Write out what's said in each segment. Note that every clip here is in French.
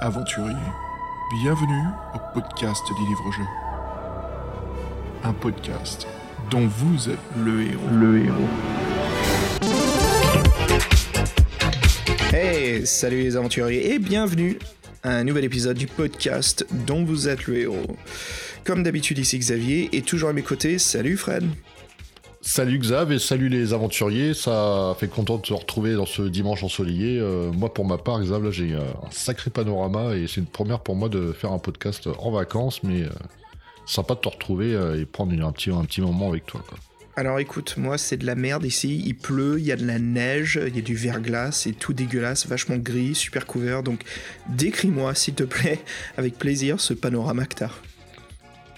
aventuriers, bienvenue au podcast des livres-jeux. Un podcast dont vous êtes le héros. Le héros. Hey, salut les aventuriers et bienvenue à un nouvel épisode du podcast dont vous êtes le héros. Comme d'habitude ici Xavier et toujours à mes côtés, salut Fred. Salut Xav et salut les aventuriers, ça fait content de se retrouver dans ce dimanche ensoleillé. Euh, moi pour ma part Xav, là j'ai un sacré panorama et c'est une première pour moi de faire un podcast en vacances, mais euh, sympa de te retrouver euh, et prendre un, petit, moment avec toi. Alors écoute, moi c'est de la merde ici, il pleut, il y a de la neige, il y a du verglas, c'est tout dégueulasse, vachement gris, super couvert, donc décris-moi s'il te plaît, avec plaisir, ce panorama que t'as.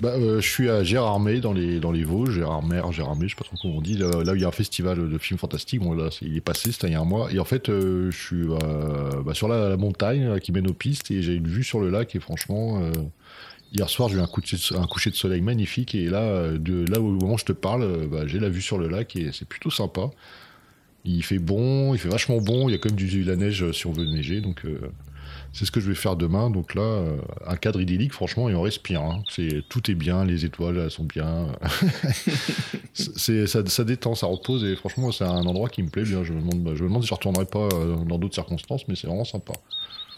Bah, euh, je suis à Gérardmer dans les, dans les Vosges, Gérardmer, Gérardmer, je sais pas trop comment on dit, là, où il y a un festival de films fantastiques, il est passé, c'était il y a un mois, et en fait euh, je suis euh, bah, sur la, montagne qui mène aux pistes, et j'ai une vue sur le lac, et franchement, hier soir j'ai eu un, coucher de, soleil magnifique, et là, de, là où, au moment où je te parle, bah, j'ai la vue sur le lac, et c'est plutôt sympa. Il fait bon, il fait vachement bon, il y a quand même du, de la neige si on veut neiger, donc... C'est ce que je vais faire demain. Donc là, euh, un cadre idyllique, franchement, et on respire. Hein. C'est tout est bien, les étoiles elles sont bien. c'est ça, ça, détend, ça repose et franchement, c'est un endroit qui me plaît bien. Je me demande, bah, je me demande si je retournerai pas euh, dans d'autres circonstances, mais c'est vraiment sympa.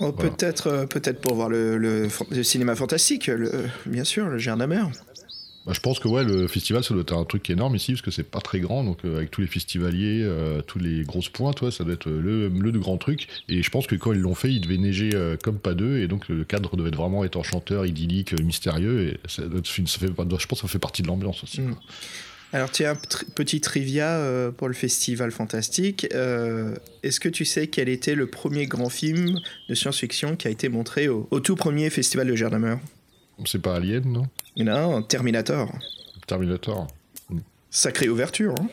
Oh, voilà. Peut-être, euh, peut-être pour voir le, le, le cinéma fantastique, le, bien sûr, le Jardin mer. Bah, je pense que ouais, le festival, ça doit être un truc énorme ici, parce que c'est pas très grand, donc euh, avec tous les festivaliers, euh, tous les grosses pointes, ouais, ça doit être le, le grand truc. Et je pense que quand ils l'ont fait, il devait neiger euh, comme pas deux, et donc le cadre devait vraiment être enchanteur, idyllique, mystérieux, et je pense que ça fait partie de l'ambiance aussi. Mm. Alors, tiens, petit trivia euh, pour le Festival Fantastique. Euh, Est-ce que tu sais quel était le premier grand film de science-fiction qui a été montré au, au tout premier Festival de Gardner C'est pas Alien, non? Non, Terminator. Terminator. Sacrée ouverture. Hein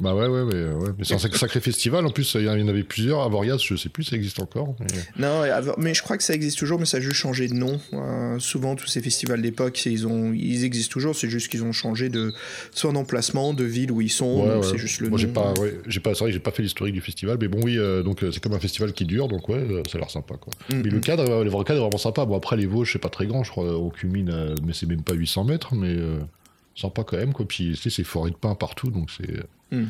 bah ouais, ouais, ouais, ouais. mais c'est un sacré festival. En plus, il y en avait plusieurs. Avoriaz, je sais plus, ça existe encore. Mais... Non, mais je crois que ça existe toujours, mais ça a juste changé de nom. Euh, souvent, tous ces festivals d'époque, ils, ont, ils existent toujours. C'est juste qu'ils ont changé de soit d'emplacement, de ville où ils sont. Ouais, ouais. C'est juste le Moi, nom. j'ai pas, j'ai pas, c'est vrai que j'ai pas fait l'historique du festival, mais bon, oui, euh, donc c'est comme un festival qui dure, donc ouais, ça a l'air sympa, quoi. Mm -hmm. Mais le cadre, le vrai cadre est vraiment sympa. Bon, après, les Vosges, c'est pas très grand, je crois, au culmine, euh, mais c'est même pas 800 mètres, mais euh, sympa quand même, quoi. Puis, tu sais, c'est forêt de pins partout, donc c'est. Mm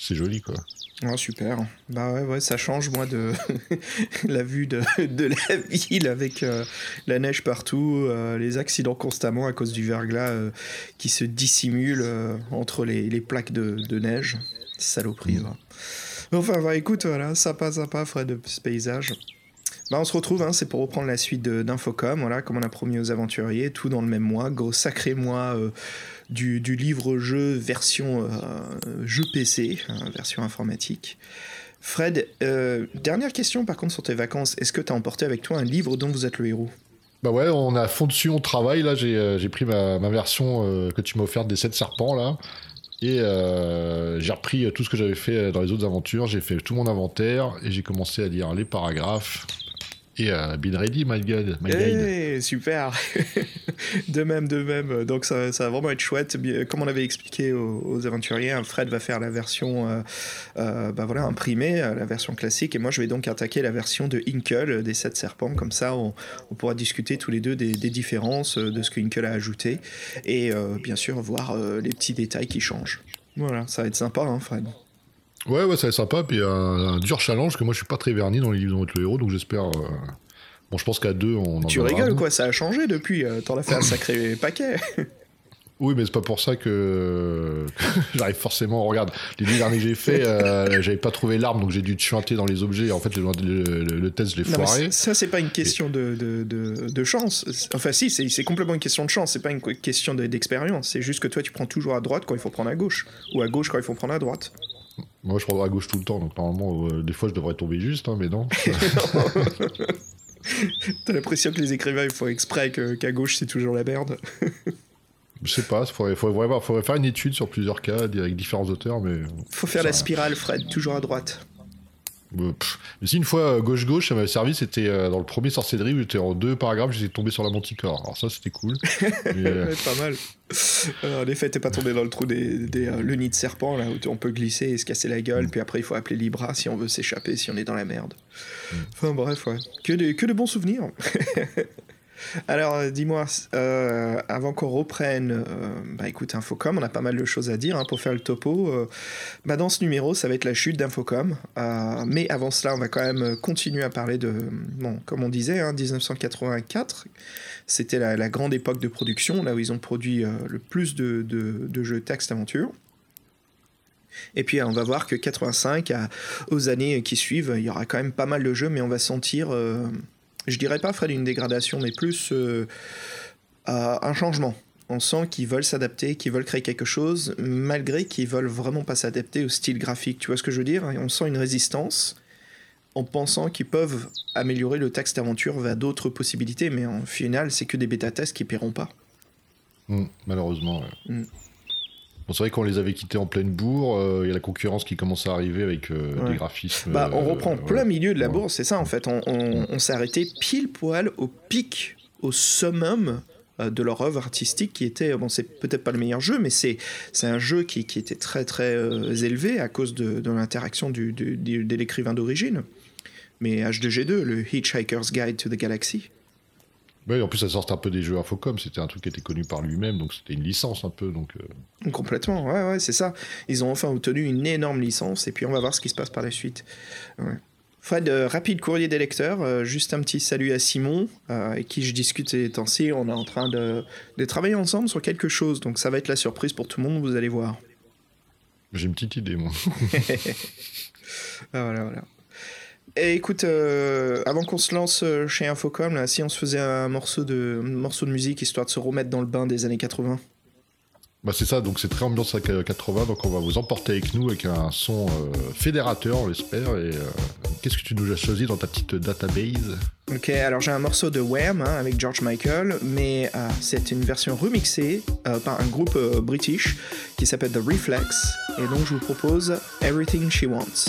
c'est joli quoi. Ah, super. Bah ouais, ouais, ça change moi de la vue de, de, la ville avec euh, la neige partout, euh, les accidents constamment à cause du verglas euh, qui se dissimule entre les, les, plaques de, de neige. Saloperie. Mmh. Enfin, bah écoute, voilà, sympa, sympa, Fred, de ce paysage. Bah, on se retrouve, hein, c'est pour reprendre la suite d'Infocom, voilà, comme on a promis aux aventuriers, tout dans le même mois, gros sacré mois du, livre-jeu version euh, jeu PC, hein, version informatique. Fred, euh, dernière question par contre sur tes vacances, est-ce que tu as emporté avec toi un livre dont vous êtes le héros? Bah ouais, on a fond dessus, on travaille. Là, j'ai euh, pris ma, ma version que tu m'as offerte des 7 serpents là. Et j'ai repris tout ce que j'avais fait dans les autres aventures, j'ai fait tout mon inventaire et j'ai commencé à lire les paragraphes. Et euh, been ready, my god. Hey, super. de même, de même. Donc ça, ça, va vraiment être chouette. Comme on avait expliqué aux, aventuriers, Fred va faire la version euh, euh, bah voilà, imprimée, la version classique, et moi je vais donc attaquer la version de Inkle des 7 serpents. Comme ça, on, pourra discuter tous les deux des, différences de ce que Inkle a ajouté, et bien sûr voir les petits détails qui changent. Voilà, ça va être sympa, hein, Fred. Ouais, ouais, ça va être sympa. Puis un, un, dur challenge, que moi je suis pas très verni dans les livres dont le héros, donc j'espère. Euh... Bon, je pense qu'à deux, on en Tu rigoles, quoi, ça a changé depuis. Euh, T'en as fait un sacré paquet. Oui, mais c'est pas pour ça que j'arrive forcément. Regarde, les deux derniers que j'ai fait, euh, j'avais pas trouvé l'arme, donc j'ai dû chanter dans les objets. En fait, le, le, le test, je l'ai foiré. Ça, c'est pas une question Et... de, de, de, de, chance. Enfin, si, c'est complètement une question de chance. C'est pas une question d'expérience. C'est juste que toi, tu prends toujours à droite quand il faut prendre à gauche, ou à gauche quand il faut prendre à droite. Moi, je prends à gauche tout le temps, donc normalement, euh, des fois, je devrais tomber juste, hein, mais non. T'as l'impression que les écrivains ils font exprès qu'à qu gauche c'est toujours la merde Je sais pas, il faudrait, faudrait, faudrait, faire une étude sur plusieurs cas avec différents auteurs, mais. Faut faire la spirale, Fred, toujours à droite. Euh, mais si une fois gauche-gauche, ça m'avait servi, c'était dans le premier sorcellerie où j'étais en deux paragraphes, j'étais tombé sur la manticore. Alors ça, c'était cool. pas mal. en effet, t'es pas tombé dans le trou des, le nid de serpent, là, où on peut glisser et se casser la gueule, mm. puis après il faut appeler Libra si on veut s'échapper, si on est dans la merde. Mm. Enfin bref, ouais. Que de, que de bons souvenirs. Alors, euh, dis-moi, euh, avant qu'on reprenne, euh, bah écoute, Infocom, on a pas mal de choses à dire hein, pour faire le topo. bah dans ce numéro, ça va être la chute d'Infocom. mais avant cela, on va quand même continuer à parler de, bon, comme on disait, hein, 1984. C'était la, grande époque de production, là où ils ont produit le plus de, de jeux texte-aventure. Et puis on va voir que 85, aux années qui suivent, il y aura quand même pas mal de jeux, mais on va sentir je dirais pas Fred une dégradation, mais plus euh, un changement. On sent qu'ils veulent s'adapter, qu'ils veulent créer quelque chose, malgré qu'ils veulent vraiment pas s'adapter au style graphique. Tu vois ce que je veux dire? On sent une résistance en pensant qu'ils peuvent améliorer le texte aventure vers d'autres possibilités, mais en final, c'est que des bêta-tests qui paieront pas. Mmh, malheureusement. C'est vrai qu'on les avait quittés en pleine bourre. Il euh, y a la concurrence qui commence à arriver avec euh, des graphismes. Bah, on reprend euh, plein milieu de la bourse, c'est ça en fait. On, s'est arrêté pile poil au pic, au summum de leur œuvre artistique qui était, bon, c'est peut-être pas le meilleur jeu, mais c'est un jeu qui, qui, était très très élevé à cause de, de l'interaction du, de l'écrivain d'origine. Mais H2G2, le Hitchhiker's Guide to the Galaxy. En plus, ça sort un peu des jeux Infocom. C'était un truc qui était connu par lui-même, donc c'était une licence un peu. Donc, euh. Complètement, ouais, ouais, c'est ça. Ils ont enfin obtenu une énorme licence, et puis on va voir ce qui se passe par la suite. Fred, euh, rapide courrier des lecteurs. Euh, juste un petit salut à Simon, avec qui je discute ces temps-ci. On est en train de, de, travailler ensemble sur quelque chose, donc ça va être la surprise pour tout le monde, vous allez voir. J'ai une petite idée, moi. ah, voilà, voilà. Et écoute, euh, avant qu'on se lance euh, chez Infocom, là, si on se faisait un morceau de, morceau de musique histoire de se remettre dans le bain des années 80 bah c'est ça, donc c'est très ambiance 80, donc on va vous emporter avec nous avec un son euh, fédérateur, on l'espère. Et qu'est-ce que tu nous as choisi dans ta petite database? Ok, alors j'ai un morceau de Wham hein, avec George Michael, mais c'est une version remixée par un groupe british qui s'appelle The Reflex, et donc je vous propose Everything She Wants.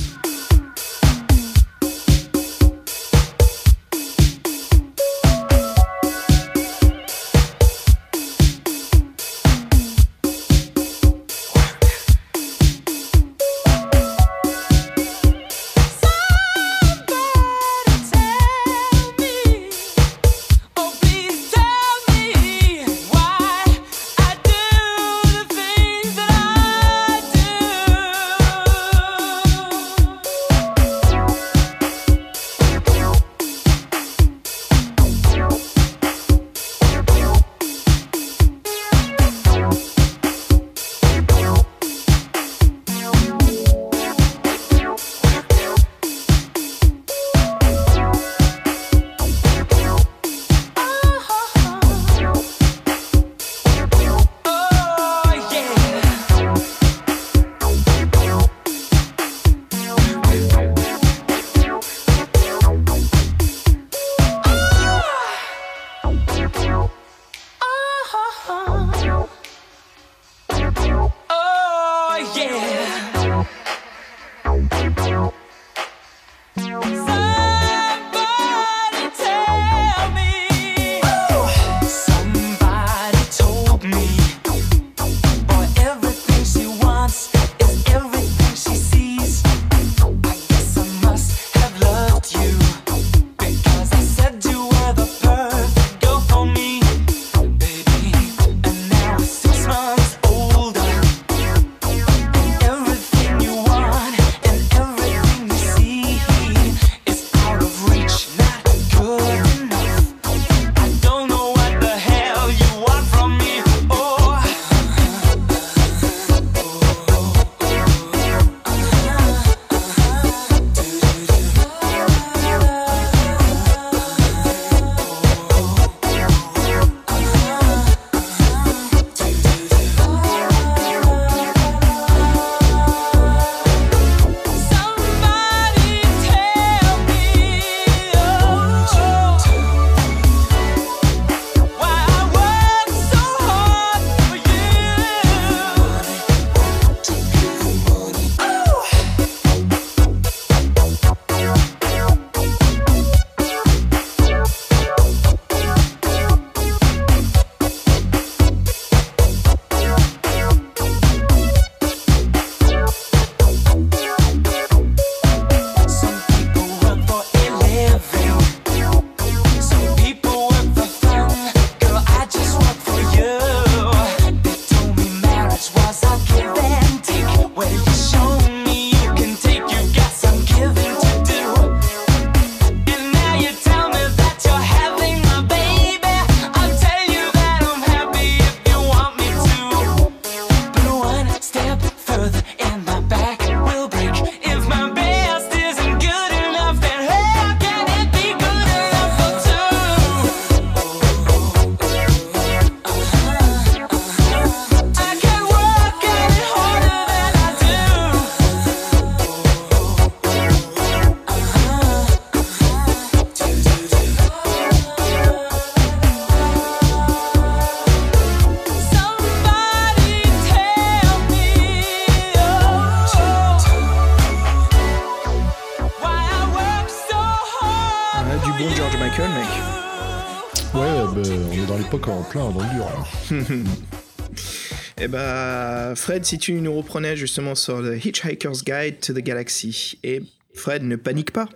Si tu nous reprenais justement sur The Hitchhiker's Guide to the Galaxy. Et Fred, ne panique pas.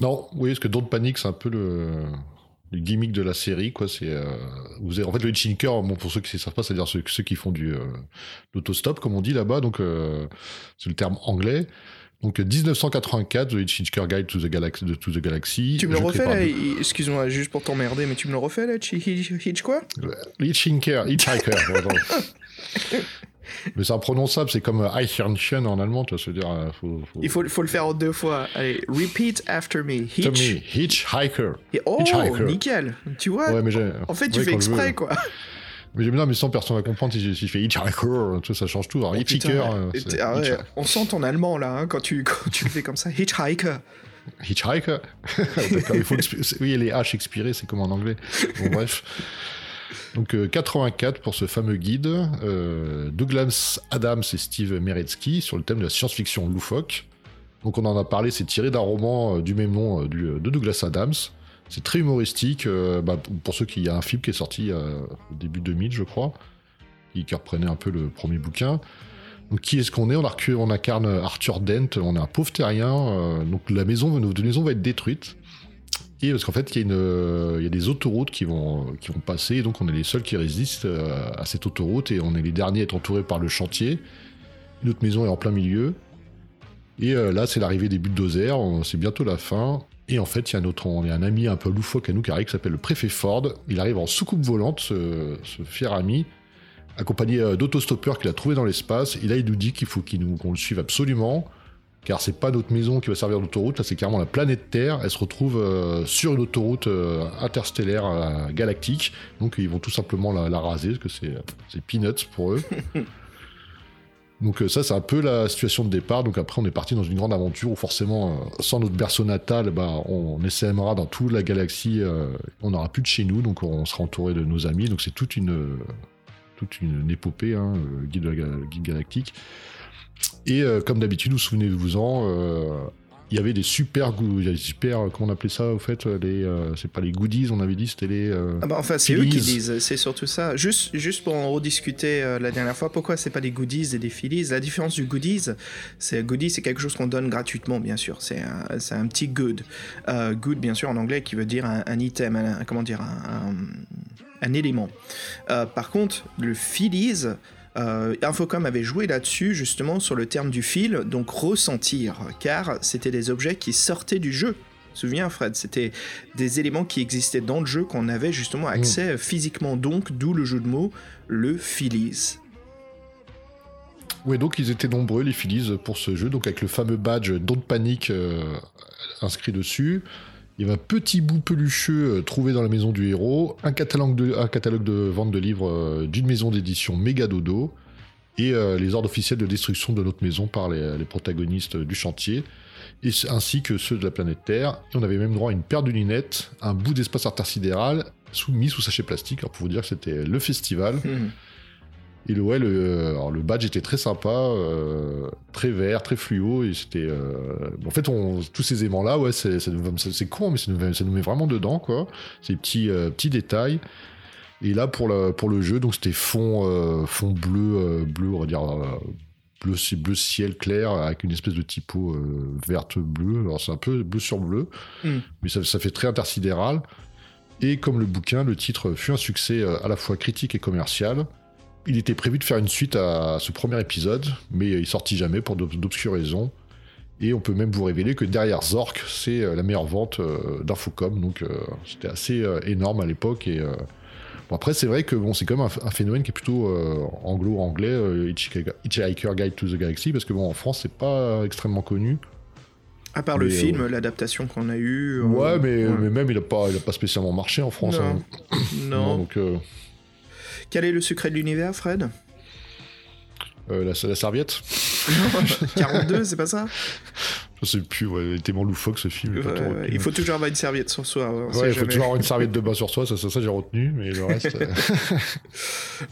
Non, oui, parce que Don't Panic, c'est un peu le, le gimmick de la série, quoi. C'est, euh, vous avez- en fait, le hitchhiker, bon, pour ceux qui ne savent pas, c'est-à-dire ceux, ceux qui font du euh, l'autostop, comme on dit là-bas, donc euh, c'est le terme anglais. Donc 1984, The Hitchhiker Guide to the Galaxy. De to the Galaxy Tu me le refais là Excuse-moi, juste pour t'emmerder, mais tu me le refais là, Hitch, quoi? Hitchhiker, Hitchhiker. Mais c'est imprononçable, c'est comme euh, Eichhörnchen en allemand, tu vois, se dire. euh, Faut, faut... Il faut, faut le faire en deux fois. Allez, repeat after me. To Hitch. me, Hitchhiker. Et- oh, Hitchhiker. nickel. Tu vois Ouais, mais En fait, tu ouais, fais exprès, quoi. Mais j'aime bien, mais sans personne va comprendre si je, si je fais Hitchhiker, tout ça change tout. Alors, Oh, Hitchhiker, putain, euh, ah ouais, on sent ton allemand là hein, quand, tu, quand tu le fais comme ça. Hitchhiker. Hitchhiker. Il faut oui, les H expirées, c'est comme en anglais. Bon, bref. Donc, euh, 84 pour ce fameux guide. euh, Douglas Adams et Steve Meretsky sur le thème de la science-fiction loufoque. Donc, on en a parlé, c'est tiré d'un roman euh, du même nom euh, de Douglas Adams. C'est très humoristique. euh, bah, pour ceux qui. Y a un film qui est sorti euh, au début 2000, je crois, qui, reprenait un peu le premier bouquin. Donc, qui est-ce qu'on est? On, on incarne Arthur Dent, on est un pauvre terrien. euh, donc, la maison, notre maison va être détruite. Parce qu'en fait, il y, a une, euh, il y a des autoroutes qui vont, vont passer, donc on est les seuls qui résistent euh, à cette autoroute, et on est les derniers à être entourés par le chantier. Notre maison est en plein milieu. Et euh, là, c'est l'arrivée des bulldozers, c'est bientôt la fin. Et en fait, il y a un ami un peu loufoque à nous qui arrive, qui s'appelle le préfet Ford. Il arrive en soucoupe volante, ce, fier ami, accompagné euh, d'autostoppeurs qu'il a trouvé dans l'espace. Et là, il nous dit qu'il faut qu'on le suive absolument, car c'est pas notre maison qui va servir d'autoroute, là, c'est carrément la planète Terre. Elle se retrouve euh, sur une autoroute euh, interstellaire euh, galactique. Donc, ils vont tout simplement la, la raser, parce que c'est peanuts pour eux. Donc ça, c'est un peu la situation de départ. Donc après, on est parti dans une grande aventure où forcément, sans notre berceau natal, bah, on essaimera dans toute la galaxie. on n'aura plus de chez nous, donc on sera entouré de nos amis. Donc c'est toute une, toute une, une épopée, hein, guide galactique. Et euh, comme d'habitude, vous souvenez-vous-en, euh, il y avait des super, goûts- il y a des super, comment on appelait ça au fait les, euh, C'est pas les goodies, on avait dit, c'était les. euh, Ah bah enfin, c'est eux qui disent, c'est surtout ça. Juste, juste pour en rediscuter euh, la dernière fois, pourquoi c'est pas des goodies et des Phillies? La différence du goodies, c'est goodies, c'est quelque chose qu'on donne gratuitement, bien sûr. C'est un, c'est un petit good. Euh, good, bien sûr, en anglais, qui veut dire un, un item, un, comment dire, un, élément. Euh, par contre, le Phillies, euh, Infocom avait joué là-dessus, justement, sur le terme du fil, donc ressentir, car c'était des objets qui sortaient du jeu. Souviens Fred, c'était des éléments qui existaient dans le jeu qu'on avait justement accès physiquement, donc d'où le jeu de mots, le Phillies. Ouais, donc ils étaient nombreux, les Phillies, pour ce jeu, donc avec le fameux badge Don't Panic euh, inscrit dessus. Il y avait un petit bout pelucheux euh, trouvé dans la maison du héros, un catalogue de, vente de livres euh, d'une maison d'édition méga dodo, et euh, les ordres officiels de destruction de notre maison par les, protagonistes du chantier, ainsi que ceux de la planète Terre. Et on avait même droit à une paire de lunettes, un bout d'espace intersidéral, sous, mis sous sachet plastique, alors pour vous dire que c'était le festival. Hmm. Et le, ouais, le, alors le badge était très sympa, euh, très vert, très fluo, et c'était... euh, en fait, on, tous ces aimants-là, ouais, c'est c'est- con, mais ça nous, met- ça nous met vraiment dedans, quoi. Ces petits, euh, petits détails. Et là, pour, la, pour le jeu, donc c'était fond, euh, fond bleu, euh, bleu, on va dire... euh, Bleu, ciel clair avec une espèce de typo euh, verte bleu. Alors c'est un peu bleu sur bleu, Mm. mais ça, ça fait très intersidéral. Et comme le bouquin, le titre fut un succès euh, à la fois critique et commercial. Il était prévu de faire une suite à ce premier épisode, mais il sortit jamais pour d'ob- d'obscures raisons. Et on peut même vous révéler que derrière Zork, c'est euh, la meilleure vente euh, d'Infocom, donc euh, c'était assez énorme à l'époque. Et bon, après, c'est vrai que bon, c'est quand même un, phénomène qui est plutôt anglo-anglais, Hitchhiker Guide to the Galaxy, parce que bon, en France, c'est pas extrêmement connu. À part le film, euh, l'adaptation qu'on a eue. euh, ouais, mais, ouais. mais même il a pas, il a pas spécialement marché en France. Non. hein. Non. donc euh, Quel est le secret de l'univers, Fred euh, la, la serviette. Non, 42, c'est pas ça? Je sais plus, ouais, il était tellement loufoque ce film. il faut toujours avoir une serviette sur soi. hein, Ouais, il faut toujours avoir une serviette de bain sur soi, ça, ça, ça, j'ai retenu, mais le reste.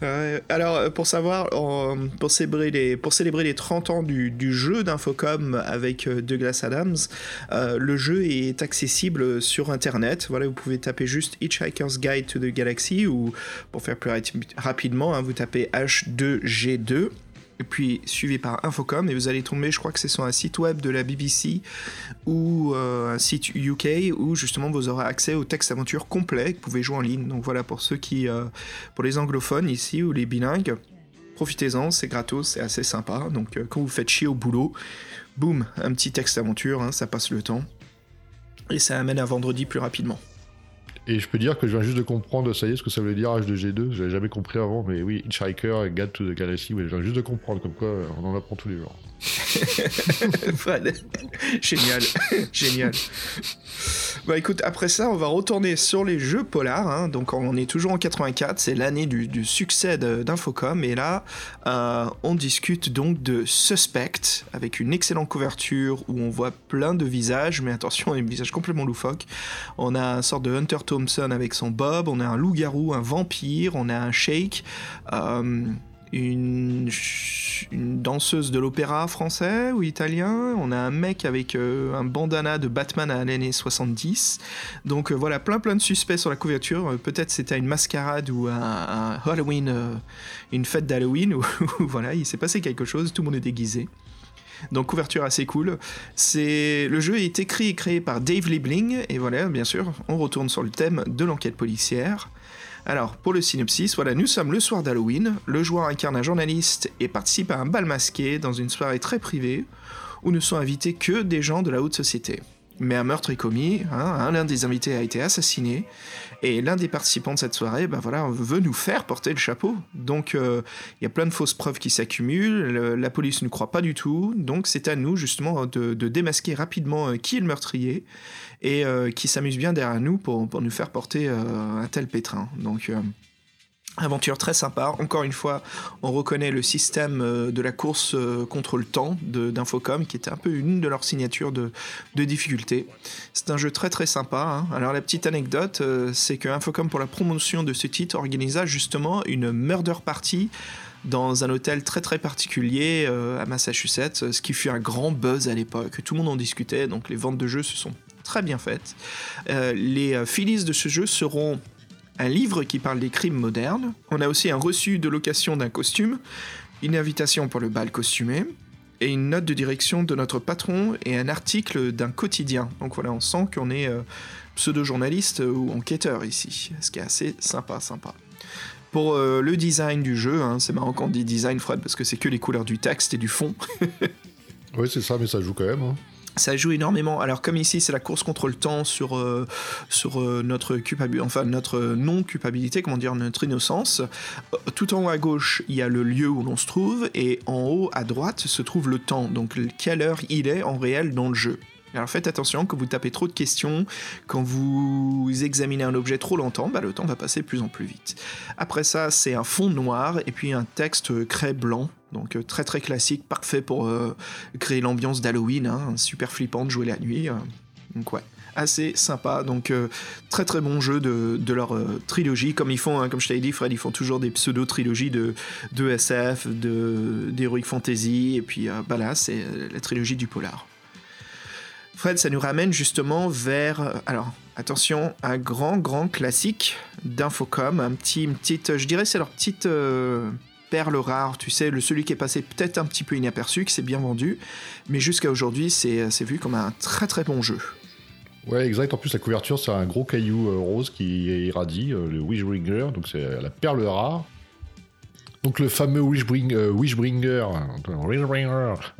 euh, alors, euh, pour savoir, en- pour, célébrer les, pour célébrer les 30 ans du, du jeu d'Infocom avec euh, Douglas Adams, euh, le jeu est accessible sur Internet. Voilà, vous pouvez taper juste Hitchhiker's Guide to the Galaxy ou, pour faire plus rapi- rapidement, hein, vous tapez H2G2. Et puis suivi par Infocom et vous allez tomber, je crois que c'est sur un site web de la BBC ou euh, un site UK où justement vous aurez accès au texte aventure complet que vous pouvez jouer en ligne. Donc voilà pour ceux qui, euh, pour les anglophones ici ou les bilingues, profitez-en, c'est gratos, c'est assez sympa. Donc euh, quand vous faites chier au boulot, boum, un petit texte aventure, hein, ça passe le temps. Et ça amène à vendredi plus rapidement. Et je peux dire que je viens juste de comprendre, ça y est, ce que ça veut dire H2G2. J'avais jamais compris avant, mais oui, Hitchhiker, Guide to the Galaxy, je viens juste de comprendre, comme quoi on en apprend tous les jours. Génial, génial. Bah écoute, après ça, on va retourner sur les jeux polars. hein. Donc on est toujours en 84, c'est l'année du, succès d'Infocom. Et là, euh, on discute donc de Suspect, avec une excellente couverture où on voit plein de visages, mais attention, des visages complètement loufoques. On a un sorte de Hunter Thompson avec son bob, on a un loup-garou, un vampire, on a un shake. euh, une, danseuse de l'opéra français ou italien. On a un mec avec euh, un bandana de Batman à l'année 70. Donc euh, voilà, plein plein de suspects sur la couverture. Euh, Peut-être c'était une mascarade ou un, un Halloween, une fête d'Halloween voilà, il s'est passé quelque chose, tout le monde est déguisé. Donc couverture assez cool. C'est le jeu est écrit et créé par Dave Liebling et voilà, bien sûr, on retourne sur le thème de l'enquête policière. Alors, pour le synopsis, voilà, nous sommes le soir d'Halloween, le joueur incarne un journaliste et participe à un bal masqué dans une soirée très privée où ne sont invités que des gens de la haute société. Mais un meurtre est commis, hein, l'un des invités a été assassiné, et l'un des participants de cette soirée ben voilà, veut nous faire porter le chapeau. Donc euh, il y a plein de fausses preuves qui s'accumulent, le- la police ne croit pas du tout, donc c'est à nous justement de, de démasquer rapidement euh, qui est le meurtrier, et euh, qui s'amuse bien derrière nous pour, nous faire porter euh, un tel pétrin. Donc euh, Aventure très sympa. Encore une fois, on reconnaît le système de la course contre le temps d'Infocom, qui était un peu une de leurs signatures de, de difficulté. C'est un jeu très très sympa. hein. Alors la petite anecdote, c'est que Infocom, pour la promotion de ce titre, organisa justement une murder party dans un hôtel très très particulier à Massachusetts, ce qui fut un grand buzz à l'époque. Tout le monde en discutait, donc les ventes de jeux se sont très bien faites. Euh, les euh, filis de ce jeu seront un livre qui parle des crimes modernes. On a aussi un reçu de location d'un costume, une invitation pour le bal costumé, et une note de direction de notre patron et un article d'un quotidien. Donc voilà, on sent qu'on est euh, pseudo-journaliste ou enquêteur ici, ce qui est assez sympa, sympa. Pour le design du jeu, hein, c'est marrant qu'on dit design, Fred, parce que c'est que les couleurs du texte et du fond. Oui, c'est ça, mais ça joue quand même. hein. Ça joue énormément. Alors comme ici c'est la course contre le temps sur euh, euh, notre notre non culpabilité, comment dire, notre innocence. Euh, Tout en haut à gauche il y a le lieu où l'on se trouve et en haut à droite se trouve le temps. Donc quelle heure il est en réel dans le jeu. Alors faites attention, quand vous tapez trop de questions, quand vous examinez un objet trop longtemps, bah, le temps va passer de plus en plus vite. Après ça, c'est un fond noir et puis un texte craie blanc, donc euh, très très classique, parfait pour euh, créer l'ambiance d'Halloween, hein, super flippant de jouer la nuit. euh. donc ouais, assez sympa. Donc très très bon jeu de, leur trilogie, comme ils font, hein, comme je t'avais dit, Fred, ils font toujours des pseudo trilogies de, de SF, de d'heroic fantasy, et puis euh, bah là c'est la trilogie du polar. Fred, ça nous ramène justement vers, euh, alors attention, un grand grand classique d'Infocom, un petit, une petite, je dirais c'est leur petite euh, perle rare, tu sais, le celui qui est passé peut-être un petit peu inaperçu, qui s'est bien vendu, mais jusqu'à aujourd'hui c'est vu comme un très très bon jeu. Ouais, exact. En plus, la couverture, c'est un gros caillou euh, rose qui irradie, euh, le Wishbringer, donc c'est la perle rare. Donc le fameux euh, Wishbringer, euh, Wishbringer,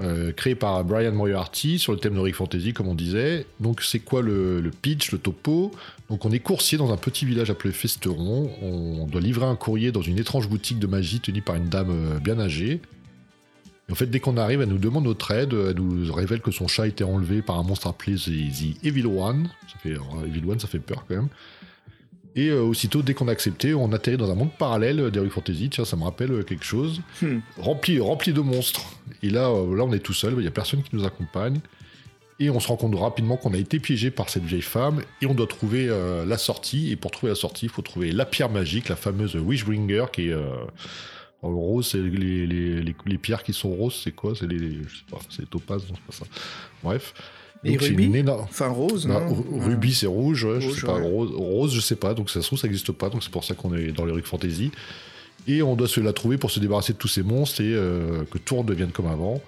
euh, créé par Brian Moriarty sur le thème de Rick Fantasy, comme on disait. Donc c'est quoi le, pitch, le topo? Donc on est coursier dans un petit village appelé Festeron. On doit livrer un courrier dans une étrange boutique de magie tenue par une dame bien âgée. Et en fait, dès qu'on arrive, elle nous demande notre aide. Elle nous révèle que son chat a été enlevé par un monstre appelé The, Evil One. Evil One, ça fait peur quand même. Et euh, aussitôt, dès qu'on a accepté, on atterrit dans un monde parallèle d'Heroic Fantasy. Tiens, ça me rappelle euh, quelque chose. Hmm. Rempli, rempli de monstres. Et là, euh, là, on est tout seul. Il n'y a personne qui nous accompagne. Et on se rend compte rapidement qu'on a été piégé par cette vieille femme et on doit trouver euh, la sortie. Et pour trouver la sortie, il faut trouver la pierre magique, la fameuse Wishbringer qui est. En rose, c'est les, les, les, pierres qui sont roses, c'est quoi? C'est les, je sais pas, c'est les topazes, non, c'est pas ça. Bref. Et rubis Enfin rose, non Rubis, c'est rouge, je sais pas. Rose, rose, je sais pas. Donc ça se trouve, ça n'existe pas. Donc c'est pour ça qu'on est dans l'Heroic Fantasy. Et on doit se la trouver pour se débarrasser de tous ces monstres et euh, que tout redevienne comme avant.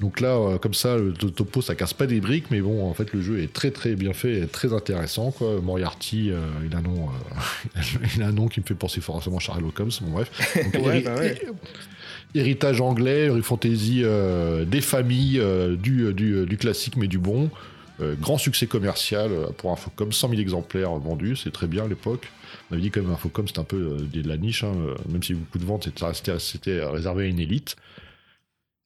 Donc là, euh, comme ça, le topo, ça casse pas des briques, mais bon, en fait, le jeu est très très bien fait et très intéressant. Quoi. Moriarty, euh, il, a un nom, il a un nom qui me fait penser forcément à Sherlock Holmes, bon bref. Bah héritage anglais, rue fantasy des familles, du, du, classique mais du bon. grand succès commercial pour Infocom, 100 000 exemplaires vendus, c'est très bien à l'époque. On avait dit quand même Infocom, c'était un peu de la niche, hein, même si beaucoup de ventes, c'était réservé à une élite.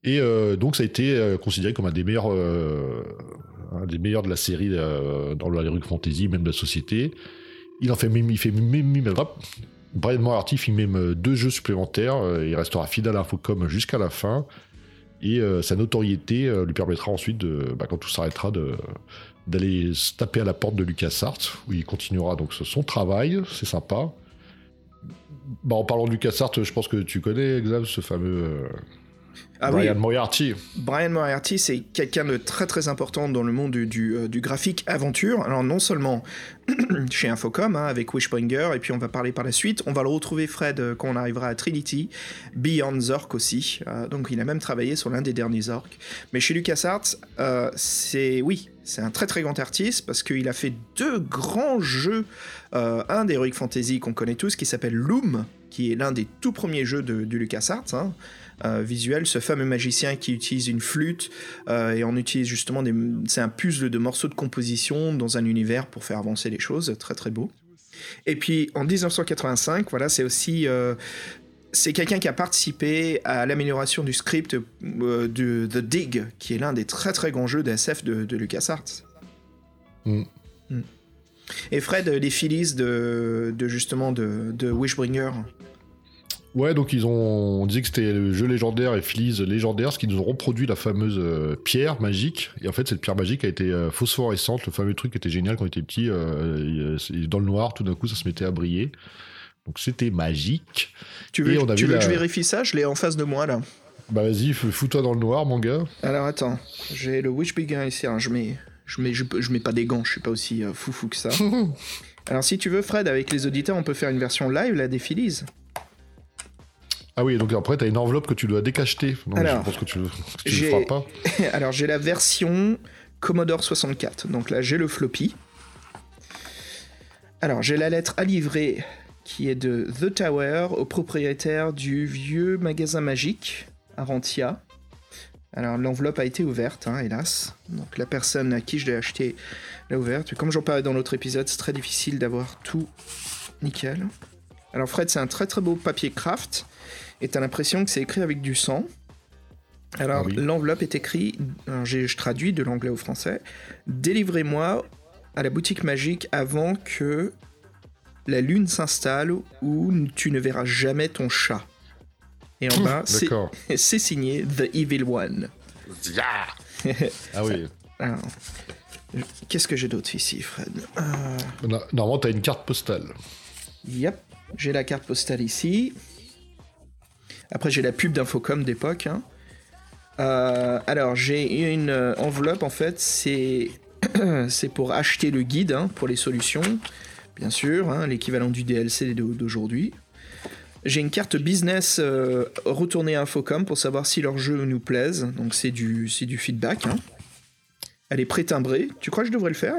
Et euh, donc ça a été euh, considéré comme un des meilleurs, euh, de la série dans la Heroic Fantasy, même de la société. Il en fait même, il fait même, Brian Moriarty fait même deux jeux supplémentaires. il restera fidèle à Infocom jusqu'à la fin. Et sa notoriété lui permettra ensuite, de, bah, quand tout s'arrêtera, d'aller se taper à la porte de LucasArts, où il continuera donc son travail. C'est sympa. Bah, en parlant de LucasArts, je pense que tu connais, Xav, ce fameux ah Brian Moriarty. Brian Moriarty, c'est quelqu'un de très très important dans le monde du, euh, graphique aventure. Alors non seulement chez Infocom, hein, avec Wishbringer, et puis on va parler par la suite, on va le retrouver Fred euh, quand on arrivera à Trinity, Beyond Zork aussi. Euh, donc il a même travaillé sur l'un des derniers Zork. Mais chez LucasArts, c'est oui, c'est un très très grand artiste parce qu'il a fait deux grands jeux. un d'Heroic Fantasy qu'on connaît tous qui s'appelle Loom, qui est l'un des tout premiers jeux de, de LucasArts. Hein. Euh, visuel, ce fameux magicien qui utilise une flûte euh, et on utilise justement des, c'est un puzzle de morceaux de composition dans un univers pour faire avancer les choses, très très beau. Et puis en 1985, voilà, c'est aussi euh, c'est quelqu'un qui a participé à l'amélioration du script de The Dig, qui est l'un des très très grands jeux d'SF de, de LucasArts. Mm. Mm. Et Fred, les Phillies de, de justement de, de Wishbringer, Ouais, donc ils ont, on disait que c'était le jeu légendaire et Fleas légendaire, ce qui nous ont reproduit la fameuse euh, pierre magique. Et en fait, cette pierre magique a été euh, phosphorescente, le fameux truc qui était génial quand on était petit. Euh, dans le noir, tout d'un coup, ça se mettait à briller. Donc c'était magique. Tu veux, tu veux que je vérifie ça? Je l'ai en face de moi là. Bah vas-y, fous-toi dans le noir, mon gars. Alors attends, j'ai le Witch Begin ici. Hein. Je mets, je mets, je, mets pas des gants. Je suis pas aussi foufou que ça. Alors si tu veux, Fred, avec les auditeurs, on peut faire une version live là des Phillies. Ah oui, donc après, tu as une enveloppe que tu dois décacheter. Alors, je pense que tu, ne le feras pas. Alors, j'ai la version Commodore 64. Donc là, j'ai le floppy. Alors, j'ai la lettre à livrer qui est de The Tower au propriétaire du vieux magasin magique à Rantia. Alors, l'enveloppe a été ouverte, hein, hélas. Donc, la personne à qui je l'ai acheté l'a ouverte. Comme j'en parlais dans l'autre épisode, c'est très difficile d'avoir tout nickel. Alors, Fred, c'est un très très beau papier craft et t'as l'impression que c'est écrit avec du sang. Alors, ah l'enveloppe est écrite, je traduis de l'anglais au français, délivrez-moi à la boutique magique avant que la lune s'installe ou tu ne verras jamais ton chat. Et en bas, c'est signé The Evil One. ah oui. Qu'est-ce que j'ai d'autre ici, Fred? Euh... Normalement, t'as une carte postale. Yep, j'ai la carte postale ici. Après, j'ai la pub d'Infocom d'époque. Hein. Euh, alors, j'ai une euh, enveloppe, en fait, c'est pour acheter le guide hein, pour les solutions, bien sûr, hein, l'équivalent du DLC d'aujourd'hui. J'ai une carte business euh, retournée à Infocom pour savoir si leur jeu nous plaise, donc c'est du, du feedback. Elle est pré-timbrée. Tu crois que je devrais le faire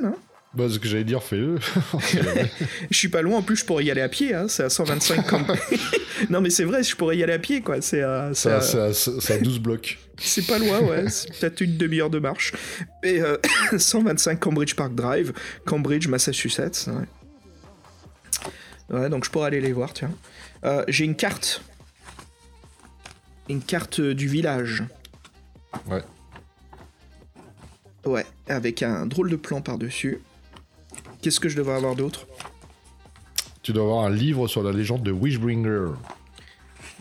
bah, ce que j'allais dire, fais-le. je suis pas loin, en plus, je pourrais y aller à pied, hein, c'est à 125 comme. non, mais c'est vrai, je pourrais y aller à pied, quoi. C'est à, c'est à... 12 blocs. c'est pas loin, ouais. C'est peut-être une demi-heure de marche. Et 125 euh, Cambridge Park Drive, Cambridge, Massachusetts. Ouais. donc je pourrais aller les voir, tiens. Euh, j'ai une carte. Une carte du village. Ouais. Ouais, avec un drôle de plan par-dessus. Qu'est-ce que je devrais avoir d'autre Tu dois avoir un livre sur la légende de Wishbringer.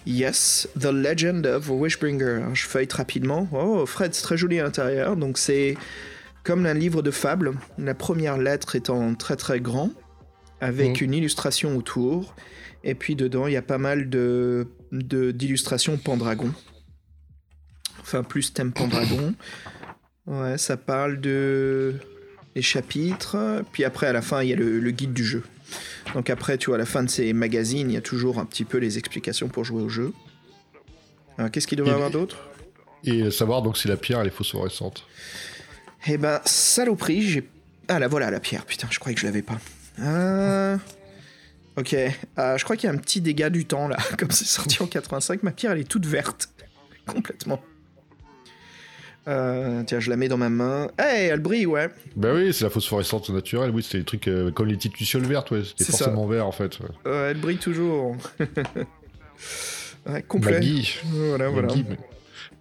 Yes, The Legend of Wishbringer. Je feuille rapidement. Oh, Fred, c'est très joli à l'intérieur. Donc c'est comme un livre de fables, la première lettre étant très très grand, avec Mhm. une illustration autour. Et puis dedans, il y a pas mal de de- d'illustrations Pendragon. Enfin, plus thème Pendragon. Ouais, ça parle de les chapitres. Puis après, à la fin, il y a le, le guide du jeu. Donc après, tu vois, à la fin de ces magazines, il y a toujours un petit peu les explications pour jouer au jeu. Alors, Qu'est-ce qu'il devrait y avoir d'autre? Et savoir donc si la pierre elle est phosphorescente. Eh ben, saloperie, j'ai... Ah, là, voilà, la pierre. Putain, je croyais que je l'avais pas. Euh... Ok. Euh, je crois qu'il y a un petit dégât du temps, là. Comme c'est sorti en 85, ma pierre, elle est toute verte. Complètement. Euh, tiens, je la mets dans ma main. Hey, elle brille, ouais. Bah oui, c'est la phosphorescence naturelle. Oui, c'était des trucs euh, comme les petites lucioles vertes, ouais. C'était ça. forcément vert en fait. ouais. Euh, elle brille toujours. ouais, complet. Maggie. Voilà, voilà. Maggie, mais-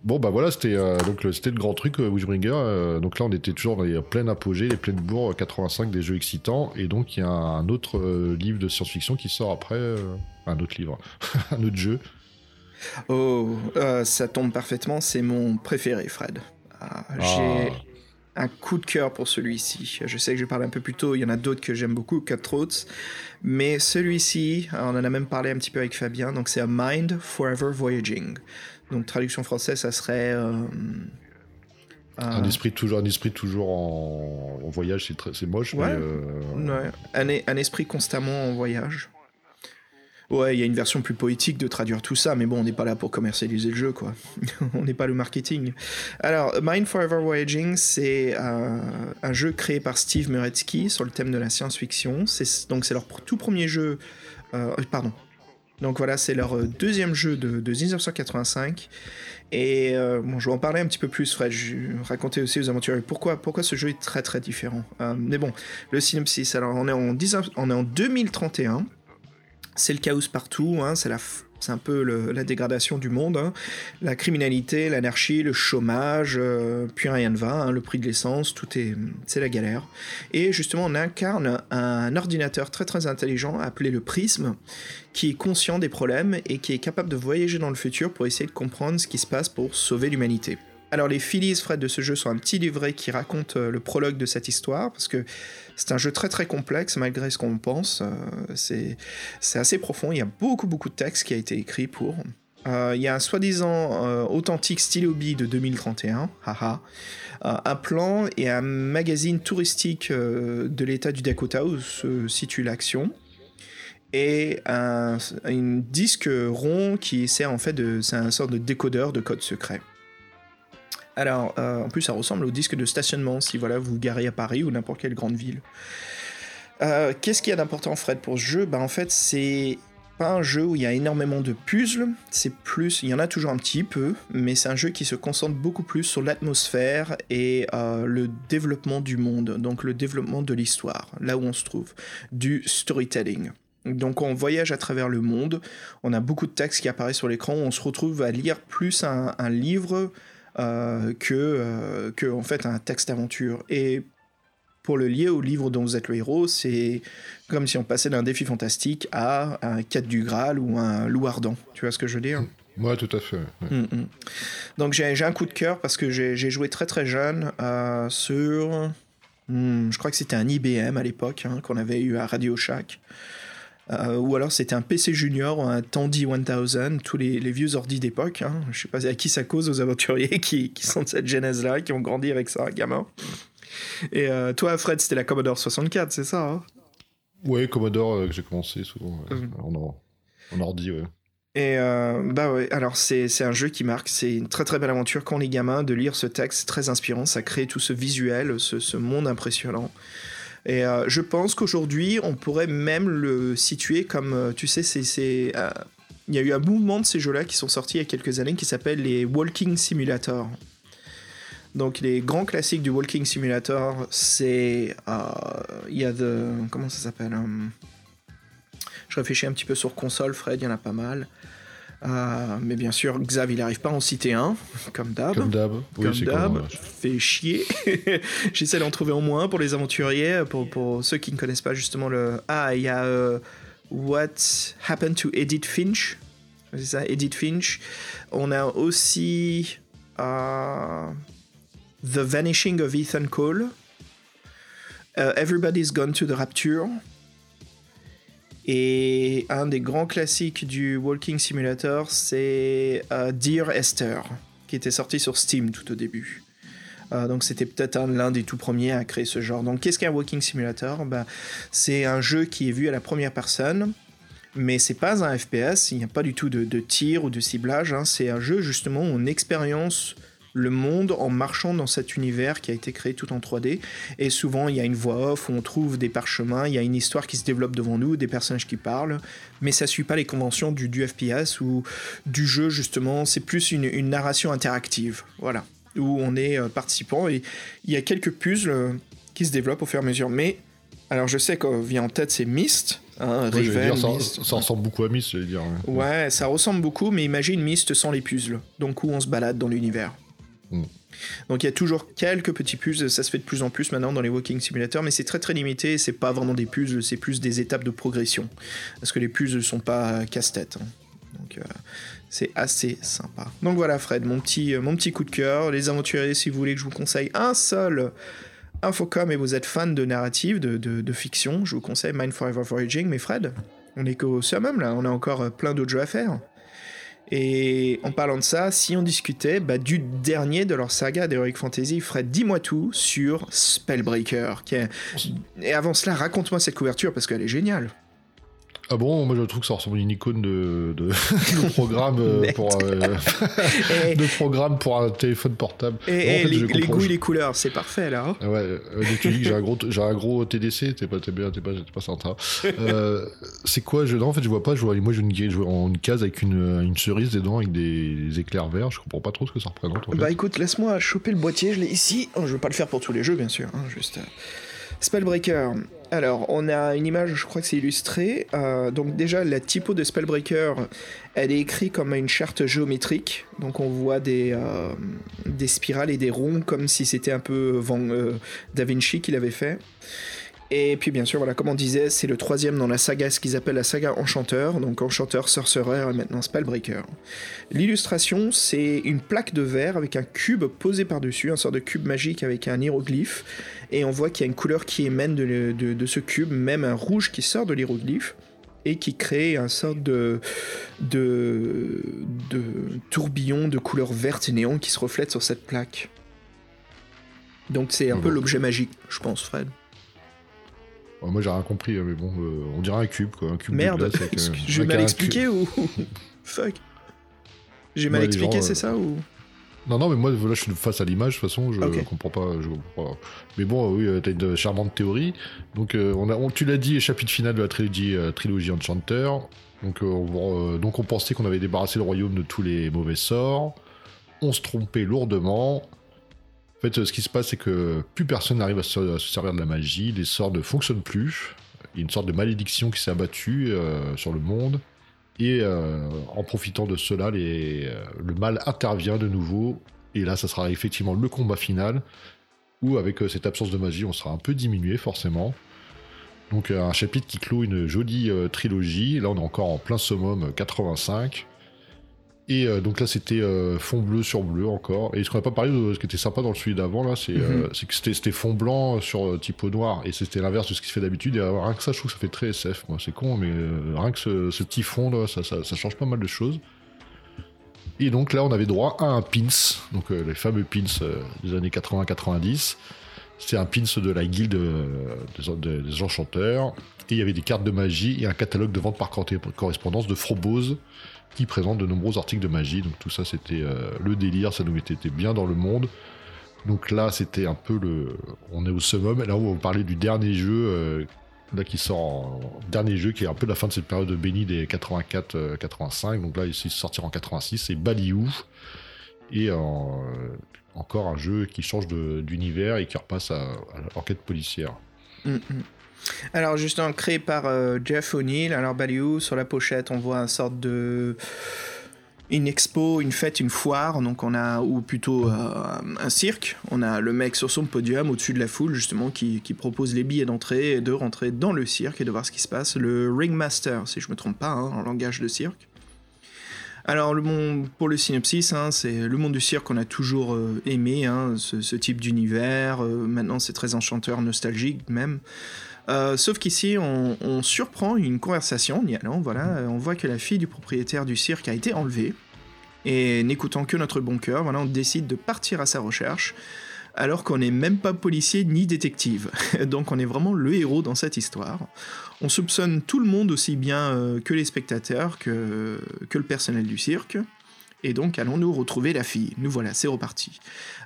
Bon bah voilà, c'était donc le- c'était le grand truc Wishbringer. euh, donc là on était toujours dans les pleines apogées, les pleines bourres euh, 85 des jeux excitants. Et donc il y a un autre livre de science-fiction qui sort après, un autre livre, un autre jeu. Oh, ça tombe parfaitement, c'est mon préféré, Fred. Ah, J'ai Ah. un coup de cœur pour celui-ci. Je sais que j'ai parlé un peu plus tôt, il y en a d'autres que j'aime beaucoup, Cutthroats, mais celui-ci, on en a même parlé un petit peu avec Fabien, donc c'est A Mind Forever Voyaging. Donc traduction française, ça serait... euh, Un euh, esprit toujours, un esprit toujours en, en voyage, c'est moche, Ouais. mais euh, Ouais, un, un esprit constamment en voyage. Ouais, il y a une version plus poétique de traduire tout ça, mais bon, on n'est pas là pour commercialiser le jeu, quoi. on n'est pas le marketing. Alors, Mind Forever Voyaging, c'est euh, un jeu créé par Steve Muretsky sur le thème de la science-fiction. Donc c'est leur tout premier jeu. euh, pardon. Donc voilà, c'est leur euh, deuxième jeu de, de 1985. Et euh, bon, je vais en parler un petit peu plus, Fred. Je vais raconter aussi aux aventuriers pourquoi, pourquoi ce jeu est très très différent. Euh, mais bon, le synopsis. Alors, on est en, 19 on est en 2031. C'est le chaos partout. hein, c'est un peu la dégradation du monde. hein. La criminalité, l'anarchie, le chômage, euh, puis rien ne va. hein, le prix de l'essence, tout est. C'est la galère. Et justement, on incarne un ordinateur très très intelligent appelé le Prisme, qui est conscient des problèmes et qui est capable de voyager dans le futur pour essayer de comprendre ce qui se passe pour sauver l'humanité. Alors les Phillies, Fred, de ce jeu sont un petit livret qui raconte euh, le prologue de cette histoire, parce que c'est un jeu très très complexe malgré ce qu'on pense. euh, c'est assez profond, il y a beaucoup beaucoup de texte qui a été écrit pour. Euh, il y a un soi-disant euh, authentique stylo de 2031, haha. Euh, un plan et un magazine touristique de l'état du Dakota où se situe l'action et un, un disque rond qui sert en fait de. C'est un sorte de décodeur de code secret. Alors, euh, en plus, ça ressemble au disque de stationnement si voilà, vous vous garez à Paris ou n'importe quelle grande ville. Euh, Qu'est-ce qu'il y a d'important, Fred, pour ce jeu? Bah, En fait, c'est pas un jeu où il y a énormément de puzzles, c'est plus, il y en a toujours un petit peu, mais c'est un jeu qui se concentre beaucoup plus sur l'atmosphère et euh, le développement du monde, donc le développement de l'histoire, là où on se trouve, du storytelling. Donc on voyage à travers le monde, on a beaucoup de textes qui apparaissent sur l'écran, on se retrouve à lire plus un, un livre euh, que, euh, que en fait un texte d'aventure. Et pour le lier au livre dont vous êtes le héros, c'est comme si on passait d'un défi fantastique à un 4 du Graal ou un loup ardent. Tu vois ce que je veux dire? Ouais, tout à fait. ouais. Mm, mm. Donc j'ai un coup de cœur parce que j'ai j'ai joué très très jeune euh, sur... hmm, je crois que c'était un IBM à l'époque hein, qu'on avait eu à Radio Shack. Euh, ou alors c'était un PC Junior un Tandy 1000, tous les, les vieux ordi d'époque. Hein. Je sais pas à qui ça cause aux aventuriers qui, qui sont de cette genèse-là, qui ont grandi avec ça, gamin. Et euh, toi, Fred, c'était la Commodore 64, c'est ça hein? Ouais, Commodore euh, que j'ai commencé souvent ouais, Mhm. en, or- en ordi, ouais. Et bah ouais, alors c'est un jeu qui marque, c'est une très très belle aventure quand on est gamin, de lire ce texte, c'est très inspirant, ça crée tout ce visuel, ce, ce monde impressionnant. Et euh, je pense qu'aujourd'hui, on pourrait même le situer comme, euh, tu sais, c'est... euh, Il y a eu un mouvement de ces jeux-là qui sont sortis il y a quelques années qui s'appelle les Walking Simulator. Donc les grands classiques du Walking Simulator, c'est... Il y a de... Comment ça s'appelle Je réfléchis un petit peu sur console, Fred, il y en a pas mal. Euh, mais bien sûr, Xav, il n'arrive pas à en citer un, comme d'hab. Comme d'hab. Oui, Comme euh, fait chier. J'essaie d'en trouver au moins pour les aventuriers, pour, pour ceux qui ne connaissent pas justement le. Ah, il y a euh, What Happened to Edith Finch? C'est ça, Edith Finch. On a aussi. euh, The Vanishing of Ethan Cole, Everybody's Gone to the Rapture, et un des grands classiques du Walking Simulator, c'est euh, Dear Esther, qui était sorti sur Steam tout au début. Euh, donc c'était peut-être l'un des tout premiers à créer ce genre. Donc qu'est-ce qu'un Walking Simulator? Bah, C'est un jeu qui est vu à la première personne, mais c'est pas un FPS, il n'y a pas du tout de, tir ou de ciblage, hein. c'est un jeu justement où on expérience le monde en marchant dans cet univers qui a été créé tout en 3D. Et souvent, il y a une voix off où on trouve des parchemins, il y a une histoire qui se développe devant nous, des personnages qui parlent, mais ça suit pas les conventions du, du FPS ou du jeu, justement. C'est plus une, narration interactive. Voilà. Où on est euh, participant et il y a quelques puzzles euh, qui se développent au fur et à mesure. Mais, alors je sais qu'on vient en tête, c'est Myst. Hein, ça, ressemble beaucoup à Myst, je dire. Ouais, ça ressemble beaucoup, mais imagine Myst sans les puzzles. Donc où on se balade dans l'univers. Mm. Donc il y a toujours quelques petits puzzles, ça se fait de plus en plus maintenant dans les walking simulators, mais c'est très très limité, c'est pas vraiment des puzzles, c'est plus des étapes de progression. Parce que les puzzles sont pas casse-tête. Hein. Donc euh, c'est assez sympa. Donc voilà Fred, mon petit, euh, mon petit coup de cœur. Les aventuriers, si vous voulez que je vous conseille un seul Infocom et vous êtes fan de narrative, de, fiction, je vous conseille Mind Forever Voyaging. Mais Fred, on est qu'au summum là, on a encore euh, plein d'autres jeux à faire. Et en parlant de ça, si on discutait bah, du dernier de leur saga d'Heroic Fantasy, Fred, dis-moi tout sur Spellbreaker. Et avant cela, raconte-moi cette couverture parce qu'elle est géniale. Ah bon, moi je trouve que ça ressemble à une icône de, de, programme euh, pour euh, de programme pour un téléphone portable. Et, les, goûts et les couleurs, c'est parfait là. Hein. Ouais, euh, tu dis que j'ai un gros j'ai un gros TDC, t'es pas t'es bien, t'es pas t'es pas sympa. c'est quoi je non, en fait je vois pas, je vois moi je vois une, une case avec une, une, cerise dedans avec des, éclairs verts, je comprends pas trop ce que ça représente. Bah écoute, laisse-moi choper le boîtier, je l'ai ici. Oh, je veux pas le faire pour tous les jeux bien sûr, hein, juste. Spellbreaker. Alors, on a une image, je crois que c'est illustré. Euh, donc déjà, la typo de Spellbreaker, elle est écrite comme une charte géométrique. Donc on voit des, euh, spirales et des ronds, comme si c'était un peu Van, euh, Da Vinci qui l'avait fait. Et puis bien sûr, voilà, comme on disait, c'est le troisième dans la saga, ce qu'ils appellent la saga Enchanteur, donc Enchanteur, Sorcerer et maintenant Spellbreaker. L'illustration, c'est une plaque de verre avec un cube posé par-dessus, un sort de cube magique avec un hiéroglyphe, et on voit qu'il y a une couleur qui émane de, ce cube, même un rouge qui sort de l'hiéroglyphe, et qui crée un sort de, de, de tourbillon de couleur verte et néon qui se reflète sur cette plaque. Donc c'est un peu l'objet magique, je pense, Fred moi j'ai rien compris, mais bon, euh, on dirait un cube quoi. Un cube Merde, j'ai mal expliqué ou. Fuck. J'ai mal expliqué, c'est ça ou. Non, non, mais moi, là, je suis face à l'image, de toute façon, je comprends pas. Je comprends Mais bon, oui, euh, t'as une charmante théorie. Donc, euh, on a, tu l'as dit, chapitre final de la trilogie, trilogie Enchanter. Donc, on, donc, on pensait qu'on avait débarrassé le royaume de tous les mauvais sorts. On se trompait lourdement. En fait, ce qui se passe, c'est que plus personne n'arrive à, se servir de la magie, les sorts ne fonctionnent plus. Il y a une sorte de malédiction qui s'est abattue euh, sur le monde. Et euh, en profitant de cela, euh, le mal intervient de nouveau. Et là, ça sera effectivement le combat final, où avec cette absence de magie, on sera un peu diminué forcément. Donc un chapitre qui clôt une jolie trilogie. Là, on est encore en plein summum 85. Et euh, donc là, c'était euh, fond bleu sur bleu encore. Et ce qu'on n'a pas parlé de ce qui était sympa dans le celui d'avant, là, c'est euh, mhm. que c'était fond blanc sur typo noir. Et c'était l'inverse de ce qui se fait d'habitude. Et rien que ça, je trouve que ça fait très SF. Moi, c'est con, mais rien que ce, ce petit fond, là, ça, ça, ça, change pas mal de choses. Et donc là, on avait droit à un pins. Donc les fameux pins des années 80-90. C'était un pins de la guilde des, des, enchanteurs. Et il y avait des cartes de magie et un catalogue de vente par correspondance de Frobose qui présente de nombreux articles de magie. Donc tout ça, c'était euh, le délire, ça nous mettait bien dans le monde. Donc là, c'était un peu le. On est au summum. Là, on va parler du dernier jeu. Euh, là, qui sort en... dernier jeu qui est un peu la fin de cette période de béni des 84-85. Euh, Donc là, il sortir en 86. C'est Baliou. Et encore un jeu qui change d'univers et qui repasse à, l'enquête policière. Mm, mm. Alors justement créé par euh, Jeff O'Neill. Alors Baliou sur la pochette on voit un sorte de une expo, une fête, une foire, donc on a ou plutôt euh, un cirque. On a le mec sur son podium au-dessus de la foule justement qui, propose les billets d'entrée et de rentrer dans le cirque et de voir ce qui se passe. Le ringmaster, si je me trompe pas, hein, en langage de cirque. Alors, le monde, pour le synopsis, hein, c'est le monde du cirque qu'on a toujours euh, aimé, hein, ce, type d'univers. Maintenant, c'est très enchanteur, nostalgique même. Euh, sauf qu'ici, on, surprend une conversation. Voilà, on voit que la fille du propriétaire du cirque a été enlevée. Et n'écoutant que notre bon cœur, voilà, on décide de partir à sa recherche alors qu'on n'est même pas policier ni détective. Donc on est vraiment le héros dans cette histoire. On soupçonne tout le monde aussi bien euh, que les spectateurs, que le personnel du cirque. Et donc allons-nous retrouver la fille. Nous voilà, c'est reparti.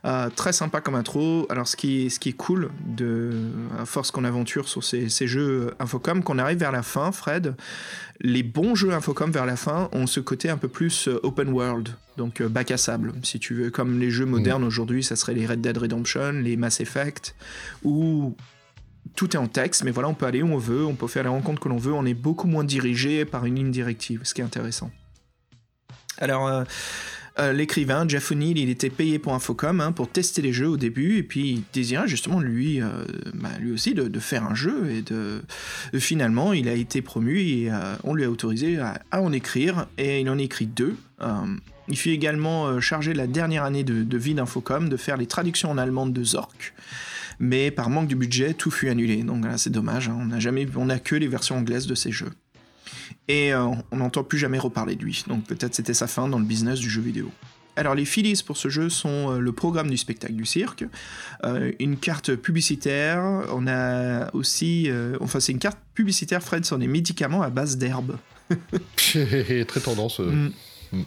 Euh, très sympa comme intro. Alors ce qui est, ce qui est cool, de, à force qu'on aventure sur ces, ces, jeux Infocom, qu'on arrive vers la fin, Fred, les bons jeux Infocom vers la fin ont ce côté un peu plus euh, open world, donc euh, bac à sable, si tu veux. Comme les jeux modernes aujourd'hui, ça serait les Red Dead Redemption, les Mass Effect, où tout est en texte, mais voilà, on peut aller où on veut, on peut faire les rencontres que l'on veut, on est beaucoup moins dirigé par une ligne directive, ce qui est intéressant. Alors, euh, euh, l'écrivain Jeff O'Neill, il était payé pour Infocom hein, pour tester les jeux au début, et puis il désirait justement lui, euh, bah, lui aussi de, faire un jeu, et de, finalement il a été promu et on lui a autorisé à, en écrire, et il en écrit deux. il fut également chargé la dernière année de, vie d'Infocom de faire les traductions en allemand de Zork mais par manque de budget, tout fut annulé. Donc là, c'est dommage. Hein. On jamais, on n'a que les versions anglaises de ces jeux et euh, on n'entend plus jamais reparler de lui. Donc peut-être c'était sa fin dans le business du jeu vidéo. Alors les Phillies pour ce jeu sont euh, le programme du spectacle du cirque, euh, une carte publicitaire, on a aussi, enfin c'est une carte publicitaire, Fred, sur des médicaments à base d'herbe. Très tendance. Mm. Mm.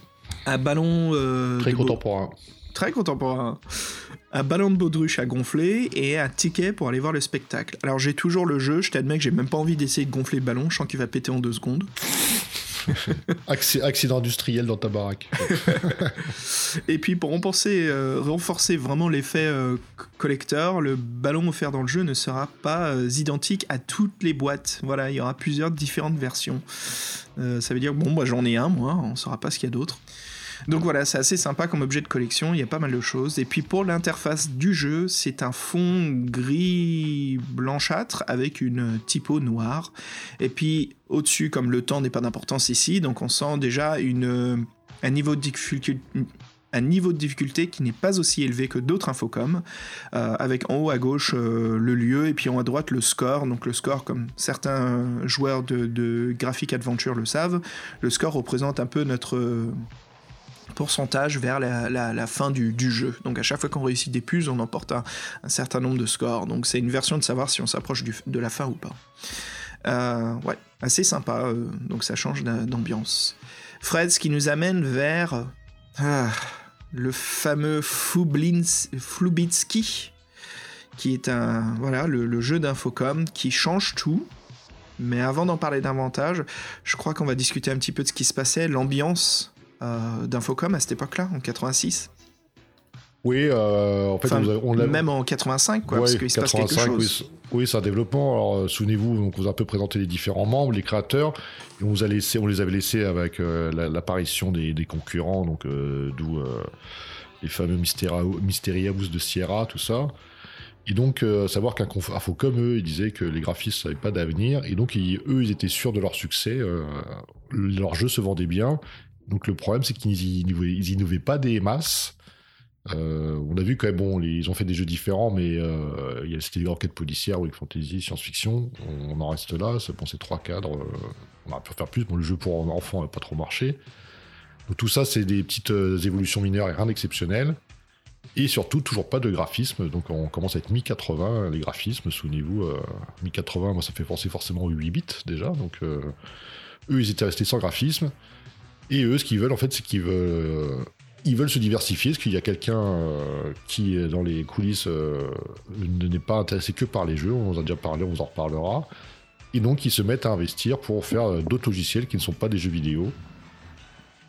Un ballon... Très contemporain très contemporain. Un ballon de baudruche à gonfler et un ticket pour aller voir le spectacle. Alors j'ai toujours le jeu, je t'admets que j'ai même pas envie d'essayer de gonfler le ballon, je sens qu'il va péter en deux secondes. Accident industriel dans ta baraque. et puis pour renforcer, euh, renforcer vraiment l'effet euh, collector, le ballon offert dans le jeu ne sera pas euh, identique à toutes les boîtes. Voilà, il y aura plusieurs différentes versions. ça veut dire, bon, bah, j'en ai un, moi, on saura pas ce qu'il y a d'autre. Donc voilà, c'est assez sympa comme objet de collection, il y a pas mal de choses. Et puis pour l'interface du jeu, c'est un fond gris blanchâtre avec une typo noire. Et puis au-dessus, comme le temps n'est pas d'importance ici, donc on sent déjà un niveau de difficulté qui n'est pas aussi élevé que d'autres infocom, euh, avec en haut à gauche euh, le lieu et puis en haut à droite le score. Donc le score, comme certains joueurs de, de graphic adventure le savent, le score représente un peu notre pourcentage vers la, fin du, jeu. Donc à chaque fois qu'on réussit des puces, on emporte un, certain nombre de scores. Donc c'est une version de savoir si on s'approche de la fin ou pas. Euh, ouais, assez sympa, euh, donc ça change d'ambiance. Fred, ce qui nous amène vers ah, le fameux Flubitsky, qui est un voilà le, jeu d'infocom qui change tout. Mais avant d'en parler davantage, je crois qu'on va discuter un petit peu de ce qui se passait, l'ambiance d'Infocom à cette époque-là, en 86 oui, euh, en fait, on, l'a même en 85, quoi, parce qu'il se passe quelque chose. Oui, c'est un développement. Alors, euh, souvenez-vous, donc, on vous a un peu présenté les différents membres, les créateurs. Et on, vous a laissé, on les avait laissés avec l'apparition des, concurrents, donc d'où les fameux Mysterious de Sierra, tout ça. Et donc, savoir qu'un Infocom, eux, ils disaient que les graphistes n'avaient pas d'avenir. Et donc, eux, ils étaient sûrs de leur succès. leur jeu se vendait bien. Donc le problème, c'est qu'ils innovaient pas des masses. Euh, on a vu quand même, bon, ils ont fait des jeux différents, mais euh, c'était des enquêtes policières, ou fantasy, science-fiction. On, en reste là, c'est bon, ces trois cadres. Euh, on aurait pu faire plus. Bon, le jeu pour enfants n'a pas trop marché. Donc tout ça, c'est des petites évolutions mineures et rien d'exceptionnel. Et surtout, toujours pas de graphisme. Donc on commence à être mi-80, les graphismes, souvenez-vous. mi-80, moi, ça fait penser forcément aux 8 bits déjà. Donc eux, ils étaient restés sans graphisme. Et eux, ce qu'ils veulent, en fait, c'est qu'ils veulent, euh, ils veulent se diversifier, parce qu'il y a quelqu'un euh, qui, dans les coulisses, euh, n'est pas intéressé que par les jeux. On en a déjà parlé, on vous en reparlera. Et donc, ils se mettent à investir pour faire d'autres logiciels qui ne sont pas des jeux vidéo.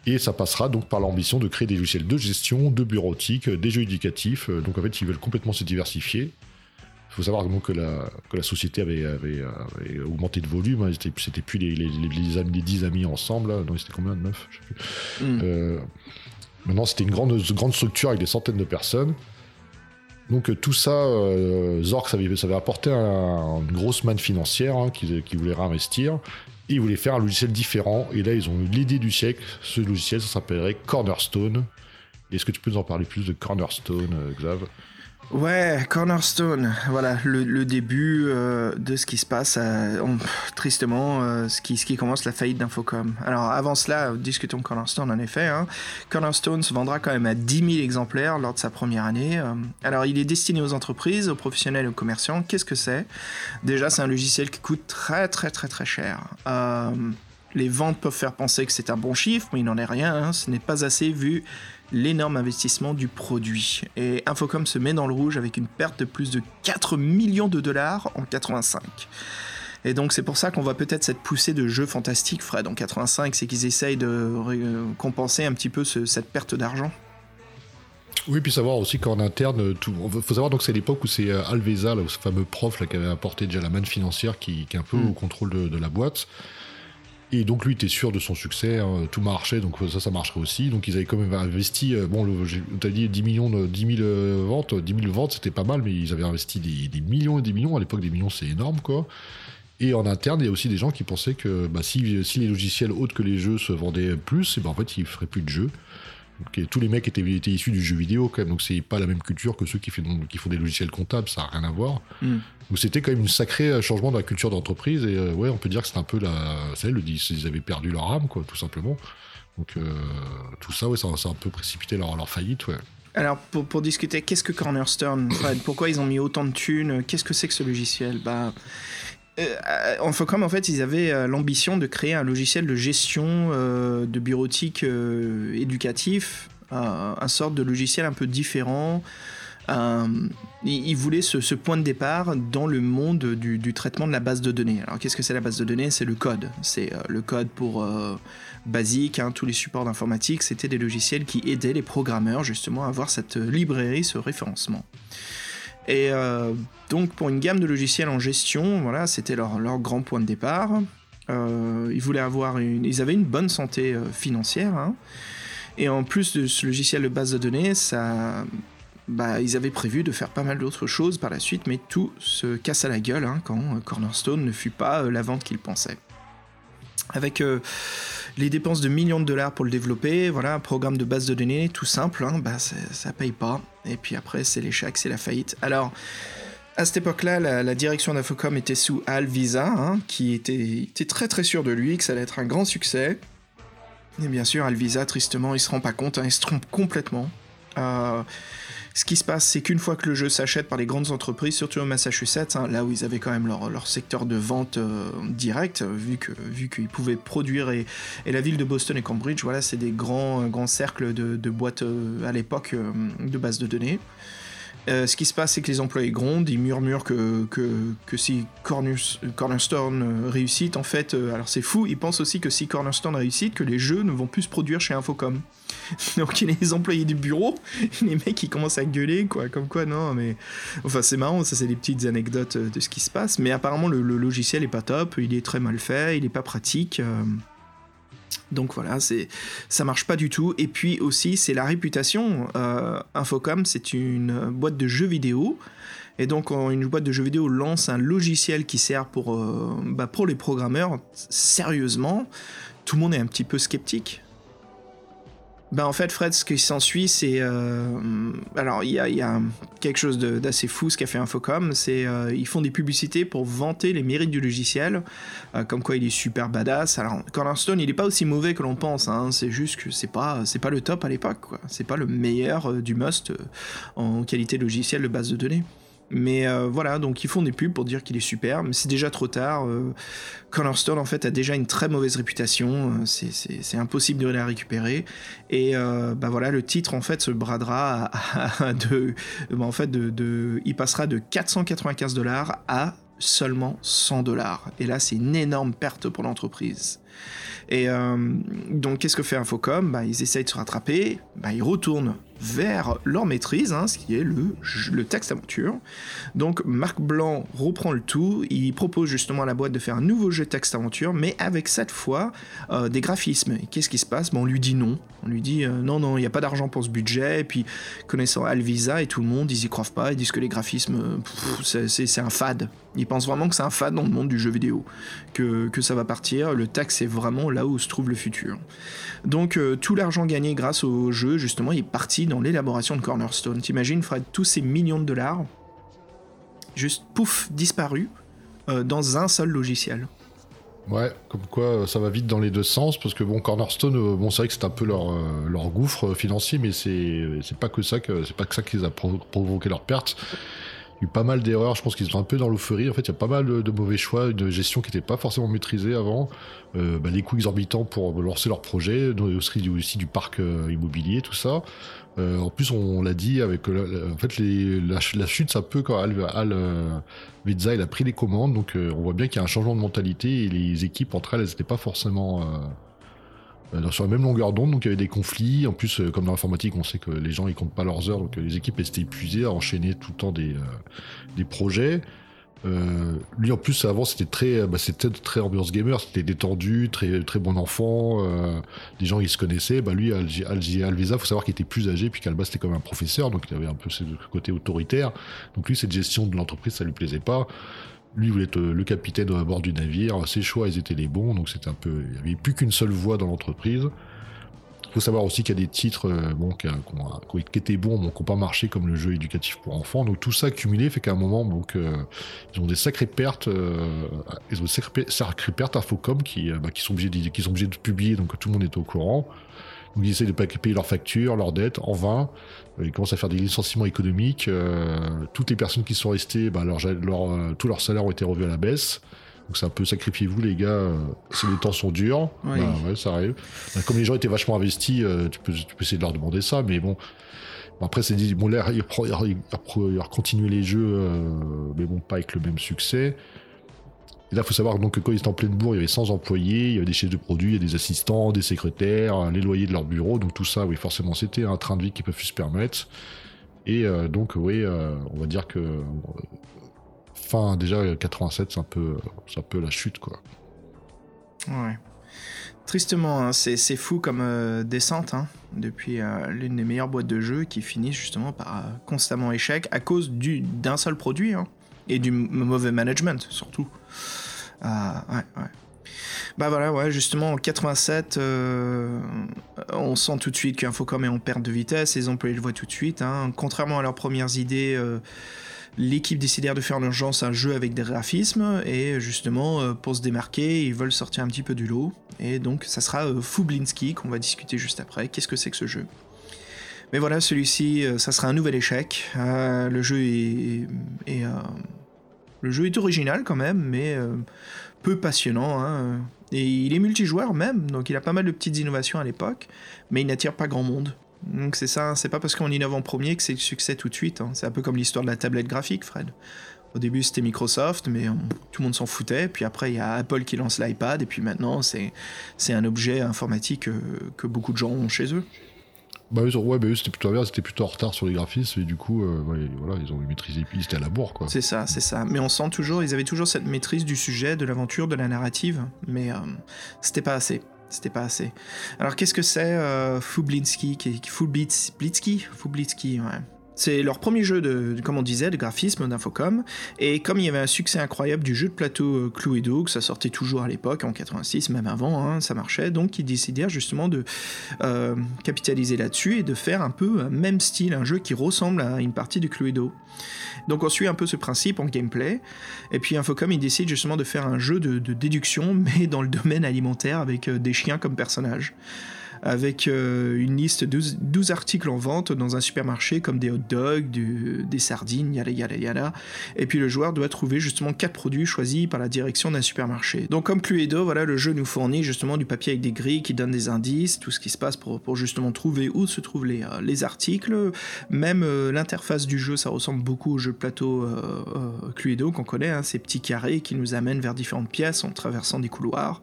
Et ça passera donc par l'ambition de créer des logiciels de gestion, de bureautique, des jeux éducatifs. Donc en fait, ils veulent complètement se diversifier. Il faut savoir que la, que la société avait, avait, augmenté de volume. Hein. C'était plus les, les, les, amis, les 10 amis ensemble. Là. Non, c'était combien? De 9 hmm. euh, Maintenant, c'était une grande, grande structure avec des centaines de personnes. Donc euh, tout ça, euh, Zork, ça avait, ça avait apporté une grosse manne financière hein, qui, qui, voulait réinvestir. Et ils voulaient faire un logiciel différent. Et là, ils ont eu l'idée du siècle. Ce logiciel, ça s'appellerait Cornerstone. Est-ce que tu peux nous en parler plus de Cornerstone, euh, Xav? Ouais, Cornerstone, voilà le, début euh, de ce qui se passe, tristement, euh, ce, qui, ce qui commence la faillite d'Infocom. Alors avant cela, discutons de Cornerstone en effet. Hein. Cornerstone se vendra quand même à 10 000 exemplaires lors de sa première année. alors il est destiné aux entreprises, aux professionnels et aux commerçants. Qu'est-ce que c'est? Déjà, c'est un logiciel qui coûte très très très très cher. les ventes peuvent faire penser que c'est un bon chiffre, mais il n'en est rien. Hein. Ce n'est pas assez vu l'énorme investissement du produit. Et Infocom se met dans le rouge avec une perte de plus de 4 millions de dollars en 85. Et donc c'est pour ça qu'on voit peut-être cette poussée de jeux fantastiques, Fred, en 85, c'est qu'ils essayent de compenser un petit peu cette perte d'argent. Oui, puis savoir aussi qu'en interne, tout, faut savoir donc c'est l'époque où c'est euh, Alvesa, ce fameux prof là, qui avait apporté déjà la manne financière, qui, est un peu mm. au contrôle de, la boîte. Et donc lui était sûr de son succès, hein, tout marchait, donc ça, ça marcherait aussi. Donc ils avaient quand même investi, euh, bon, tu as dit 10 millions, de, 10 000 euh, ventes, 10 000 ventes c'était pas mal, mais ils avaient investi des, millions et des millions. À l'époque, des millions c'est énorme, quoi. Et en interne, il y a aussi des gens qui pensaient que bah, si, les logiciels autres que les jeux se vendaient plus, et ben, en fait, ils feraient plus de jeux tous les mecs étaient, issus du jeu vidéo quand même, donc c'est pas la même culture que ceux qui, font des logiciels comptables, ça a rien à voir. Mm. Donc c'était quand même une sacré euh, changement dans la culture d'entreprise et euh, ouais, on peut dire que c'est un peu la, ça, ils avaient perdu leur âme quoi, tout simplement. Donc euh, tout ça, ouais, ça, a un peu précipité leur, leur faillite, ouais. Alors, pour, discuter, qu'est-ce que Cornerstone? Pourquoi ils ont mis autant de thunes? Qu'est-ce que c'est que ce logiciel? Bah, euh, Infocom, en fait, ils avaient euh, l'ambition de créer un logiciel de gestion euh, de bureautique éducatif, un sorte de logiciel un peu différent. ils voulaient ce, point de départ dans le monde du, traitement de la base de données. Alors, qu'est-ce que c'est la base de données? C'est le code. C'est le code pour basique, hein, tous les supports d'informatique, c'était des logiciels qui aidaient les programmeurs justement à avoir cette librairie, ce référencement. Et euh, donc pour une gamme de logiciels en gestion, voilà, c'était leur, grand point de départ. Euh, ils voulaient avoir une, avaient une bonne santé euh, financière. Hein. Et en plus de ce logiciel de base de données, bah, ils avaient prévu de faire pas mal d'autres choses par la suite, mais tout se casse à la gueule hein, quand Cornerstone ne fut pas la vente qu'ils pensaient. Avec les dépenses de millions de dollars pour le développer, voilà, un programme de base de données tout simple, hein, bah, ça paye pas. Et puis après, c'est l'échec, c'est la faillite. Alors, à cette époque-là, la, direction d'Infocom était sous Al Visa, hein, qui était, très très sûr de lui, que ça allait être un grand succès. Et bien sûr, Al Visa, tristement, il se rend pas compte, hein, il se trompe complètement. Euh, ce qui se passe, c'est qu'une fois que le jeu s'achète par les grandes entreprises, surtout au Massachusetts, hein, là où ils avaient quand même leur, secteur de vente euh, direct, vu que vu qu'ils pouvaient produire et, la ville de Boston et Cambridge, voilà, c'est des grands grands cercles de, de boîtes euh, à l'époque euh, de bases de données. Euh, ce qui se passe, c'est que les employés grondent, ils murmurent que, que, si Cornerstone euh, réussit, en fait, euh, alors c'est fou, ils pensent aussi que si Cornerstone réussit, que les jeux ne vont plus se produire chez Infocom. Donc les employés du bureau, les mecs ils commencent à gueuler, quoi, comme quoi, non, mais. Enfin, c'est marrant, ça c'est des petites anecdotes de ce qui se passe, mais apparemment le, logiciel est pas top, il est très mal fait, il est pas pratique. Donc voilà, c'est ça marche pas du tout. Et puis aussi, c'est la réputation. Euh, Infocom, c'est une boîte de jeux vidéo. Et donc, une boîte de jeux vidéo lance un logiciel qui sert pour, euh, bah, pour les programmeurs, sérieusement, tout le monde est un petit peu sceptique. Ben en fait, Fred, ce qui s'ensuit, c'est. Euh, alors, il y a, quelque chose d'assez fou ce qu'a fait Infocom. C'est euh, ils font des publicités pour vanter les mérites du logiciel, euh, comme quoi il est super badass. Alors, Cornerstone, il est pas aussi mauvais que l'on pense. Hein. c'est juste que c'est pas, pas le top à l'époque. C'est pas le meilleur du must en qualité logicielle de base de données. Mais euh, voilà, donc ils font des pubs pour dire qu'il est super, mais c'est déjà trop tard. Euh, Cornerstone, en fait, a déjà une très mauvaise réputation. Euh, c'est impossible de la récupérer. Et bah voilà, le titre, en fait, se bradera de, bah, en fait, il passera de 495 dollars à seulement 100 dollars. Et là, c'est une énorme perte pour l'entreprise. Et donc, qu'est-ce que fait Infocom? Bah, Ils essayent de se rattraper, bah, ils retournent vers leur maîtrise, hein, ce qui est le, le texte aventure. Donc Marc Blanc reprend le tout, il propose justement à la boîte de faire un nouveau jeu texte aventure, mais avec cette fois euh, des graphismes. Et qu'est-ce qui se passe? Bon, On lui dit non. On lui dit euh, non, non, il n'y a pas d'argent pour ce budget. Et puis connaissant Alvisa et tout le monde, ils y croient pas, ils disent que les graphismes, c'est un fad. Ils pensent vraiment que c'est un fad dans le monde du jeu vidéo, que, que ça va partir. Le texte, c'est vraiment là où se trouve le futur. Donc euh, tout l'argent gagné grâce au jeu, justement, est parti dans l'élaboration de Cornerstone. T'imagines, Fred, tous ces millions de dollars, juste pouf, disparus euh, dans un seul logiciel. Ouais, comme quoi euh, ça va vite dans les deux sens, parce que bon, Cornerstone, bon, c'est vrai que c'est un peu leur, leur gouffre financier, mais c'est pas que ça que c'est a provoqué leur perte eu pas mal d'erreurs. Je pense qu'ils sont un peu dans l'euphorie. En fait, il y a pas mal de, mauvais choix, de gestion qui n'était pas forcément maîtrisée avant. Euh, bah, les coûts exorbitants pour lancer leur projet, aussi, aussi du parc euh, immobilier, tout ça. Euh, en plus, on, l'a dit avec en fait la, chute, c'est un peu quand Al, Al il a pris les commandes. Donc, on voit bien qu'il y a un changement de mentalité et les équipes entre elles, elles n'étaient pas forcément euh, sur la même longueur d'onde, donc il y avait des conflits. En plus, euh, comme dans l'informatique, on sait que les gens ils comptent pas leurs heures, donc euh, les équipes étaient épuisées à enchaîner tout le temps des, des projets. lui en plus avant c'était très bah, c'était très ambiance gamer c'était détendu très très bon enfant des gens ils se connaissaient bah lui Alvisa faut savoir qu'il était plus âgé puis qu'Alba c'était comme un professeur donc il avait un peu ce côté autoritaire donc lui cette gestion de l'entreprise ça lui plaisait pas lui voulait être le capitaine à bord du navire. Ses choix, ils étaient les bons, donc c'était un peu. Il n'y avait plus qu'une seule voie dans l'entreprise. Il faut savoir aussi qu'il y a des titres euh, bon, qui, étaient bons, qui n'ont pas marché, comme le jeu éducatif pour enfants. Donc tout ça cumulé fait qu'à un moment, euh, ils ont des sacrées pertes. Euh, ils ont des sacrées, pertes à Focom qui, bah, qui, sont obligés de, qui sont obligés de publier, donc tout le monde est au courant. Donc ils essaient de pas payer leurs factures, leurs dettes en vain. Ils commencent à faire des licenciements économiques. Euh, toutes les personnes qui sont restées, bah, leur, leur, euh, tous leurs salaires ont été revus à la baisse. Donc c'est un peu sacrifiez-vous les gars, euh, si les temps sont durs. Bah, ouais, ça arrive. Bah, comme les gens étaient vachement investis, tu, peux, tu peux essayer de leur demander ça, mais bon. Après, c'est dit, bon, là, il, il, continuer les jeux, mais bon, pas avec le même succès. Et là, il faut savoir donc, que quand ils étaient en pleine bourre, il y avait 100 employés, il y avait des chefs de produits, il y a des assistants, des secrétaires, les loyers de leur bureau. Donc tout ça, oui, forcément, c'était un train de vie qu'ils peuvent se permettre. Et euh, donc, oui, euh, on va dire que euh, fin déjà 87, c'est un peu, la chute, quoi. Ouais. Tristement, hein, c'est fou comme descente, hein, depuis l'une des meilleures boîtes de jeux qui finit justement par constamment échec à cause d'un seul produit hein, et du mauvais management surtout. Ah. Bah voilà, justement, en 87, euh, on sent tout de suite qu'Infocom est en perte de vitesse, les employés le voient tout de suite. Hein. Contrairement à leurs premières idées, euh, l'équipe décidèrent de faire en urgence un jeu avec des graphismes, et justement, euh, pour se démarquer, ils veulent sortir un petit peu du lot. Et donc, ça sera Fublinski qu'on va discuter juste après. Qu'est-ce que c'est que ce jeu? Mais voilà, celui-ci, ça sera un nouvel échec. le jeu est, est le jeu est original quand même, mais euh, peu passionnant. Hein. Et il est multijoueur même, donc il a pas mal de petites innovations à l'époque, mais il n'attire pas grand monde. Donc c'est ça, c'est pas parce qu'on innove en premier que c'est le succès tout de suite. Hein. C'est un peu comme l'histoire de la tablette graphique, Fred. Au début c'était Microsoft, mais tout le monde s'en foutait. Puis après il y a Apple qui lance l'iPad, et puis maintenant c'est un objet informatique euh, que beaucoup de gens ont chez eux. Bah ouais, bah c'était plutôt bien, c'était plutôt en retard sur les graphismes et du coup, euh, voilà, ils ont maîtrisé, puis c'était à la bourre quoi. C'est ça, c'est ça. Mais on sent toujours, ils avaient toujours cette maîtrise du sujet, de l'aventure, de la narrative, mais euh, c'était pas assez. C'était pas assez. Alors qu'est-ce que c'est euh, Fublinski, Fublitsky, ouais. C'est leur premier jeu de, comme on disait, de graphisme d'Infocom. Et comme il y avait un succès incroyable du jeu de plateau euh, Cluedo, que ça sortait toujours à l'époque, en 86, même avant, hein, ça marchait, donc ils décidèrent justement de euh, capitaliser là-dessus et de faire un peu un même style, un jeu qui ressemble à une partie de Cluedo. Donc on suit un peu ce principe en gameplay. Et puis Infocom, il décide justement de faire un jeu de, de déduction, mais dans le domaine alimentaire avec euh, des chiens comme personnages avec euh, une liste de 12, articles en vente dans un supermarché comme des hot dogs, des sardines, yada yada yada. Et puis le joueur doit trouver justement quatre produits choisis par la direction d'un supermarché. Donc comme Cluedo, voilà, le jeu nous fournit justement du papier avec des grilles qui donnent des indices, tout ce qui se passe pour, justement trouver où se trouvent les, euh, les articles. Même euh, l'interface du jeu, ça ressemble beaucoup au jeu plateau Cluedo qu'on connaît, hein, ces petits carrés qui nous amènent vers différentes pièces en traversant des couloirs.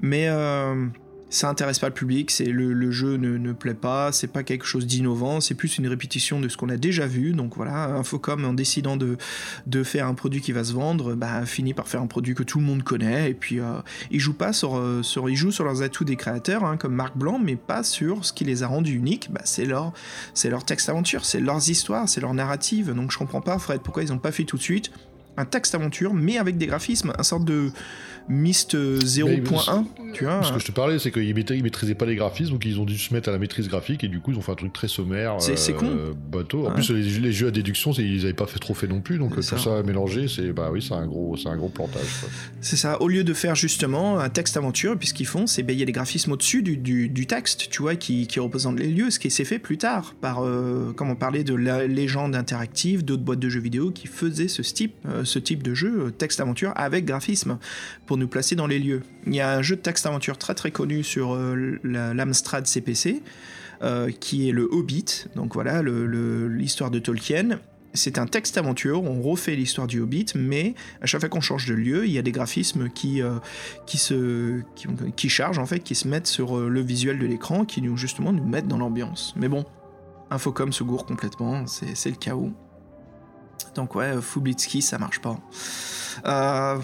Mais ça intéresse pas le public, c'est le, jeu ne, plaît pas, c'est pas quelque chose d'innovant, c'est plus une répétition de ce qu'on a déjà vu. Donc voilà, Infocom en décidant de, de faire un produit qui va se vendre, bah, finit par faire un produit que tout le monde connaît. Et puis euh, ils jouent pas sur, euh, sur, ils jouent sur leurs atouts des créateurs, hein, comme Marc Blanc, mais pas sur ce qui les a rendus uniques. Bah, c'est leur, c'est leur texte aventure, c'est leurs histoires, c'est leur narrative. Donc je comprends pas, Fred, pourquoi ils ont pas fait tout de suite un texte aventure, mais avec des graphismes, un sorte de Myst 0.1, tu vois. Ce que je te parlais, c'est qu'ils maîtrisaient pas les graphismes, donc ils ont dû se mettre à la maîtrise graphique, et du coup, ils ont fait un truc très sommaire. C'est con. Euh, bateau. En plus, les, jeux à déduction, ils n'avaient pas fait trop fait non plus, donc tout ça mélangé, c'est bah oui, c'est un gros, c'est un gros plantage. C'est ça. Au lieu de faire justement un texte aventure, puis ce qu'ils font, c'est ben, il y a des graphismes au-dessus du, du, texte, tu vois, qui, qui représentent les lieux, ce qui s'est fait plus tard par, euh, comme on parlait de la légende interactive, d'autres boîtes de jeux vidéo qui faisaient ce type, euh, ce type de jeu, texte aventure avec graphisme, pour nous placer dans les lieux. Il y a un jeu de texte aventure très très connu sur euh, l'Amstrad CPC, euh, qui est le Hobbit, donc voilà l'histoire de Tolkien. C'est un texte aventure, on refait l'histoire du Hobbit, mais à chaque fois qu'on change de lieu, il y a des graphismes qui, euh, qui, se, qui, chargent, en fait, qui se mettent sur le visuel de l'écran, qui nous justement nous mettent dans l'ambiance. Mais bon, Infocom se gourre complètement, c'est le chaos. Donc ouais, Fublitsky, ça marche pas. Euh,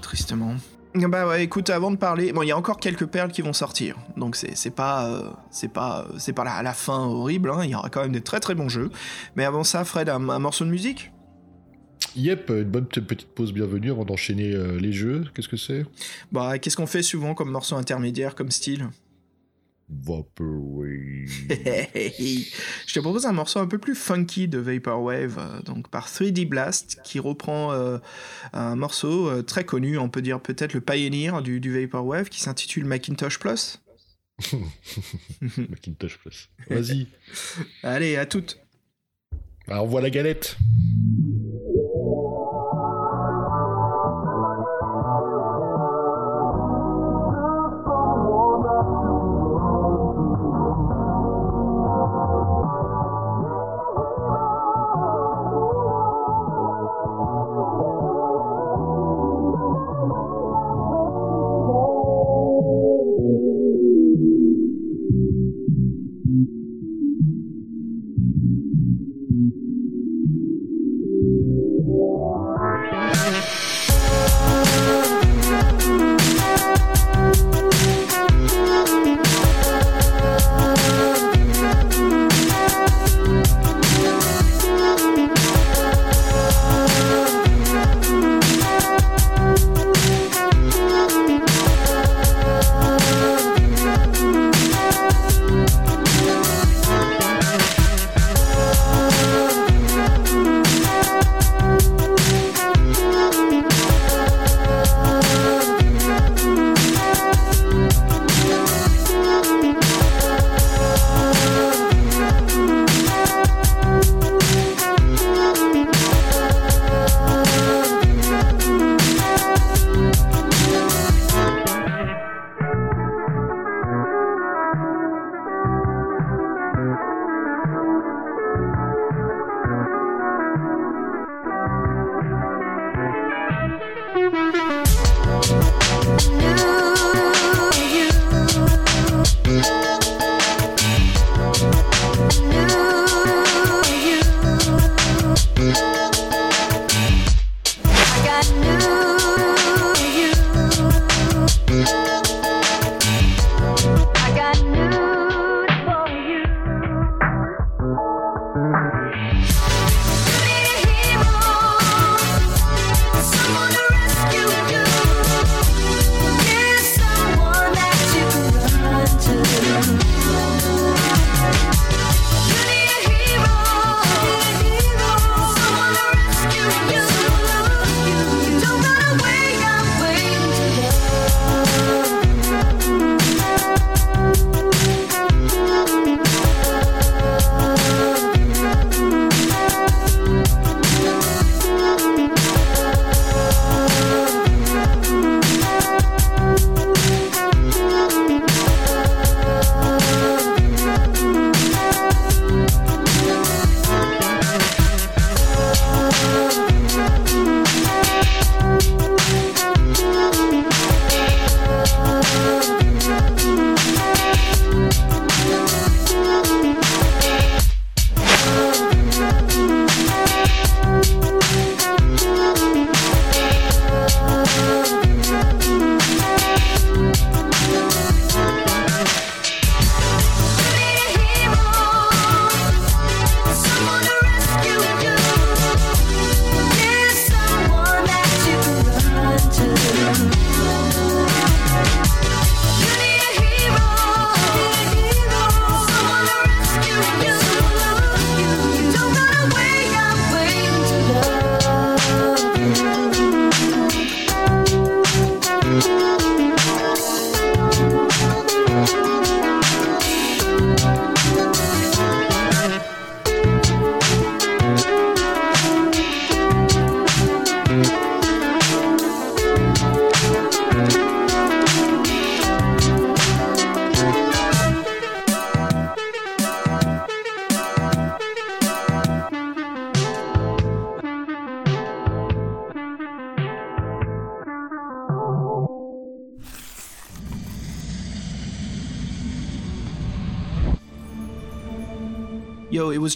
tristement. Bah ouais, écoute, avant de parler, bon, il y a encore quelques perles qui vont sortir, donc c'est pas euh, c'est pas c'est pas la, la fin horrible. Hein. Il y aura quand même des très très bons jeux. Mais avant ça, Fred, un, morceau de musique? Yep, une bonne petite pause bienvenue avant d'enchaîner euh, les jeux. Qu'est-ce que c'est? Bah, qu'est-ce qu'on fait souvent comme morceau intermédiaire, comme style? Vaporwave. Je te propose un morceau un peu plus funky de Vaporwave, euh, donc par 3D Blast, qui reprend euh, un morceau euh, très connu, on peut dire peut-être le pioneer du, du Vaporwave, qui s'intitule Macintosh Plus. Macintosh Plus. Vas-y. Allez, à toutes. Alors, on voit la galette.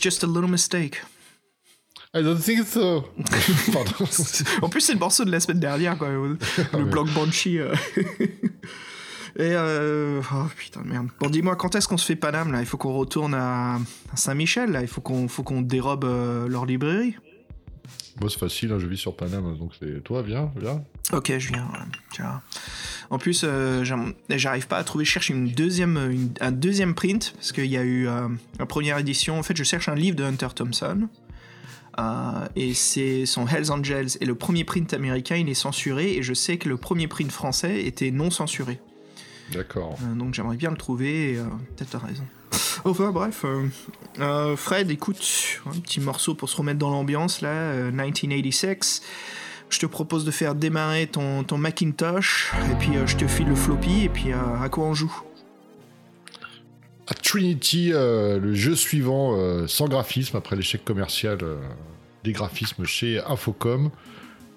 Just a little mistake. I don't think so. Pardon. en plus, c'est le morceau de la semaine dernière, quoi. Le Blanc Banshee. euh. Et euh... Oh putain de merde. Bon, dis-moi, quand est-ce qu'on se fait Paname, là? Il faut qu'on retourne à, à Saint-Michel, là Il faut qu'on faut qu'on dérobe euh, leur librairie Moi, c'est facile, hein, je vis sur Paname, donc c'est toi, viens, viens. Ok, je viens. ouais. En plus, euh, j'arrive pas à trouver. Je cherche une deuxième, une- un deuxième print parce qu'il y a eu euh, la première édition. En fait, je cherche un livre de Hunter Thompson. Euh, et c'est son Hells Angels. Et le premier print américain, il est censuré. Et je sais que le premier print français était non censuré. D'accord. Donc j'aimerais bien le trouver. et, Peut-être t'as raison. Enfin bref, euh, euh, Fred, écoute, un petit morceau pour se remettre dans l'ambiance là, euh, 1986. Je te propose de faire démarrer ton, Macintosh, et puis euh, je te file le floppy, et puis euh, à quoi on joue? À Trinity, euh, le jeu suivant, euh, sans graphisme, après l'échec commercial euh, des graphismes chez Infocom.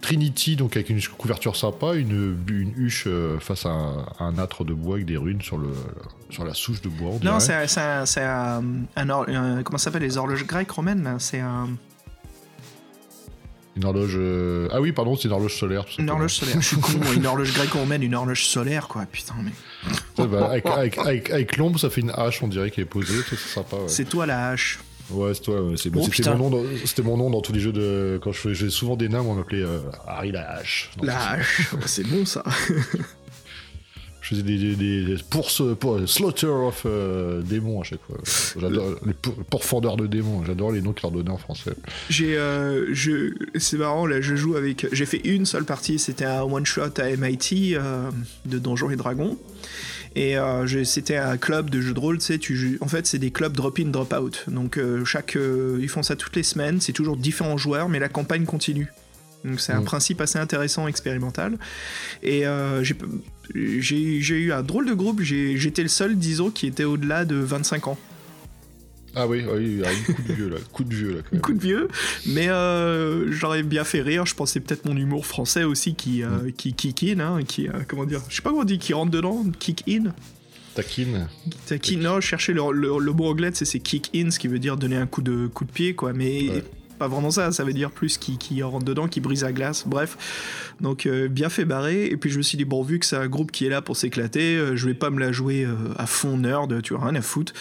Trinity, donc avec une couverture sympa, une, huche euh, face à un, à un âtre de bois avec des runes sur, le, sur la souche de bois. on Non, c'est un, comment ça s'appelle les horloges grecques romaines C'est un, Une horloge. euh, Ah oui, pardon, c'est une horloge solaire. une horloge solaire. Je suis con, une horloge grecque romaine, une horloge solaire quoi. Putain, mais Ouais, bah, avec avec, avec, avec l'ombre, ça fait une hache, on dirait, qui est posée. C'est sympa. Ouais, c'est toi la hache. ouais c'est toi. bah, Oh, C'était mon, nom dans- c'était mon nom dans tous les jeux de. Quand je faisais souvent des nains, on m'appelait euh, Harry la hache. La hache, c'est bon ça. Je faisais des, des, des- pour, ce, pour Slaughter of euh, démons à chaque fois. J'adore les pour- pourfendeurs de démons. J'adore les noms qu'ils leur donnaient en français. J'ai, euh, je, c'est marrant là, je joue avec. J'ai fait une seule partie, c'était un one shot à MIT euh, de Donjons et Dragons. Et euh, c'était un club de jeux de rôle, tu sais, tu en fait c'est des clubs drop-in, drop-out. Donc euh, chaque, euh, ils font ça toutes les semaines, c'est toujours différents joueurs, mais la campagne continue. Donc c'est un Mm. principe assez intéressant, expérimental. Et j'ai, j'ai, j'ai eu un drôle de groupe, j'ai- j'étais le seul, disons, qui était au-delà de 25 ans. Ah oui, oui, il y a un coup de vieux là. Coup de vieux là. Quand même. coup de vieux, mais euh, j'aurais bien fait rire. Je pensais peut-être mon humour français aussi qui, euh, qui kick in, hein, qui, euh, comment dire, je sais pas comment on dit, qui rentre dedans, kick in. Taquine. Qui, qui- non, chercher le, le, le mot anglais, c'est c'est kick in, ce qui veut dire donner un coup de, coup de pied, quoi. Mais Ouais. Pas vraiment ça, ça veut dire plus qui, qui rentre dedans, qui brise la glace, bref. Donc euh, bien fait barrer. Et puis je me suis dit, bon, vu que c'est un groupe qui est là pour s'éclater, euh, je vais pas me la jouer euh, à fond nerd, tu vois, rien à foutre.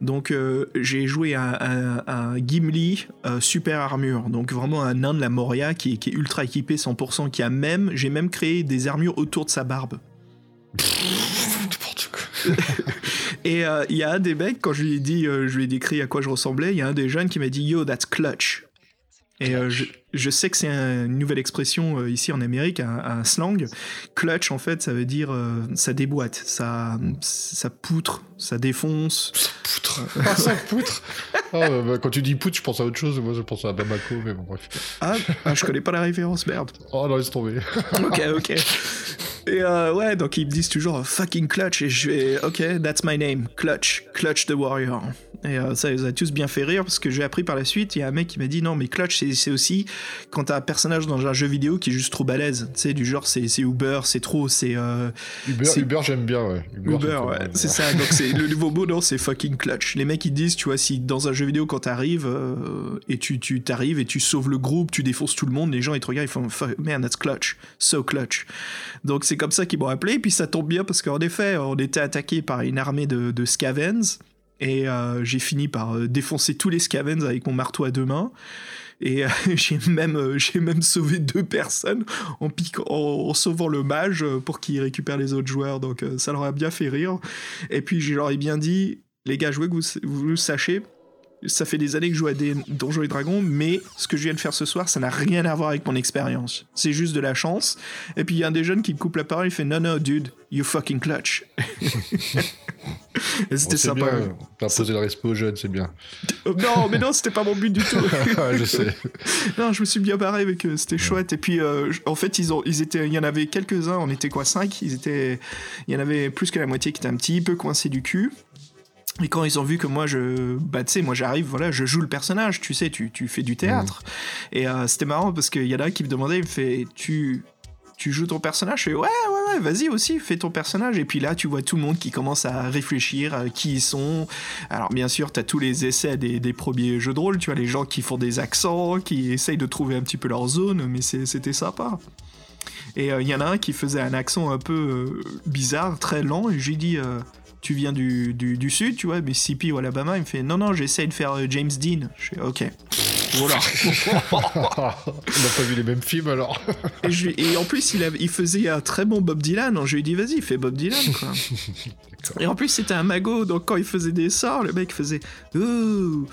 Donc j'ai joué un, un- un Gimli super armure, donc vraiment un nain de la Moria qui, est- qui est ultra équipé 100%, qui a même, j'ai même créé des armures autour de sa barbe. Et euh, il y a un des mecs, quand je lui ai dit, euh, je lui ai décrit à quoi je ressemblais, il y a un des jeunes qui m'a dit Yo, that's clutch. Et euh, je, je sais que c'est un- une nouvelle expression euh, ici en Amérique, un, un slang. Clutch, en fait, ça veut dire euh, ça déboîte, ça, ça poutre, ça défonce. Poutre. Ah, ça poutre. Ah, bah, bah, quand tu dis poutre, je pense à autre chose. Moi, je pense à Bamako, mais bon, bref. Ah, ah, je connais pas la référence, merde. Oh non, laisse tomber. ok, ok. Et euh, ouais, donc ils me disent toujours fucking clutch et je vais ok, that's my name, clutch, clutch the warrior. Et euh, ça les a tous bien fait rire parce que j'ai appris par la suite, il y a un mec qui m'a dit non mais clutch c'est- aussi quand t'as un personnage dans un jeu vidéo qui est juste trop balèze, tu sais du genre c'est c'est Uber, c'est trop, c'est euh, Uber, C'est- Uber j'aime bien, ouais. Uber, c'est ouais, c'est ça. Donc c'est le nouveau mot, non, c'est fucking clutch. Les mecs ils disent, tu vois, si dans un jeu vidéo quand t'arrives euh, et tu tu t'arrives et tu sauves le groupe, tu défonces tout le monde, les gens ils te regardent, ils font Fuck, man that's clutch, so clutch. Donc c'est comme ça qu'ils m'ont appelé. Et puis ça tombe bien parce qu'en effet, on était attaqué par une armée de, de scavens et euh, j'ai fini par euh, défoncer tous les scavens avec mon marteau à deux mains. Et euh, j'ai même, sauvé deux personnes en, piquant, en, sauvant le mage pour qu'il récupère les autres joueurs. Donc ça leur a bien fait rire. Et puis je leur ai bien dit, les gars, je que vous, vous le sachiez. Ça fait des années que je joue à des Donjons et Dragons, mais ce que je viens de faire ce soir, ça n'a rien à voir avec mon expérience. C'est juste de la chance. Et puis il y a un des jeunes qui me coupe la parole, il fait Non, non, dude, you fucking clutch. c'était sympa. bien. T'as posé le respect aux jeunes, c'est bien. Euh, non, mais non, c'était pas mon but du tout. Je sais. Non, je me suis bien barré avec eux, c'était chouette. Et puis, euh, en fait, ils ont, ils étaient, il y en avait quelques-uns, on était quoi, cinq? Ils étaient, il y en avait plus que la moitié qui étaient un petit peu coincés du cul. Et quand ils ont vu que moi, je, bah, tu sais, moi j'arrive, voilà, je joue le personnage, tu sais, tu, tu fais du théâtre. Et euh, c'était marrant parce qu'il y en a un qui me demandait, il me fait, tu, tu joues ton personnage? Je fais, ouais, ouais, ouais, vas-y aussi, fais ton personnage. Et puis là, tu vois tout le monde qui commence à réfléchir à qui ils sont. Alors, bien sûr, t'as tous les essais des, des, premiers jeux de rôle, tu vois, les gens qui font des accents, qui essayent de trouver un petit peu leur zone, mais c'était sympa. Et il euh, y en a un qui faisait un accent un peu euh, bizarre, très lent, et j'ai dit tu viens du, du, sud, tu vois, Mississippi ou Alabama. Il me fait non, non, j'essaye de faire euh, James Dean. Je fais ok. Voilà. On n'a pas vu les mêmes films alors. et, en plus, il, il, faisait un très bon Bob Dylan. Je lui ai dit vas-y, fais Bob Dylan quoi. et en plus, c'était un magot, donc quand il faisait des sorts, le mec faisait Ooh,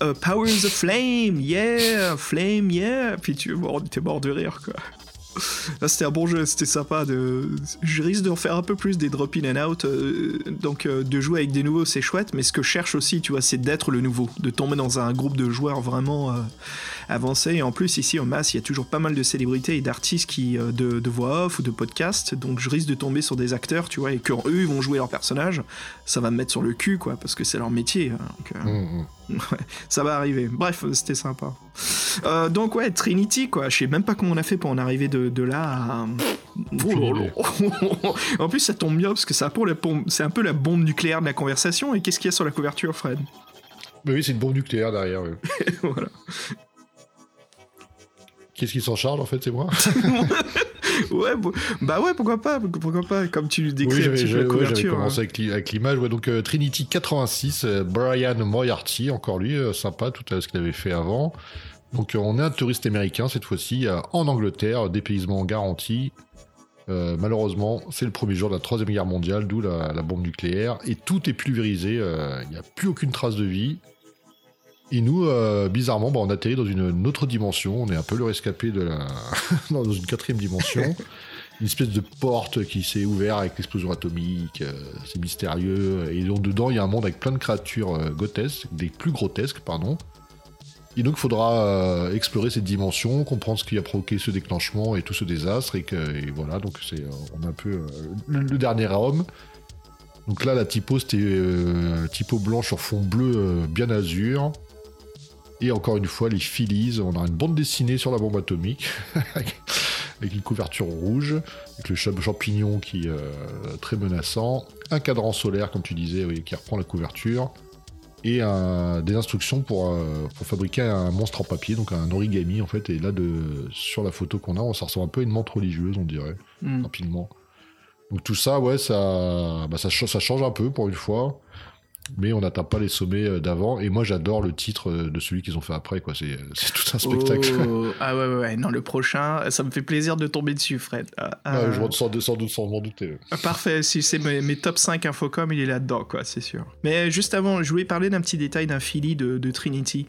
uh, Powers of Flame, yeah, Flame, yeah. Puis tu es mort de rire quoi. Ah, c'était un bon jeu, c'était sympa. De... Je risque de refaire un peu plus des drop in and out. Euh, donc euh, de jouer avec des nouveaux, c'est chouette. Mais ce que je cherche aussi, tu vois, c'est d'être le nouveau, de tomber dans un groupe de joueurs vraiment euh, avancé. Et en plus, ici au MAS, il y a toujours pas mal de célébrités et d'artistes qui de, de, voix off ou de podcast. Donc je risque de tomber sur des acteurs, tu vois, et quand eux vont jouer leur personnage, ça va me mettre sur le cul, quoi, parce que c'est leur métier. Hein, donc, mmh, mmh. ça va arriver. Bref, c'était sympa. Euh, donc ouais, Trinity, quoi. Je sais même pas comment on a fait pour en arriver de, là à... en plus, ça tombe bien parce que c'est un, un peu la bombe nucléaire de la conversation. Et qu'est-ce qu'il y a sur la couverture, Fred? Bah Oui, c'est une bombe nucléaire derrière. voilà. Qu'est-ce qui s'en charge en fait, c'est moi ouais, bah ouais, pourquoi pas, pourquoi pas, comme tu décris oui, la couverture. commencé hein. avec l'image, ouais, donc euh, Trinity 86, euh, Brian Moriarty, encore lui, euh, sympa, tout ce qu'il avait fait avant. Donc on est un touriste américain cette fois-ci en Angleterre, dépaysement garanti. malheureusement, c'est le premier jour de la troisième guerre mondiale, d'où la, bombe nucléaire, et tout est pulvérisé. Il n'y a plus aucune trace de vie. Et nous, euh, bizarrement, bah, on atterrit dans une, autre dimension. On est un peu le rescapé de la... dans une quatrième dimension. une espèce de porte qui s'est ouverte avec l'explosion atomique. Euh, c'est mystérieux. Et donc, dedans, il y a un monde avec plein de créatures euh, grotesques, des plus grotesques, pardon. Et donc, il faudra explorer cette dimension, comprendre ce qui a provoqué ce déclenchement et tout ce désastre. Et, que, voilà, donc c'est on a un peu le, dernier homme. Donc là, la typo, c'était typo blanche sur fond bleu bien azur. Et encore une fois, les Phillies, on a une bande dessinée sur la bombe atomique, avec une couverture rouge, avec le champignon qui est euh, très menaçant, un cadran solaire, comme tu disais, qui reprend la couverture, et des instructions pour, euh, pour fabriquer un monstre en papier, donc un origami en fait. Et là, de, sur la photo qu'on a, on s'en ressemble un peu à une montre religieuse, on dirait, hmm. rapidement. Donc tout ça, ouais, ça, bah, ça, ça change un peu pour une fois mais on n'atteint pas les sommets euh, d'avant. Et moi, j'adore le titre euh, de celui qu'ils ont fait après, quoi. C'est, tout un spectacle. Oh, ah ouais, ouais, non, le prochain, ça me fait plaisir de tomber dessus, Fred. Ah, ah, je sans, sans, doute sans m'en douter. Ah, parfait, si c'est mes, top 5 Infocom, il est là-dedans, quoi, c'est sûr. Mais juste avant, je voulais parler d'un petit détail d'un Philly de, Trinity.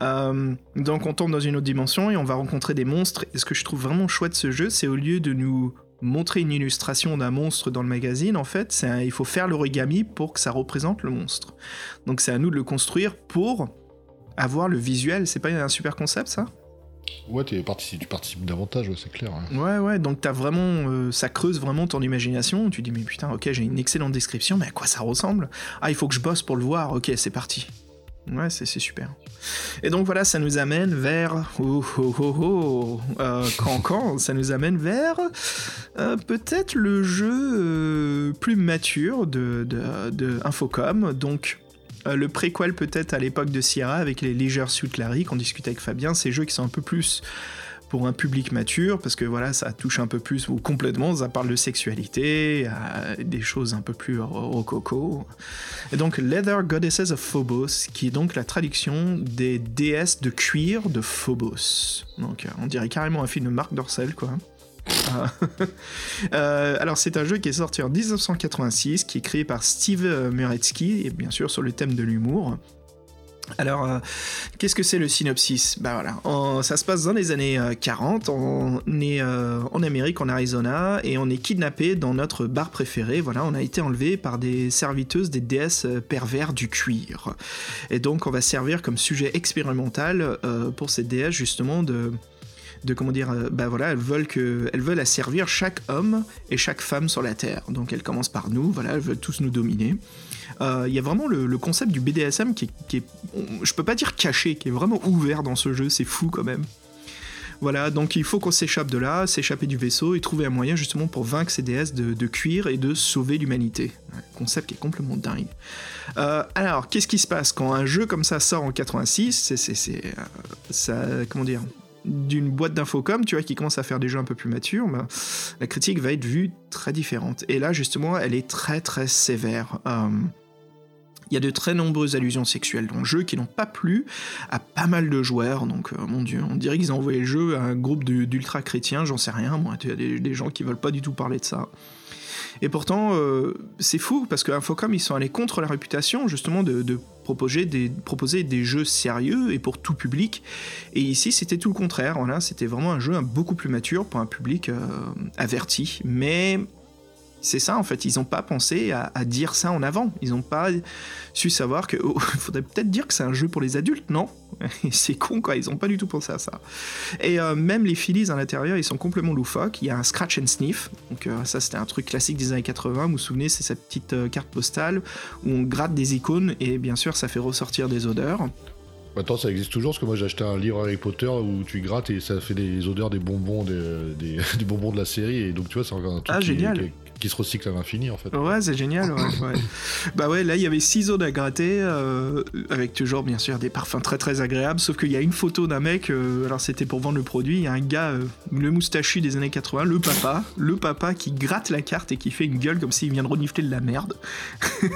donc, on tombe dans une autre dimension et on va rencontrer des monstres. Et ce que je trouve vraiment chouette de ce jeu, c'est au lieu de nous montrer une illustration d'un monstre dans le magazine, en fait, c'est il faut faire l'origami pour que ça représente le monstre. Donc c'est à nous de le construire pour avoir le visuel. C'est pas un super concept, ça? Ouais, tu participes davantage, ouais, c'est clair. Ouais, ouais, donc t'as vraiment, euh, ça creuse vraiment ton imagination. Tu dis, mais putain, ok, j'ai une excellente description, mais à quoi ça ressemble? Ah, il faut que je bosse pour le voir, ok, c'est parti. Ouais, c'est super. Et donc voilà, ça nous amène vers... Oh, oh, oh, oh euh, quand, ça nous amène vers euh, peut-être le jeu euh, plus mature de, de, Infocom, donc le préquel peut-être à l'époque de Sierra avec les Leisure Suit Larry qu'on discutait avec Fabien, ces jeux qui sont un peu plus pour un public mature, parce que voilà, ça touche un peu plus, ou complètement, ça parle de sexualité, des choses un peu plus rococo. Et donc, Leather Goddesses of Phobos, qui est donc la traduction des déesses de cuir de Phobos. Donc, on dirait carrément un film de Marc Dorcel, quoi. Euh, alors c'est un jeu qui est sorti en 1986, qui est créé par Steve Muretsky, et bien sûr sur le thème de l'humour. Alors, euh, qu'est-ce que c'est le synopsis? Bah voilà, ça se passe dans les années 40, euh, on est euh, en Amérique, en Arizona, et on est kidnappé dans notre bar préféré. Voilà, on a été enlevé par des serviteuses des déesses pervers du cuir. Et donc, on va servir comme sujet expérimental pour ces déesses justement de de comment dire, bah voilà, elles veulent que, elles veulent asservir chaque homme et chaque femme sur la terre. Donc elles commencent par nous, voilà, elles veulent tous nous dominer. Euh, il y a vraiment le, concept du BDSM qui est, je peux pas dire caché, qui est vraiment ouvert dans ce jeu, c'est fou quand même. Voilà, donc il faut qu'on s'échappe de là, s'échapper du vaisseau et trouver un moyen justement pour vaincre ces déesses de, de cuir et de sauver l'humanité. Concept qui est complètement dingue. Euh, alors, qu'est-ce qui se passe quand un jeu comme ça sort en 86 C'est, euh, comment dire d'une boîte d'infocom, tu vois, qui commence à faire des jeux un peu plus matures, bah, la critique va être vue très différente. Et là, justement, elle est très très sévère. Il y a de très nombreuses allusions sexuelles dans le jeu qui n'ont pas plu à pas mal de joueurs. Donc, euh, mon dieu, on dirait qu'ils ont envoyé le jeu à un groupe d'ultra chrétiens, j'en sais rien. Moi, il y a des, gens qui veulent pas du tout parler de ça. Et pourtant, euh, c'est fou parce que Infocom, ils sont allés contre la réputation justement de, de proposer, des, proposer des jeux sérieux et pour tout public. Et ici, c'était tout le contraire. Voilà, c'était vraiment un jeu beaucoup plus mature pour un public euh, averti. Mais c'est ça en fait, ils n'ont pas pensé à, à, dire ça en avant. Ils n'ont pas su savoir que oh, faudrait peut-être dire que c'est un jeu pour les adultes, non? C'est con quoi, ils n'ont pas du tout pensé à ça. Et euh, même les filis à l'intérieur, ils sont complètement loufoques. Il y a un scratch and sniff, donc euh, ça c'était un truc classique des années 80. Vous vous souvenez, c'est cette petite euh, carte postale où on gratte des icônes et bien sûr ça fait ressortir des odeurs. Attends, ça existe toujours parce que moi j'ai acheté un livre Harry Potter où tu grattes et ça fait des odeurs des bonbons des, des, des bonbons de la série et donc tu vois c'est encore un truc ah, qui, génial. Qui, qui se recycle à l'infini en fait. Ouais, c'est génial. Ouais, ouais. bah ouais, là il y avait six zones à gratter euh, avec toujours bien sûr des parfums très très agréables. Sauf qu'il y a une photo d'un mec. Euh, alors c'était pour vendre le produit. Il y a un gars, euh, le moustachu des années 80, le papa, le papa qui gratte la carte et qui fait une gueule comme s'il vient de renifler de la merde.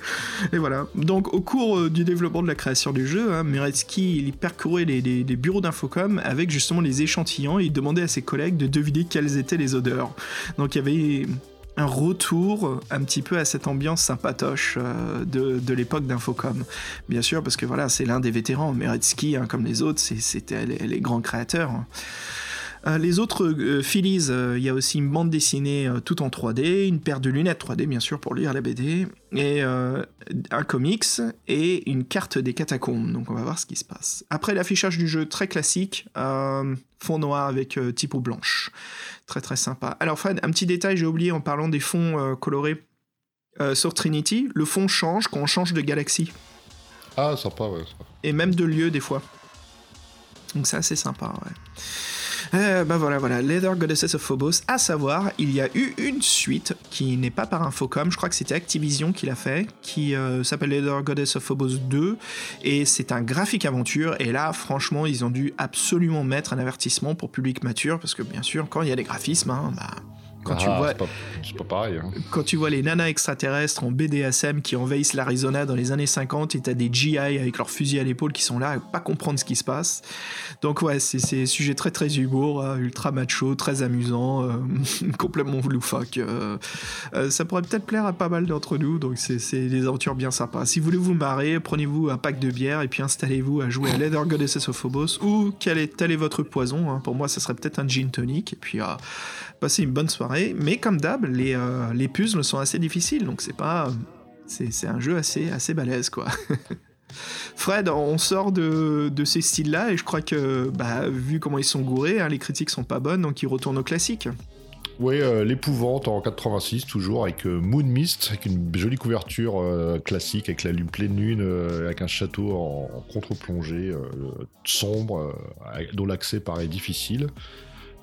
Et voilà. Donc, au cours euh, du développement de la création du jeu, hein, Muretsky il parcourait les, bureaux d'infocom avec justement les échantillons et il demandait à ses collègues de deviner quelles étaient les odeurs. Donc, il y avait un retour un petit peu à cette ambiance sympatoche euh, de, l'époque d'Infocom. Bien sûr, parce que voilà, c'est l'un des vétérans. Meretsky, hein, comme les autres, c'était les, grands créateurs. Euh, les autres euh, Phillies, il euh, y a aussi une bande dessinée tout en 3D, une paire de lunettes 3D bien sûr pour lire la BD, et un comics et une carte des catacombes. Donc on va voir ce qui se passe. Après l'affichage du jeu très classique, fond noir avec typo blanche. Très très sympa. Alors Fred, un petit détail j'ai oublié en parlant des fonds colorés sur Trinity, le fond change quand on change de galaxie. Ah sympa ouais. Ça. Et même de lieu des fois. Donc c'est assez sympa ouais. Euh, bah voilà, voilà, Leather Goddesses of Phobos. À savoir, il y a eu une suite qui n'est pas par Infocom, je crois que c'était Activision qui l'a fait, qui euh, s'appelle Leather Goddess of Phobos 2, et c'est un graphique aventure. Et là, franchement, ils ont dû absolument mettre un avertissement pour public mature, parce que bien sûr, quand il y a des graphismes, hein, bah quand ah, tu vois, pas, pas, pareil. Hein. Quand tu vois les nanas extraterrestres en BDSM qui envahissent l'Arizona dans les années 50 et t'as des GI avec leurs fusils à l'épaule qui sont là à pas comprendre ce qui se passe. Donc ouais, c'est sujet très très humour, hein, ultra macho, très amusant, euh, complètement loufoque. Euh, euh, ça pourrait peut-être plaire à pas mal d'entre nous, donc c'est des aventures bien sympas. Si vous voulez vous marrer, prenez-vous un pack de bière et puis installez-vous à jouer à Leather Goddesses of Phobos ou quel est, tel est votre poison. Hein. Pour moi, ça serait peut-être un gin tonic et puis passer une bonne soirée. Mais comme d'hab, les, euh, les puzzles sont assez difficiles, donc c'est pas. C'est un jeu assez, assez balèze, quoi. Fred, on sort de, de ces styles-là et je crois que, bah, vu comment ils sont gourés, hein, les critiques sont pas bonnes, donc ils retournent au classique. Oui, euh, l'épouvante en 86 toujours avec euh, Moon Mist, avec une jolie couverture euh, classique avec la lune pleine lune, euh, avec un château en, en contre-plongée sombre, dont l'accès paraît difficile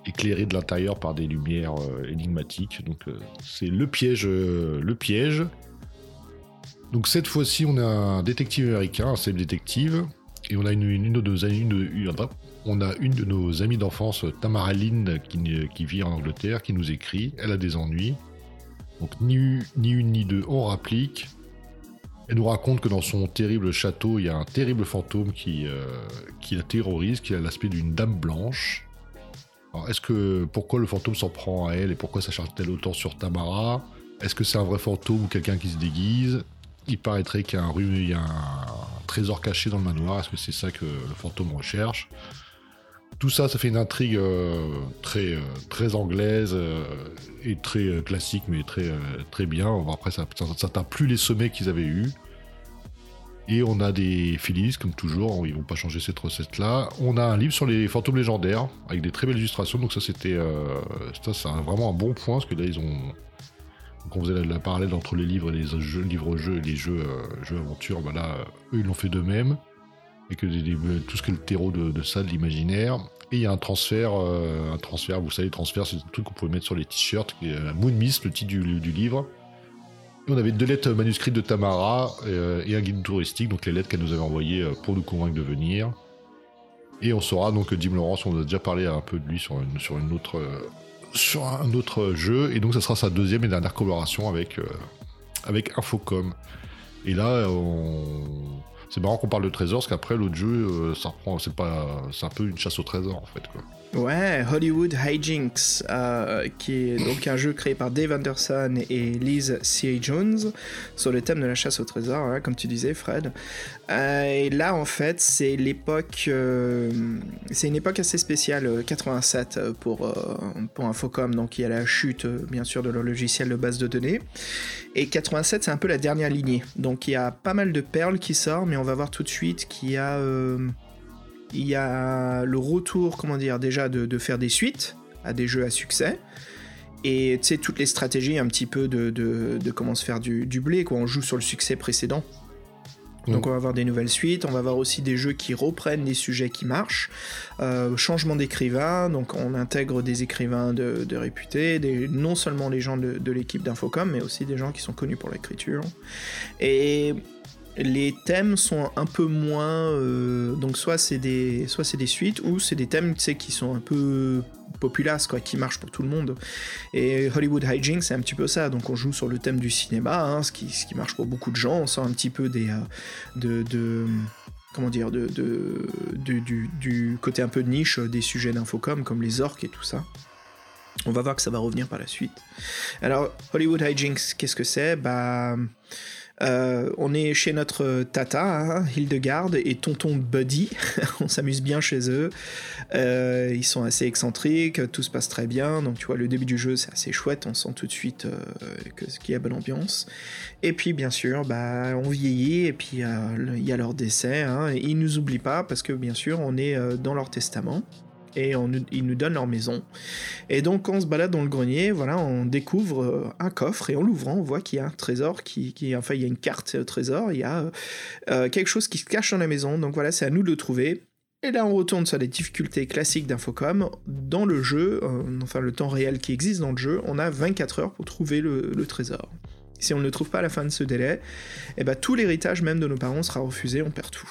éclairé de l'intérieur par des lumières euh, énigmatiques. Donc euh, c'est le piège, euh, le piège. Donc cette fois-ci, on a un détective américain, un célèbre détective, et on a une, une, de on a une de nos amies d'enfance, Tamara Lynn, qui, vit en Angleterre, qui nous écrit. Elle a des ennuis. Donc ni, ni une ni deux, on rapplique. Elle nous raconte que dans son terrible château, il y a un terrible fantôme qui, qui la terrorise, qui a l'aspect d'une dame blanche. Alors, est-ce que pourquoi le fantôme s'en prend à elle et pourquoi ça charge-t-elle autant sur Tamara? Est-ce que c'est un vrai fantôme ou quelqu'un qui se déguise? Il paraîtrait qu'il y a un, a un trésor caché dans le manoir. Est-ce que c'est ça que le fantôme recherche? Tout ça, ça fait une intrigue euh, très, euh, très anglaise euh, et très classique, mais très, très bien. Après, ça n'atteint plus les sommets qu'ils avaient eus. Et on a des Phillies, comme toujours, ils vont pas changer cette recette-là. On a un livre sur les fantômes légendaires, avec des très belles illustrations, donc ça c'était euh, c'est vraiment un bon point, parce que là ils ont... Donc on faisait la, parallèle entre les livres et les jeux, livres-jeux et les jeux, euh, jeux aventures, là, eux ils l'ont fait de même. et que tout ce que le terreau de, ça, de l'imaginaire. Et il y a un transfert, un transfert, vous savez, transfert, c'est un truc qu'on pouvait mettre sur les t-shirts, qui est Moon Mist, le titre du livre. On avait deux lettres manuscrites de Tamara et un guide touristique, donc les lettres qu'elle nous avait envoyées pour nous convaincre de venir. Et on saura donc que Jim Lawrence, on a déjà parlé un peu de lui sur, sur, un autre jeu, et donc ça sera sa deuxième et dernière collaboration avec, Infocom. Et là, c'est marrant qu'on parle de trésor, parce qu'après l'autre jeu, euh, ça reprend, c'est pas, c'est un peu une chasse au trésor en fait. Ouais, Hollywood Hijinks, euh, qui est donc un jeu créé par Dave Anderson et Liz C.A. Jones sur le thème de la chasse au trésor, hein, comme tu disais, Fred. Euh, et là, en fait, c'est l'époque, euh, c'est une époque assez spéciale, 87 pour pour Infocom. Donc il y a la chute, bien sûr, de leur logiciel de base de données. Et 87, c'est un peu la dernière lignée. Donc il y a pas mal de perles qui sortent, mais on va voir tout de suite qu'il y a il y a le retour, comment dire, déjà de, faire des suites à des jeux à succès. Et tu sais, toutes les stratégies un petit peu de, de, comment se faire du, blé, quoi. On joue sur le succès précédent. Donc mm. on va avoir des nouvelles suites, on va avoir aussi des jeux qui reprennent des sujets qui marchent. Euh, changement d'écrivain, donc on intègre des écrivains de, réputés, des, non seulement les gens de, de l'équipe d'Infocom, mais aussi des gens qui sont connus pour l'écriture. Et les thèmes sont un peu moins euh, donc soit c'est des soit c'est des suites ou c'est des thèmes qui sont un peu populaces quoi qui marchent pour tout le monde. Et Hollywood Hijinks c'est un petit peu ça. Donc on joue sur le thème du cinéma hein, ce, qui, ce qui marche pour beaucoup de gens. On sort un petit peu des euh, de, comment dire de, du, du, côté un peu de niche des sujets d'infocom comme les orques et tout ça. On va voir que ça va revenir par la suite. Alors Hollywood Hijinks qu'est-ce que c'est? Bah euh, on est chez notre tata, hein, Hildegarde, et tonton Buddy. on s'amuse bien chez eux. Euh, ils sont assez excentriques, tout se passe très bien. Donc, tu vois, le début du jeu, c'est assez chouette. On sent tout de suite euh, qu'il y a bonne ambiance. Et puis, bien sûr, bah, on vieillit, et puis il y a leur décès. Hein, et ils nous oublient pas parce que, bien sûr, on est dans leur testament et ils nous donnent leur maison. Et donc on se balade dans le grenier, voilà, on découvre euh, un coffre et en l'ouvrant, on voit qu'il y a un trésor, qui, enfin il y a une carte trésor, il y a euh, quelque chose qui se cache dans la maison. Donc voilà, c'est à nous de le trouver. Et là, on retourne sur les difficultés classiques d'Infocom. Dans le jeu, euh, enfin le temps réel qui existe dans le jeu, on a 24 heures pour trouver le, trésor. Si on ne le trouve pas à la fin de ce délai, eh ben, tout l'héritage même de nos parents sera refusé, on perd tout.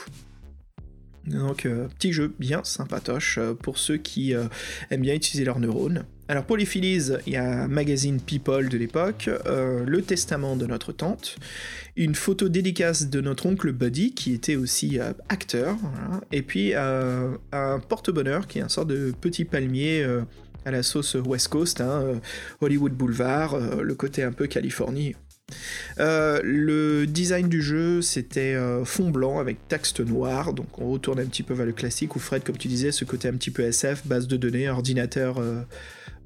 Donc, euh, petit jeu bien sympatoche euh, pour ceux qui euh, aiment bien utiliser leurs neurones. Alors, pour les Phillies, il y a un magazine People de l'époque, le testament de notre tante, une photo dédicace de notre oncle Buddy, qui était aussi acteur, et puis un porte-bonheur qui est un sort de petit palmier à la sauce West Coast, hein, Hollywood Boulevard, le côté un peu Californie. Euh, le design du jeu, c'était euh, fond blanc avec texte noir, donc on retourne un petit peu vers le classique, où Fred, comme tu disais, ce côté un petit peu SF, base de données, ordinateur, euh,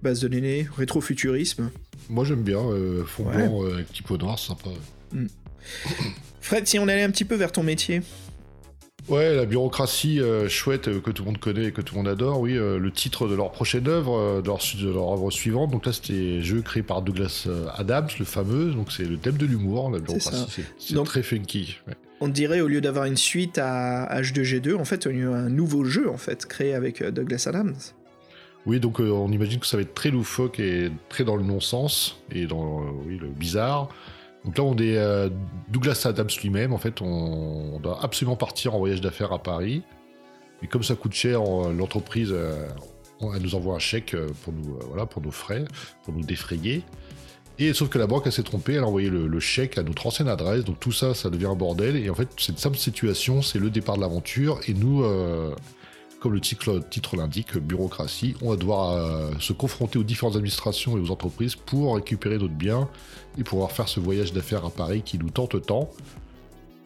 base de données, rétrofuturisme. Moi j'aime bien, fond blanc avec petit peu noir, sympa. Hmm. Fred, si on allait un petit peu vers ton métier, Ouais, la bureaucratie euh, chouette euh, que tout le monde connaît et que tout le monde adore, oui. Euh, le titre de leur prochaine œuvre, de, leur, de, leur, œuvre suivante. Donc là, c'était jeu créé par Douglas Adams, le fameux. Donc c'est le thème de l'humour, la bureaucratie. C'est très funky. On dirait, au lieu d'avoir une suite à H2G2, en fait, a un nouveau jeu, en fait, créé avec Douglas Adams. Oui, donc on imagine que ça va être très loufoque et très dans le non-sens et dans oui, le bizarre. Donc là, on est euh, Douglas Adams lui-même. En fait, on, doit absolument partir en voyage d'affaires à Paris. Et comme ça coûte cher, l'entreprise euh, elle nous envoie un chèque euh, pour nos frais, pour nous défrayer. Et sauf que la banque, elle s'est trompée, elle a envoyé le, chèque à notre ancienne adresse. Donc tout ça, ça devient un bordel. Et en fait, cette simple situation, c'est le départ de l'aventure. Et nous, comme le titre, l'indique, bureaucratie, on va devoir euh, se confronter aux différentes administrations et aux entreprises pour récupérer notre bien et pouvoir faire ce voyage d'affaires à Paris qui nous tente tant.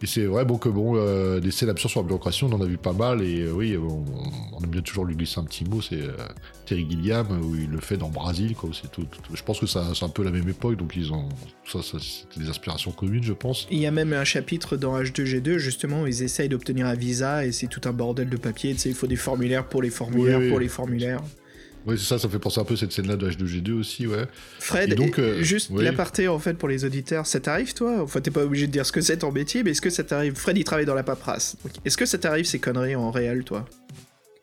Et c'est vrai bon que bon, euh, des sur la bureaucratie, on en a vu pas mal, et euh, oui, on, aime bien toujours lui glisser un petit mot, c'est euh, Terry Gilliam, où il le fait dans Brasil, quoi, c'est tout, Je pense que c'est un peu la même époque, donc ils ont. Ça, ça c'était des aspirations communes, je pense. Il y a même un chapitre dans H2G2, justement, où ils essayent d'obtenir un visa, et c'est tout un bordel de papier, tu sais, il faut des formulaires pour les formulaires, pour les formulaires. Oui, c'est ça, ça fait penser un peu à cette scène-là de H2G2 aussi, ouais. Fred, donc, euh, juste l'aparté en fait pour les auditeurs, ça t'arrive toi? Enfin, t'es pas obligé de dire ce que c'est ton métier, mais est-ce que ça t'arrive? Fred, il travaille dans la paperasse. Est-ce que ça t'arrive ces conneries en réel, toi?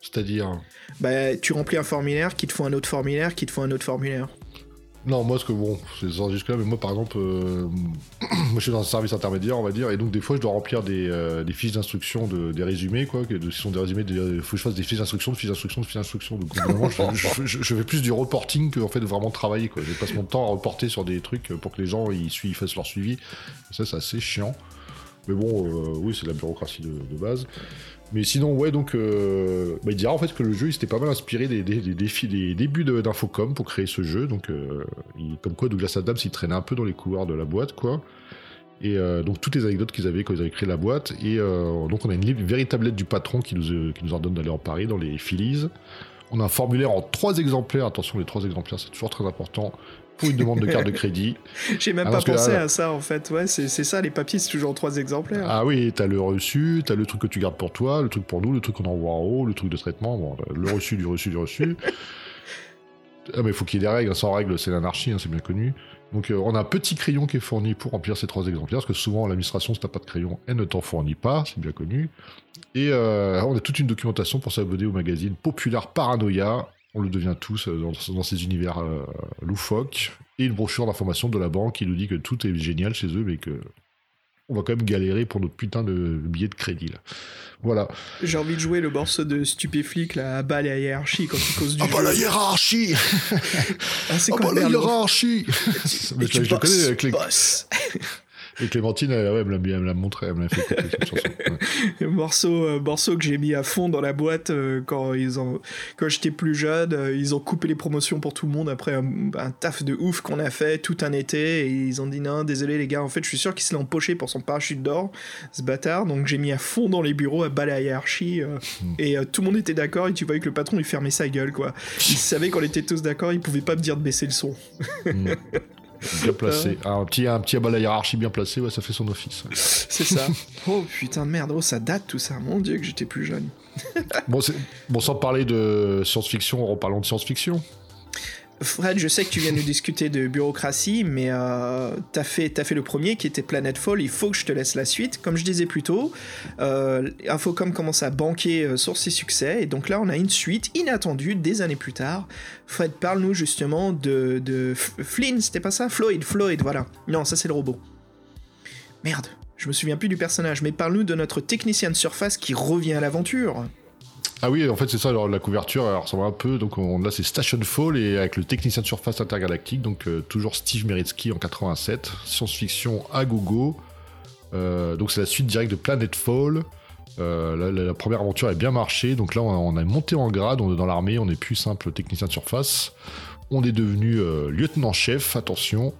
C'est-à-dire? Bah, tu remplis un formulaire, qui te faut un autre formulaire, qui te faut un autre formulaire. Non, moi, ce que bon, c'est ça jusque-là, mais moi, par exemple, euh, moi, je suis dans un service intermédiaire, on va dire, et donc, des fois, je dois remplir des, euh, fiches d'instruction, de, des résumés, quoi, que, ce sont des résumés, il faut que je fasse des fiches d'instruction, de fiches d'instruction, de fiches d'instruction. Donc, je, je, fais plus du reporting que, en fait, de vraiment travailler, quoi. Je passe mon temps à reporter sur des trucs pour que les gens, ils, suivent, ils fassent leur suivi. Et ça, c'est assez chiant. Mais bon, euh, oui, c'est la bureaucratie de, de base. Mais sinon, ouais, donc, euh, bah, il dira en fait que le jeu, il s'était pas mal inspiré des, défis, des débuts d'Infocom pour créer ce jeu. Donc, euh, comme quoi, Douglas Adams, il traînait un peu dans les couloirs de la boîte, quoi. Et euh, donc, toutes les anecdotes qu'ils avaient quand ils avaient créé la boîte. Et donc, on a une, véritable lettre du patron qui nous, qui nous ordonne d'aller en Paris dans les Phillies. On a un formulaire en trois exemplaires. Attention, les trois exemplaires, c'est toujours très important une demande de carte de crédit. J'ai même pas pensé à ça en fait. Ouais, c'est ça, les papiers, c'est toujours trois exemplaires. Ah oui, t'as le reçu, t'as le truc que tu gardes pour toi, le truc pour nous, le truc qu'on envoie en haut, le truc de traitement, bon, le reçu, du reçu, du reçu. ah, mais il faut qu'il y ait des règles. Sans règles, c'est l'anarchie, hein, c'est bien connu. Donc euh, on a un petit crayon qui est fourni pour remplir ces trois exemplaires, parce que souvent l'administration, si t'as pas de crayon, elle ne t'en fournit pas, c'est bien connu. Et euh, on a toute une documentation pour s'abonner au magazine Populaire Paranoia, on le devient tous euh, dans, ces univers euh, loufoques, et une brochure d'information de la banque qui nous dit que tout est génial chez eux, mais que on va quand même galérer pour notre putain de billet de crédit là. Voilà. J'ai envie de jouer le morceau de Stupéflic là, à bas la hiérarchie quand il cause du. Ah bah la hiérarchie ah, C'est ah bah la hiérarchie je, je connais avec les... Et Clémentine, elle, ouais, elle me l'a montré, elle me l'a fait écouter cette chanson. morceau, euh, morceau que j'ai mis à fond dans la boîte euh, quand, ils ont, quand j'étais plus jeune. Euh, ils ont coupé les promotions pour tout le monde après un, taf de ouf qu'on a fait tout un été. Et ils ont dit non, désolé les gars, en fait, je suis sûr qu'il s'est empoché pour son parachute d'or, ce bâtard. Donc j'ai mis à fond dans les bureaux à bas la hiérarchie. Hmm. Et tout le monde était d'accord. Et tu voyais que le patron, il fermait sa gueule, quoi. Il savait qu'on était tous d'accord, il pouvait pas me dire de baisser le son. Hmm. Bien placé. Ah, un petit, un petit à la hiérarchie bien placé, ouais, ça fait son office. C'est ça. oh putain de merde, oh, ça date tout ça. Mon dieu, que j'étais plus jeune. bon, bon, sans parler de science-fiction, en parlant de science-fiction. Fred, je sais que tu viens nous discuter de bureaucratie, mais euh, t'as fait, as fait le premier qui était Planetfall. Il faut que je te laisse la suite. Comme je disais plus tôt, euh, Infocom commence à banquer euh, sur ses succès. Et donc là, on a une suite inattendue des années plus tard. Fred, parle-nous justement de, de Flynn, c'était pas ça? Floyd, Floyd, voilà. Non, ça c'est le robot. Merde, je me souviens plus du personnage, mais parle-nous de notre technicien de surface qui revient à l'aventure. Ah oui, en fait, c'est ça, alors, la couverture, ça va un peu. Donc on, là, c'est Station Fall et avec le technicien de surface intergalactique, donc euh, toujours Steve Meritsky en 87, science-fiction à gogo. Euh, donc c'est la suite directe de Planet Fall. Euh, la, première aventure a bien marché, donc là on a, monté en grade, on est dans l'armée, on n'est plus simple technicien de surface. On est devenu lieutenant-chef, attention.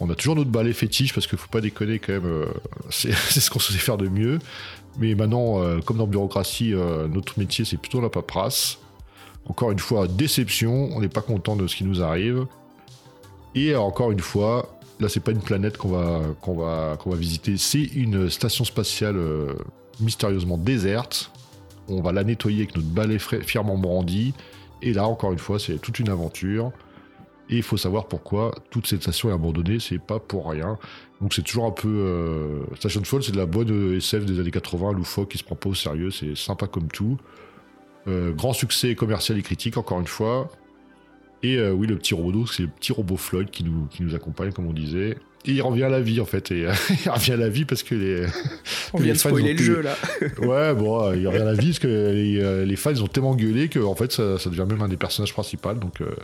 On a toujours notre balai fétiche parce qu'il faut pas déconner quand même, c'est ce qu'on sait faire de mieux. Mais maintenant, euh, comme dans la bureaucratie, euh, notre métier c'est plutôt la paperasse. Encore une fois, déception, on n'est pas content de ce qui nous arrive. Et encore une fois, là c'est pas une planète qu'on va, va, va visiter, c'est une station spatiale euh, mystérieusement déserte. On va la nettoyer avec notre balai fièrement brandi. Et là, encore une fois, c'est toute une aventure. Et il faut savoir pourquoi toute cette station est abandonnée, c'est pas pour rien. Donc c'est toujours un peu... Euh, Station Fall, c'est de la bonne SF des années 80, loufoque, qui se prend pas au sérieux, c'est sympa comme tout. Euh, grand succès commercial et critique, encore une fois. Et euh, oui, le petit robot, c'est le petit robot Floyd qui nous, qui nous accompagne, comme on disait. Et il revient à la vie en fait. Et il revient à la vie parce que les. On vient de spoiler le jeu là. ouais, bon, il revient à la vie parce que les, les, fans ils ont tellement gueulé que en fait ça, ça, devient même un des personnages principaux. Donc euh,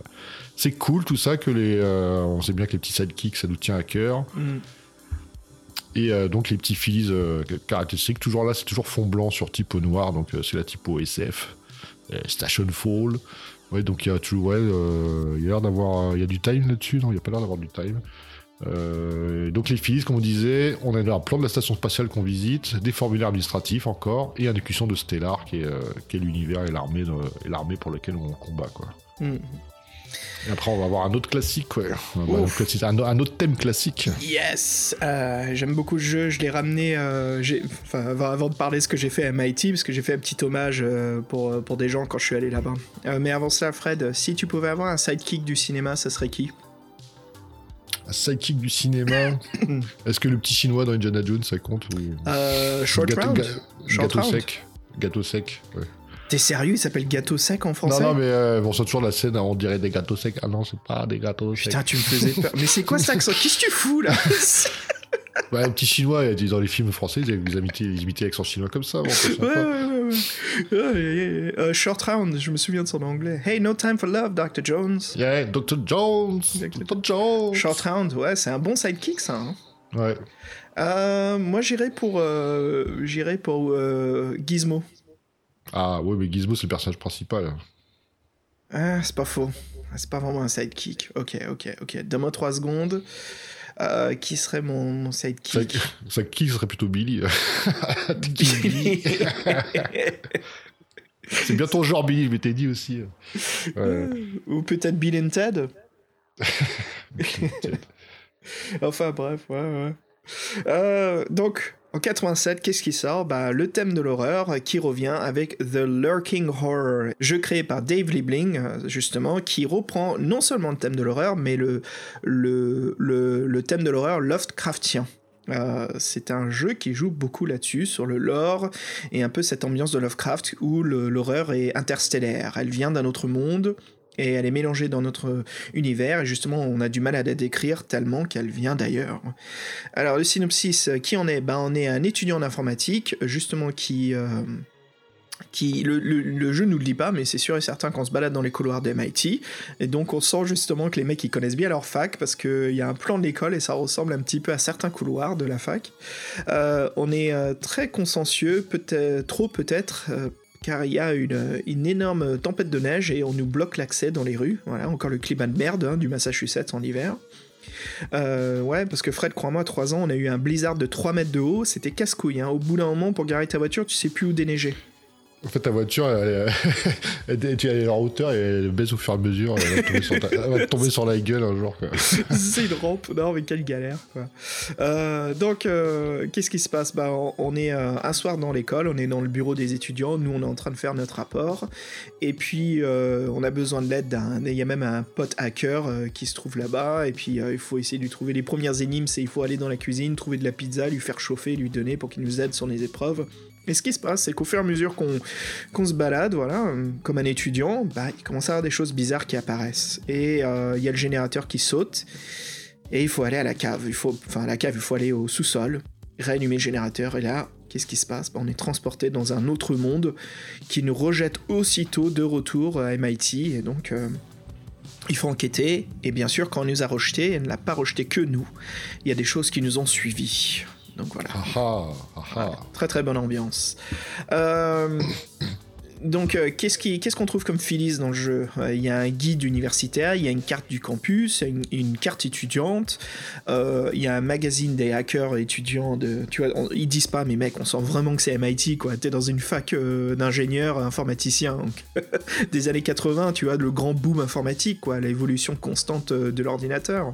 c'est cool tout ça que les. on sait bien que les petits sidekicks ça nous tient à cœur. Mm. Et donc les petits filis caractéristiques, toujours là c'est toujours fond blanc sur typo noir, donc c'est la typo SF. Station Fall. Donc il y a toujours, il y a l'air d'avoir, il y a du time là-dessus, non, il n'y a pas l'air d'avoir du time. Euh, donc les fils, comme on disait, on a un plan de la station spatiale qu'on visite, des formulaires administratifs encore, et une écusson de Stellar qui est, euh, l'univers et l'armée, pour lequel on combat. Quoi. Hmm. Et après, on va avoir un autre classique, ouais. Un autre, un, thème classique. Yes Euh, J'aime beaucoup le jeu, je l'ai ramené, euh, enfin, avant, de parler de ce que j'ai fait à MIT, parce que j'ai fait un petit hommage euh, pour, pour des gens quand je suis allé là-bas. Mais avant cela, Fred, si tu pouvais avoir un sidekick du cinéma, ça serait qui? Un sidekick du cinéma. Est-ce que le petit chinois dans Indiana Jones, ça compte ou... Short Gâteau- Round ga- Short Gâteau Round sec. Gâteau sec, ouais. T'es sérieux? Il s'appelle Gâteau Sec en Non, français? Non, mais euh, bon, c'est toujours la scène, on dirait des gâteaux secs. Ah non, c'est pas des gâteaux secs. Putain, tu me faisais peur. Mais c'est quoi cet accent Qu'est-ce que tu fous là? Un petit chinois, dans les films français, ils imitaient, ils imitaient l'accent chinois comme ça. bon. Ouais, ouais, ouais. ouais. Short Round, je me souviens de son anglais. Hey, no time for love, Dr. Jones. Yeah, Dr. Jones Dr. Jones Short Round, ouais, c'est un bon sidekick ça. hein. Ouais. Euh, moi, j'irais pour, euh, pour euh, Gizmo. Ah, ouais, mais Gizmo, c'est le personnage principal. Ah, c'est pas faux. Ah, C'est pas vraiment un sidekick. Ok, ok, ok. Donne-moi 3 secondes. Euh, qui serait mon, mon sidekick? Qui serait plutôt Billy? Billy. C'est bien ton genre, Billy, mais t'es dit aussi. Ouais. Ou peut-être Bill and Ted Enfin bref, ouais, ouais. Euh, donc, en 87, qu'est-ce qui sort? Bah, Le thème de l'horreur qui revient avec The Lurking Horror, jeu créé par Dave Liebling, justement, qui reprend non seulement le thème de l'horreur, mais le, le, thème de l'horreur Lovecraftien. Euh, c'est un jeu qui joue beaucoup là-dessus, sur le lore et un peu cette ambiance de Lovecraft où l'horreur est interstellaire. Elle vient d'un autre monde et elle est mélangée dans notre univers et justement on a du mal à la décrire tellement qu'elle vient d'ailleurs. Alors le synopsis, qui en est? Ben, On est un étudiant en informatique justement qui... euh, qui le, le- le jeu nous le dit pas, mais c'est sûr et certain qu'on se balade dans les couloirs de MIT, et donc on sent justement que les mecs ils connaissent bien leur fac parce qu'il y a un plan de l'école et ça ressemble un petit peu à certains couloirs de la fac. Euh, on est euh, très consciencieux, peut-être trop peut-être, car il y a une, énorme tempête de neige et on nous bloque l'accès dans les rues. Voilà, encore le climat de merde hein, du Massachusetts en hiver. Euh, ouais, parce que Fred, crois-moi, 3 ans, on a eu un blizzard de 3 mètres de haut, c'était casse-couille. hein. Au bout d'un moment, pour garer ta voiture, tu sais plus où déneiger. En fait, ta voiture, elle, elle, tu hauteur et elle baisse au fur et à mesure. Elle va, tomber sur tomber sur la gueule un jour. C'est une rampe, non mais quelle galère. Euh, donc euh, qu'est-ce qui se passe? Bah on, est euh, un soir dans l'école, on est dans le bureau des étudiants, nous on est en train de faire notre rapport, et puis on a besoin de l'aide d'un, il y a même un pote hacker qui se trouve là-bas, et puis il faut essayer de lui trouver les premières énigmes, c'est il faut aller dans la cuisine, trouver de la pizza, lui faire chauffer, lui donner pour qu'il nous aide sur les épreuves. Et ce qui se passe, c'est qu'au fur et à mesure qu'on se balade, voilà, euh, comme un étudiant, bah, il commence à y avoir des choses bizarres qui apparaissent. Et euh, il y a le générateur qui saute, et il faut aller à la cave. Il faut, enfin, à la cave, il faut aller au sous-sol, réanimer le générateur, et là, qu'est-ce qui se passe? Bah, On est transporté dans un autre monde qui nous rejette aussitôt de retour à MIT, et donc. euh, il faut enquêter, et bien sûr, quand on nous a rejetés, elle ne l'a pas rejeté que nous. Il y a des choses qui nous ont suivis. Donc voilà. Ah ah, ah. Très très bonne ambiance. Euh, donc, euh, qu'est-ce qu'on trouve comme Phyllis dans le jeu? Euh, Il y a un guide universitaire, il y a une carte du campus, il y a une, une carte étudiante, euh, il y a un magazine des hackers étudiants. De, tu vois, on- ils disent pas, mais mec, on sent vraiment que c'est MIT, quoi. T'es dans une fac d'ingénieurs informaticiens donc, des années 80, tu vois, le grand boom informatique, quoi, l'évolution constante de l'ordinateur.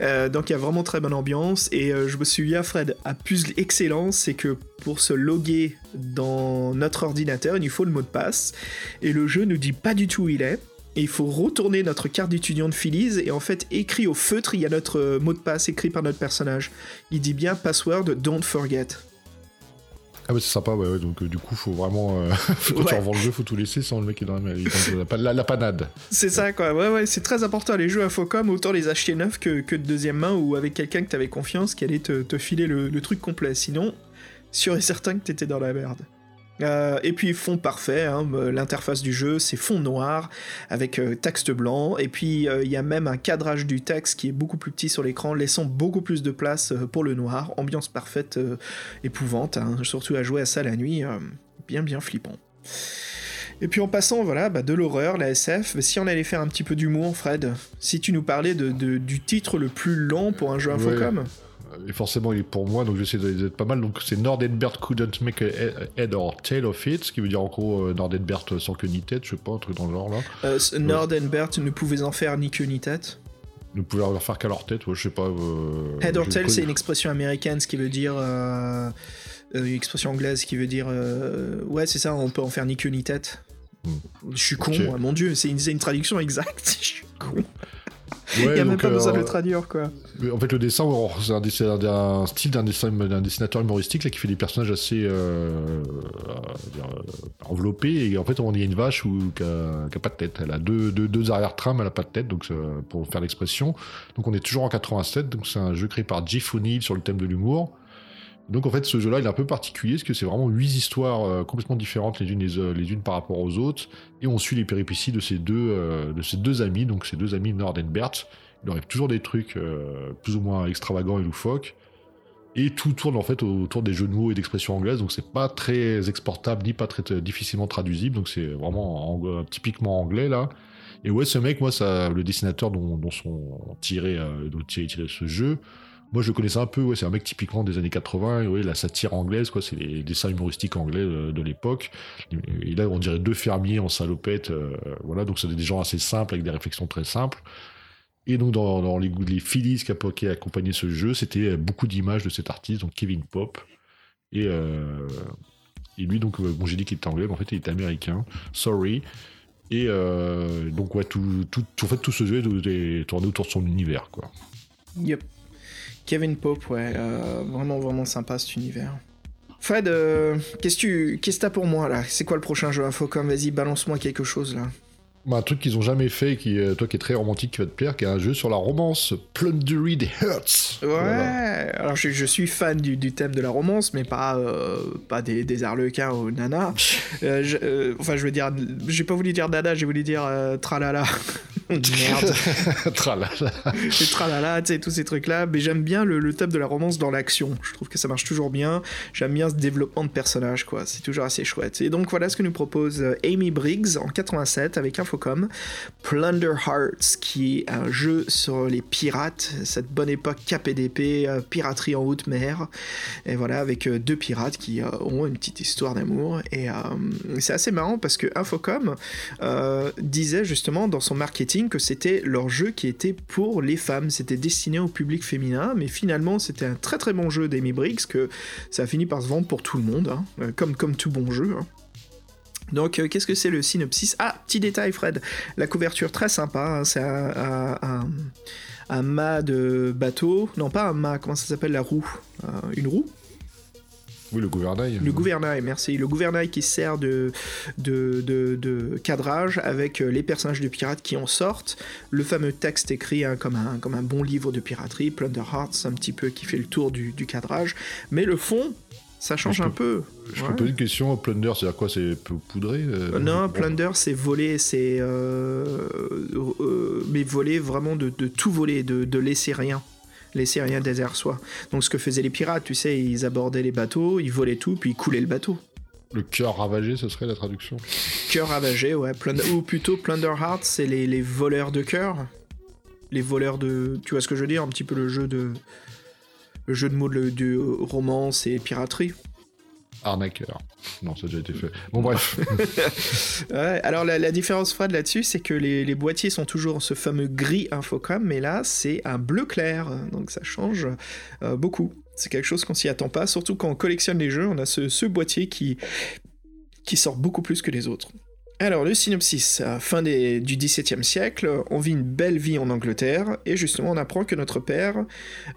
Euh, donc il y a vraiment très bonne ambiance. Et euh, je me souviens Fred à puzzle excellent c'est que pour se loguer dans notre ordinateur il nous faut le mot de passe. Et le jeu nous dit pas du tout où il est. Et il faut retourner notre carte d'étudiant de Phillies et en fait écrit au feutre il y a notre mot de passe écrit par notre personnage. Il dit bien password don't forget Ah, mais c'est sympa, ouais, ouais, donc euh, du coup, faut vraiment. euh, quand tu revends le jeu, faut tout laisser, sans le mec est dans la, il est dans la, la- la panade. C'est ça quoi, ouais ouais, c'est très important les jeux Infocom, autant les acheter neufs que, que de deuxième main ou avec quelqu'un que t'avais confiance qui allait te, te filer le, le truc complet, sinon sûr et certain que t'étais dans la merde. Euh, et puis fond parfait, hein, l'interface du jeu c'est fond noir avec euh, texte blanc. Et puis euh, il y a même un cadrage du texte qui est beaucoup plus petit sur l'écran laissant beaucoup plus de place pour le noir, ambiance parfaite, épouvante, hein, surtout à jouer à ça la nuit, bien bien flippant. Et puis en passant, voilà, bah, de l'horreur, la SF, mais si on allait faire un petit peu d'humour, Fred, si tu nous parlais de, de- du titre le plus lent pour un jeu Infocom, Et forcément, il est pour moi, donc j'essaie d'être pas mal. Donc c'est Nordenbert couldn't make a head or tail of it, ce qui veut dire en gros euh, Nordenbert sans queue ni tête, je sais pas, un truc dans le genre là. Euh, Nordenbert ne pouvait en faire ni queue ni tête. Ne pouvait en faire qu'à leur tête, ouais, je sais pas. Euh, head or tail, c'est une expression américaine, ce qui veut dire. Euh, une expression anglaise qui veut dire. ouais, c'est ça, on peut en faire ni queue ni tête. Hmm. Je suis con, mon dieu, c'est une, une, traduction exacte. Je suis con. Il n'y a même pas besoin de le traduire, quoi. En fait, le dessin, c'est un, style d'un dessinateur humoristique là, qui fait des personnages assez euh, enveloppés. Et en fait, on y a une vache qui n'a pas de tête. Elle a deux, deux, deux arrière-trames, elle n'a pas de tête, donc pour faire l'expression. Donc, on est toujours en 87. Donc, c'est un jeu créé par Jeff O'Neill sur le thème de l'humour. Donc en fait, ce jeu-là, il est un peu particulier, parce que c'est vraiment huit histoires euh, complètement différentes les unes, les, les, unes par rapport aux autres, et on suit les péripéties de ces deux, euh, de ces deux amis, donc ces deux amis Nord et Bert. Il arrive toujours des trucs euh, plus ou moins extravagants et loufoques, et tout tourne en fait autour des jeux de mots et d'expressions anglaises, donc c'est pas très exportable ni pas très difficilement traduisible, donc c'est vraiment typiquement anglais là. Et ouais, ce mec, moi, le dessinateur dont, sont tiré, dont ce jeu, moi, je connaissais un peu, ouais, c'est un mec typiquement des années 80, ouais, la satire anglaise, quoi, c'est les dessins humoristiques anglais de, l'époque. Et là, on dirait deux fermiers en salopette, euh, voilà, donc c'est des gens assez simples, avec des réflexions très simples. Et donc, dans, les, les qui, qui accompagnaient ce jeu, c'était beaucoup d'images de cet artiste, donc Kevin Pop. Et, euh, lui, donc, bon, j'ai dit qu'il était anglais, mais en fait, il était américain. Sorry. Et euh, donc, ouais, tout, tout, en fait, tout ce jeu est tourné autour de son univers, quoi. Yep. Kevin Pope, ouais, euh, vraiment, vraiment sympa cet univers. Fred, euh, qu'est-ce que tu as pour moi là? C'est quoi le prochain jeu Infocom? Vas-y, balance-moi quelque chose là. Bah, un truc qu'ils ont jamais fait, qui, euh, toi qui es très romantique, qui va te plaire, qui est un jeu sur la romance, Plundery the Hearts. Ouais, alors je, suis fan du, thème de la romance, mais pas, pas des, des arlequins ou nana. enfin, je veux dire, j'ai pas voulu dire nana, j'ai voulu dire tralala. Merde. tralala. tralala, tu sais, tous ces trucs-là. Mais j'aime bien le, le de la romance dans l'action. Je trouve que ça marche toujours bien. J'aime bien ce développement de personnage, quoi. C'est toujours assez chouette. Et donc voilà ce que nous propose euh, Amy Briggs en 87 avec Infocom. Plunder Hearts, qui est un jeu sur les pirates, cette bonne époque KPDP, euh, piraterie en haute mer. Et voilà, avec euh, deux pirates qui ont une petite histoire d'amour. Et c'est assez marrant parce que Infocom disait justement dans son marketing que c'était leur jeu qui était pour les femmes, c'était destiné au public féminin, mais finalement c'était un très très bon jeu d'Amy Briggs, que ça a fini par se vendre pour tout le monde, hein, euh, comme, comme tout bon jeu. Hein. Donc, euh, qu'est-ce que c'est le synopsis? Ah, petit détail, Fred. La couverture très sympa. Hein, c'est un, un, mât de bateau. Non, pas un mât. Comment ça s'appelle la roue? Euh, Une roue? Oui, le gouvernail. Le gouvernail, merci. Le gouvernail qui sert de, de, de, cadrage avec euh, les personnages de pirates qui en sortent. Le fameux texte écrit hein, comme, un, comme un bon livre de piraterie, Plunder Hearts, un petit peu qui fait le tour du, du cadrage. Mais le fond, ça change un peu. Je peux poser une question. Plunder, c'est-à-dire quoi C'est poudré euh, Non, Plunder, c'est voler, c'est. Euh, mais voler vraiment de, de tout voler, de, de laisser rien laisser rien derrière soi. Donc ce que faisaient les pirates, tu sais, ils abordaient les bateaux, ils volaient tout, puis ils coulaient le bateau. Le cœur ravagé, ce serait la traduction Cœur ravagé, ouais. ou plutôt Plunder Heart, c'est les, voleurs de cœur. Les voleurs de... Tu vois ce que je veux dire Un petit peu le jeu de... Le jeu de mots de, de romance et piraterie. Arnaqueur. Non, ça a déjà été fait. Bon, bref. alors, la, différence, Fred, là-dessus, c'est que les, boîtiers sont toujours ce fameux gris Infocom, mais là, c'est un bleu clair. Donc, ça change euh, beaucoup. C'est quelque chose qu'on s'y attend pas, surtout quand on collectionne les jeux, on a ce, ce boîtier qui, qui sort beaucoup plus que les autres. Alors, le synopsis. fin du XVIIe siècle, on vit une belle vie en Angleterre, et justement, on apprend que notre père,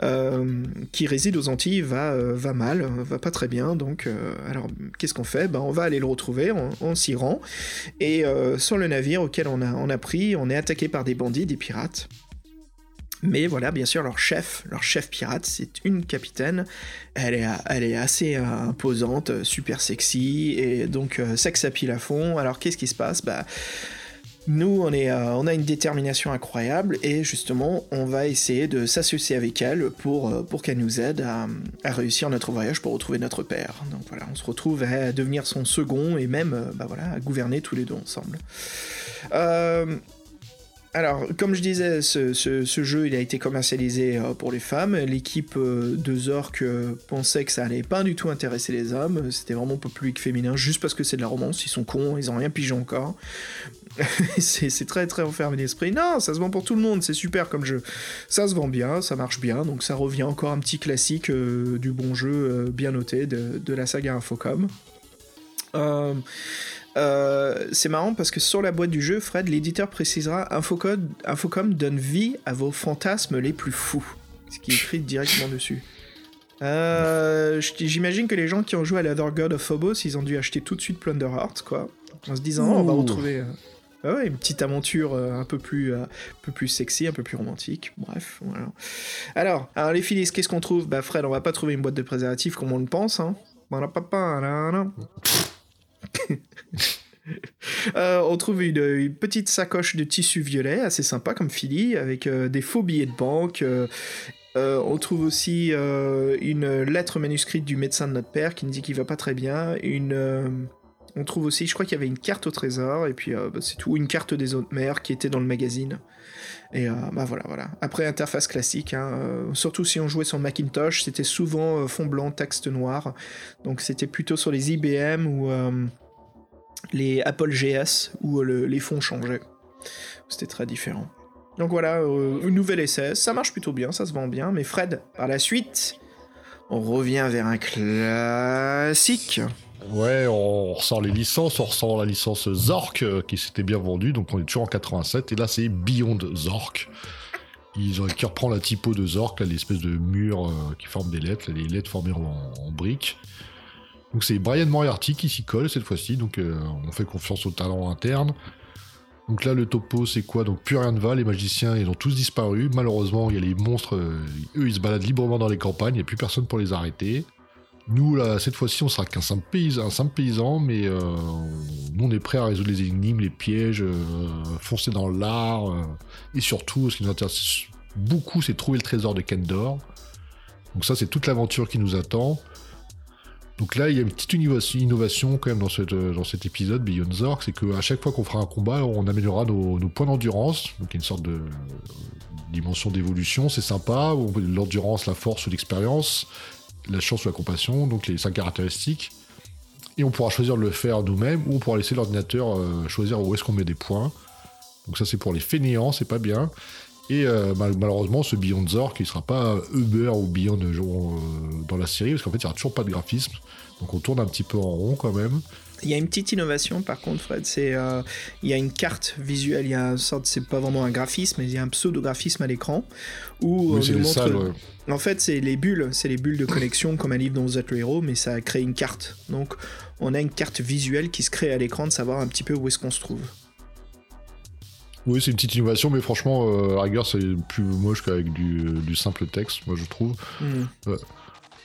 euh, qui réside aux Antilles, va, euh, va mal, va pas très bien. Donc, euh, alors, qu'est-ce qu'on fait? Ben, On va aller le retrouver, on, s'y rend, et sur le navire auquel on a pris, on est attaqué par des bandits, des pirates. Mais voilà, bien sûr, leur chef, leur chef pirate, c'est une capitaine. Elle est, elle est assez euh, imposante, euh, super sexy, et donc euh, sex à pile à fond. Alors qu'est-ce qui se passe? Bah. Nous, on, est, on a une détermination incroyable et justement, on va essayer de s'associer avec elle pour, pour qu'elle nous aide à, réussir notre voyage pour retrouver notre père. Donc voilà, on se retrouve à devenir son second et même bah voilà, à gouverner tous les deux ensemble. Euh, alors, comme je disais, ce, jeu, il a été commercialisé pour les femmes. L'équipe de Zork pensait que ça allait pas du tout intéresser les hommes. C'était vraiment public féminin, juste parce que c'est de la romance. Ils sont cons, ils ont rien pigé encore. c'est très très enfermé d'esprit. Non, ça se vend pour tout le monde, c'est super comme jeu. Ça se vend bien, ça marche bien, donc ça revient encore un petit classique euh, du bon jeu euh, bien noté de, la saga Infocom. Euh, c'est marrant parce que sur la boîte du jeu, Fred, l'éditeur précisera Infocom, Infocom donne vie à vos fantasmes les plus fous. Ce qui est écrit directement dessus. J'imagine que les gens qui ont joué à l'Other God of Phobos, ils ont dû acheter tout de suite Plunder Heart, quoi. En se disant, oh, on va retrouver. Ah ouais, une petite aventure euh, un peu plus, euh, un peu plus sexy, un peu plus romantique. Bref, voilà. Alors, alors les filles, qu'est-ce qu'on trouve? Bah Fred, on va pas trouver une boîte de préservatifs comme on le pense. Hein. Euh, on trouve une, petite sacoche de tissu violet, assez sympa comme Philly, avec des faux billets de banque. on trouve aussi une lettre manuscrite du médecin de notre père qui nous dit qu'il va pas très bien. Une on trouve aussi, je crois qu'il y avait une carte au trésor, et puis euh, bah, c'est tout, une carte des autres mers qui était dans le magazine. Et euh, bah voilà, voilà. Après, interface classique, hein, euh, surtout si on jouait sur Macintosh, c'était souvent fond blanc, texte noir. Donc c'était plutôt sur les IBM ou les Apple GS où les fonds changeaient. C'était très différent. Donc voilà, une nouvelle essai, ça marche plutôt bien, ça se vend bien, mais Fred, par la suite, on revient vers un classique. Ouais, on ressort les licences, on ressort la licence Zork euh, qui s'était bien vendue, donc on est toujours en 87, et là c'est Beyond Zork. Ils ont, qui reprend la typo de Zork, l'espèce de mur euh, qui forme des lettres, les lettres formées en, briques. Donc c'est Brian Moriarty qui s'y colle cette fois-ci, donc euh, on fait confiance au talent interne. Donc là le topo c'est quoi? Donc plus rien ne va, les magiciens ils ont tous disparu, malheureusement il y a les monstres, eux ils se baladent librement dans les campagnes, il n'y a plus personne pour les arrêter. Nous, là, cette fois-ci, on sera qu'un simple, paysan, simple paysan, mais euh, nous, on est prêt à résoudre les énigmes, les pièges, euh, foncer dans l'art, euh, et surtout, ce qui nous intéresse beaucoup, c'est trouver le trésor de Kendor. Donc ça, c'est toute l'aventure qui nous attend. Donc là, il y a une petite innovation quand même dans, dans cet épisode Beyond Zork, c'est qu'à chaque fois qu'on fera un combat, on améliorera nos, nos points d'endurance. Donc il y a une sorte de dimension d'évolution, c'est sympa. L'endurance, la force ou l'expérience la chance ou la compassion, donc les cinq caractéristiques. Et on pourra choisir de le faire nous-mêmes ou on pourra laisser l'ordinateur euh, choisir où est-ce qu'on met des points. Donc ça c'est pour les fainéants, c'est pas bien. Et euh, malheureusement ce Beyond Zor qui sera pas Uber ou Beyond euh, dans la série parce qu'en fait il n'y aura toujours pas de graphisme. Donc on tourne un petit peu en rond quand même. Il y a une petite innovation par contre, Fred. C'est euh, il y a une carte visuelle. Il y a une sorte, c'est pas vraiment un graphisme, mais il y a un pseudo-graphisme à l'écran où oui, montre. En fait, c'est les bulles, c'est les bulles de connexion comme un livre dans The Hero, mais ça crée une carte. Donc, on a une carte visuelle qui se crée à l'écran de savoir un petit peu où est-ce qu'on se trouve. Oui, c'est une petite innovation, mais franchement, euh, rigueur, c'est plus moche qu'avec du, simple texte, moi je trouve. Euh,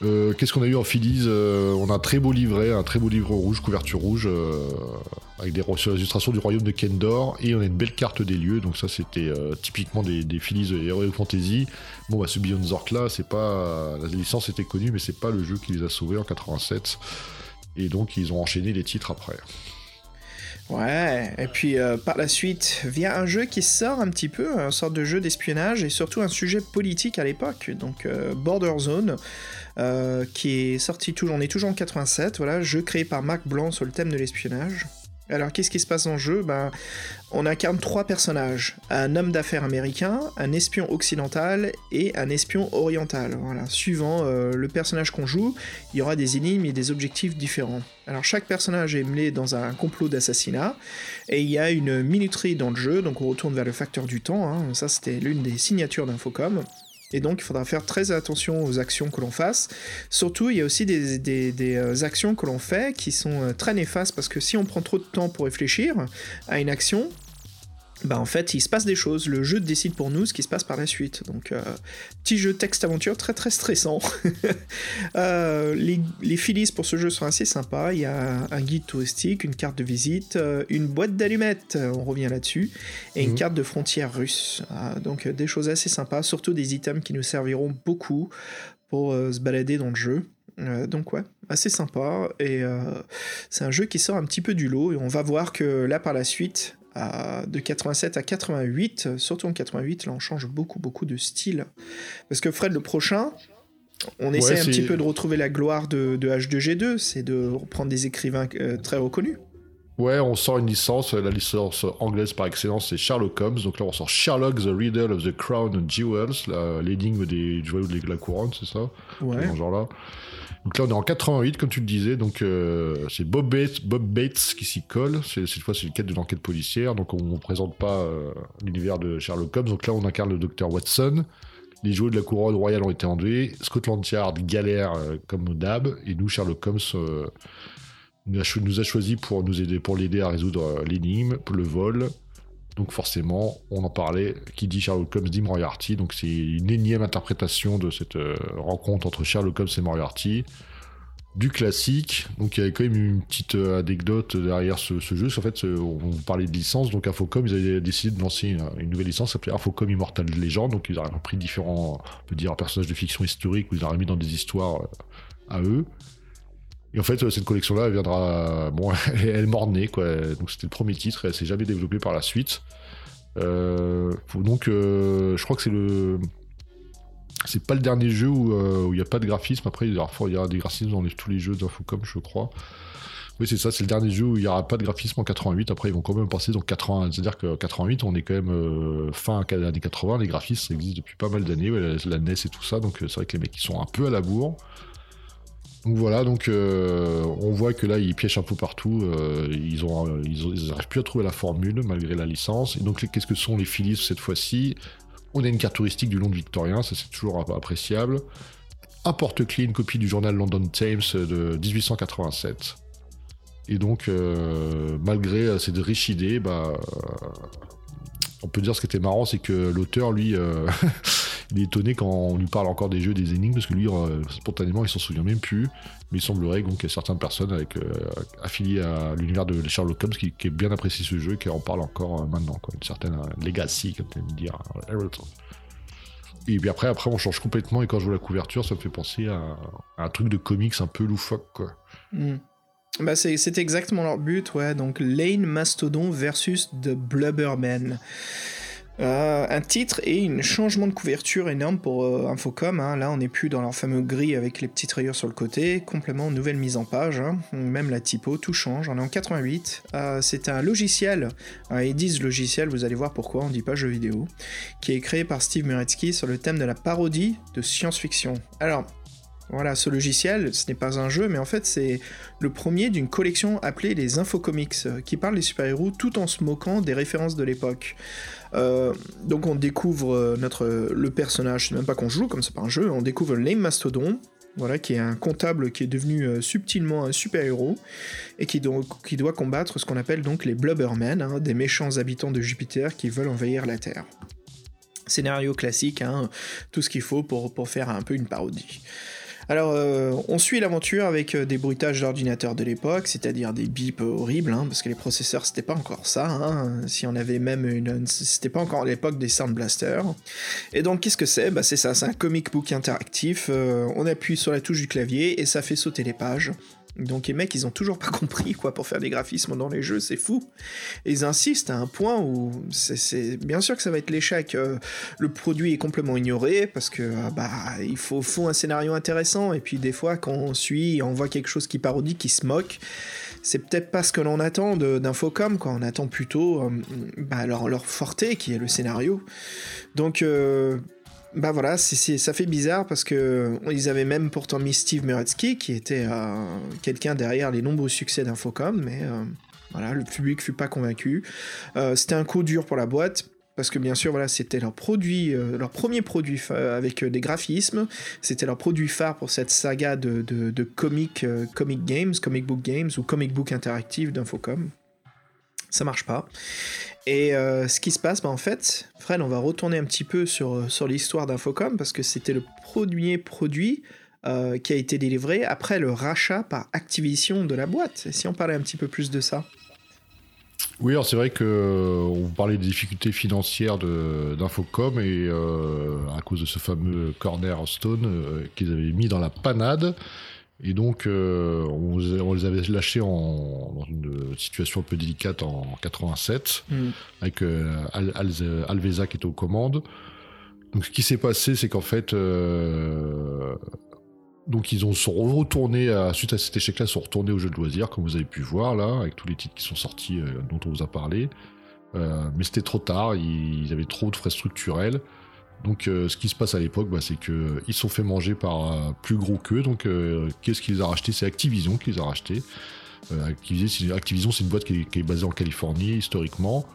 qu'est-ce qu'on a eu en Phillies euh, On a un très beau livret, un très beau livre rouge, couverture rouge, euh, avec des illustrations du royaume de Kendor, et on a une belle carte des lieux. Donc ça, c'était typiquement des, des Phillies Heroic Fantasy. Bon, bah, ce Beyond Zork là, c'est pas la licence était connue, mais c'est pas le jeu qui les a sauvés en 87. Et donc ils ont enchaîné les titres après. Ouais, et puis par la suite vient un jeu qui sort un petit peu, une sorte de jeu d'espionnage et surtout un sujet politique à l'époque, donc Border Zone. Euh, qui est sorti toujours, on est toujours en 87, voilà, jeu créé par Marc Blanc sur le thème de l'espionnage. Alors qu'est-ce qui se passe dans le jeu? Ben, On incarne trois personnages, un homme d'affaires américain, un espion occidental et un espion oriental. Voilà. Suivant euh, le personnage qu'on joue, il y aura des énigmes et des objectifs différents. Alors chaque personnage est mêlé dans un complot d'assassinat, et il y a une minuterie dans le jeu, donc on retourne vers le facteur du temps, hein. ça c'était l'une des signatures d'Infocom. Et donc, il faudra faire très attention aux actions que l'on fasse. Surtout, il y a aussi des, euh, actions que l'on fait qui sont euh, très néfastes parce que si on prend trop de temps pour réfléchir à une action, bah en fait il se passe des choses, le jeu décide pour nous ce qui se passe par la suite. Donc euh, petit jeu texte-aventure très très stressant. Euh, les, les pour ce jeu sont assez sympas, il y a un guide touristique, une carte de visite, euh, une boîte d'allumettes, on revient là-dessus, et une mhm. carte de frontière russe. donc des choses assez sympas, surtout des items qui nous serviront beaucoup pour se balader dans le jeu. donc ouais, assez sympa et c'est un jeu qui sort un petit peu du lot et on va voir que là par la suite de 87 à 88, surtout en 88, là on change beaucoup beaucoup de style. Parce que Fred, le prochain, on essaie un petit peu de retrouver la gloire de, de H2G2, c'est de reprendre des écrivains euh, très reconnus. Ouais, on sort une licence, la licence anglaise par excellence, c'est Sherlock Holmes. Donc là, on sort Sherlock, the Riddle of the Crown and Jewels, l'énigme des joyaux de la couronne, c'est ça? Ouais. Dans genre là. Donc là, on est en 88, comme tu le disais. Donc euh, c'est Bob Bates, Bob Bates qui s'y colle. Cette fois, c'est une quête de l'enquête policière. Donc on ne présente pas euh, l'univers de Sherlock Holmes. Donc là, on incarne le docteur Watson. Les jouets de la couronne royale ont été enlevés. Scotland Yard galère euh, comme d'hab. Et nous, Sherlock Holmes nous a, nous a choisi pour nous aider, pour l'aider à résoudre l'énigme, le vol. Donc forcément, on en parlait, qui dit Sherlock Holmes dit Moriarty, donc c'est une énième interprétation de cette rencontre entre Sherlock Holmes et Moriarty du classique. Donc il y avait quand même une petite anecdote derrière ce, jeu. En fait, on parlait de licence. Donc Infocom, ils avaient décidé de lancer une, nouvelle licence s'appelait Infocom Immortal Legend. Donc ils avaient pris différents, on peut dire, personnages de fiction historique où ils avaient mis dans des histoires à eux. Et en fait, cette collection-là, elle viendra. Bon, elle est mornée, quoi. Donc c'était le premier titre et elle s'est jamais développée par la suite. Euh, donc, euh, je crois que c'est le c'est pas le dernier jeu euh, où il n'y a pas de graphisme. Après, il y aura des graphismes dans tous les jeux d'Infocom, je crois. Oui, c'est ça, c'est le dernier jeu où il n'y aura pas de graphisme en 88. Après, ils vont quand même passer dans 80. C'est-à-dire que 88, on est quand même euh, fin années 80. Les graphismes, ça existe depuis pas mal d'années. la, NES et tout ça. Donc, euh, c'est vrai que les mecs, ils sont un peu à la bourre. Donc voilà, donc on voit que là, ils piègent un peu partout. ils, ont, ils, arrivent plus à trouver la formule malgré la licence. Et donc, qu'est-ce que sont les Philips cette fois-ci? On a une carte touristique du Londres victorien, ça c'est toujours appréciable. Un porte-clés, une copie du journal London Times de 1887. Et donc, euh, malgré euh, cette riche idée, bah, on peut dire ce qui était marrant, c'est que l'auteur, lui, euh, il est étonné quand on lui parle encore des jeux, des énigmes, parce que lui, euh, spontanément, il s'en souvient même plus. Mais il semblerait qu'il y a certaines personnes euh, affiliées à l'univers de Sherlock Holmes qui, qui bien apprécié ce jeu et qui en parle encore maintenant, quoi. Une certaine legacy, comme tu aimes dire. Et puis après, après, on change complètement, et quand je vois la couverture, ça me fait penser à, un truc de comics un peu loufoque, quoi. Hmm. Bah c'est exactement leur but, ouais. Donc Lane Mastodon versus The Blubberman. Euh, un titre et un changement de couverture énorme pour euh, Infocom. Hein. Là, on n'est plus dans leur fameux gris avec les petites rayures sur le côté. Complètement nouvelle mise en page. Hein. Même la typo, tout change. On est en 88. Euh, c'est un logiciel. ils disent logiciel, vous allez voir pourquoi. On dit pas jeu vidéo. Qui est créé par Steve Muretsky sur le thème de la parodie de science-fiction. Alors, voilà, ce logiciel, ce n'est pas un jeu, mais en fait c'est le premier d'une collection appelée les Infocomics, qui parle des super-héros tout en se moquant des références de l'époque. Euh, donc on découvre euh, notre, le personnage, c'est même pas qu'on joue, comme c'est pas un jeu, on découvre Lame Mastodon, voilà, qui est un comptable qui est devenu subtilement un super-héros, et qui, qui, doit combattre ce qu'on appelle donc les Blubbermen, hein, des méchants habitants de Jupiter qui veulent envahir la Terre. Scénario classique, hein, tout ce qu'il faut pour, pour faire un peu une parodie. Alors, euh, on suit l'aventure avec euh, des bruitages d'ordinateurs de l'époque, c'est-à-dire des bips horribles, hein, parce que les processeurs c'était pas encore ça. Hein, si on avait même une, c'était pas encore l'époque des Sound Blasters. Et donc, qu'est-ce que c'est? Bah, c'est ça, c'est un comic book interactif. Euh, on appuie sur la touche du clavier et ça fait sauter les pages. Donc les mecs, ils ont toujours pas compris quoi pour faire des graphismes dans les jeux, c'est fou. Ils insistent à un point où c'est bien sûr que ça va être l'échec. Euh, le produit est complètement ignoré parce que euh, bah il faut, un scénario intéressant et puis des fois quand on suit, on voit quelque chose qui parodie, qui se moque. C'est peut-être pas ce que l'on attend d'Infocom, quand on attend plutôt euh, bah, leur, leur forté qui est le scénario. Donc bah voilà, ça fait bizarre parce que ils avaient même pourtant mis Steve Muretsky, qui était euh, quelqu'un derrière les nombreux succès d'Infocom, mais euh, le public fut pas convaincu. Euh, c'était un coup dur pour la boîte. Parce que bien sûr, voilà, c'était leur produit, leur premier produit avec des graphismes. C'était leur produit phare pour cette saga de, de comic, comic games, comic book games ou comic book interactive d'Infocom ça marche pas. Et euh, ce qui se passe, bah, en fait, Fred, on va retourner un petit peu sur, euh, sur l'histoire d'Infocom parce que c'était le premier produit euh, qui a été délivré après le rachat par Activision de la boîte. Et si on parlait un petit peu plus de ça oui, alors c'est vrai qu'on parlait des difficultés financières d'Infocom et à cause de ce fameux Corner Stone qu'ils avaient mis dans la panade, Et donc, on, les avait lâchés en, dans une situation un peu délicate en 87, mm. avec Al, Alveza qui était aux commandes. Donc, ce qui s'est passé, c'est qu'en fait, donc ils ont sont retournés suite à cet échec-là, sont retournés au jeu de loisirs, comme vous avez pu voir là, avec tous les titres qui sont sortis dont on vous a parlé. Euh, mais c'était trop tard, ils, avaient trop de frais structurels. Donc euh, ce qui se passe à l'époque, bah, c'est qu'ils sont fait manger par euh, plus gros qu'eux. Donc qu'est-ce qu'ils ont racheté? C'est Activision qui les a rachetés. Activision, c'est une boîte qui est, basée en Californie historiquement.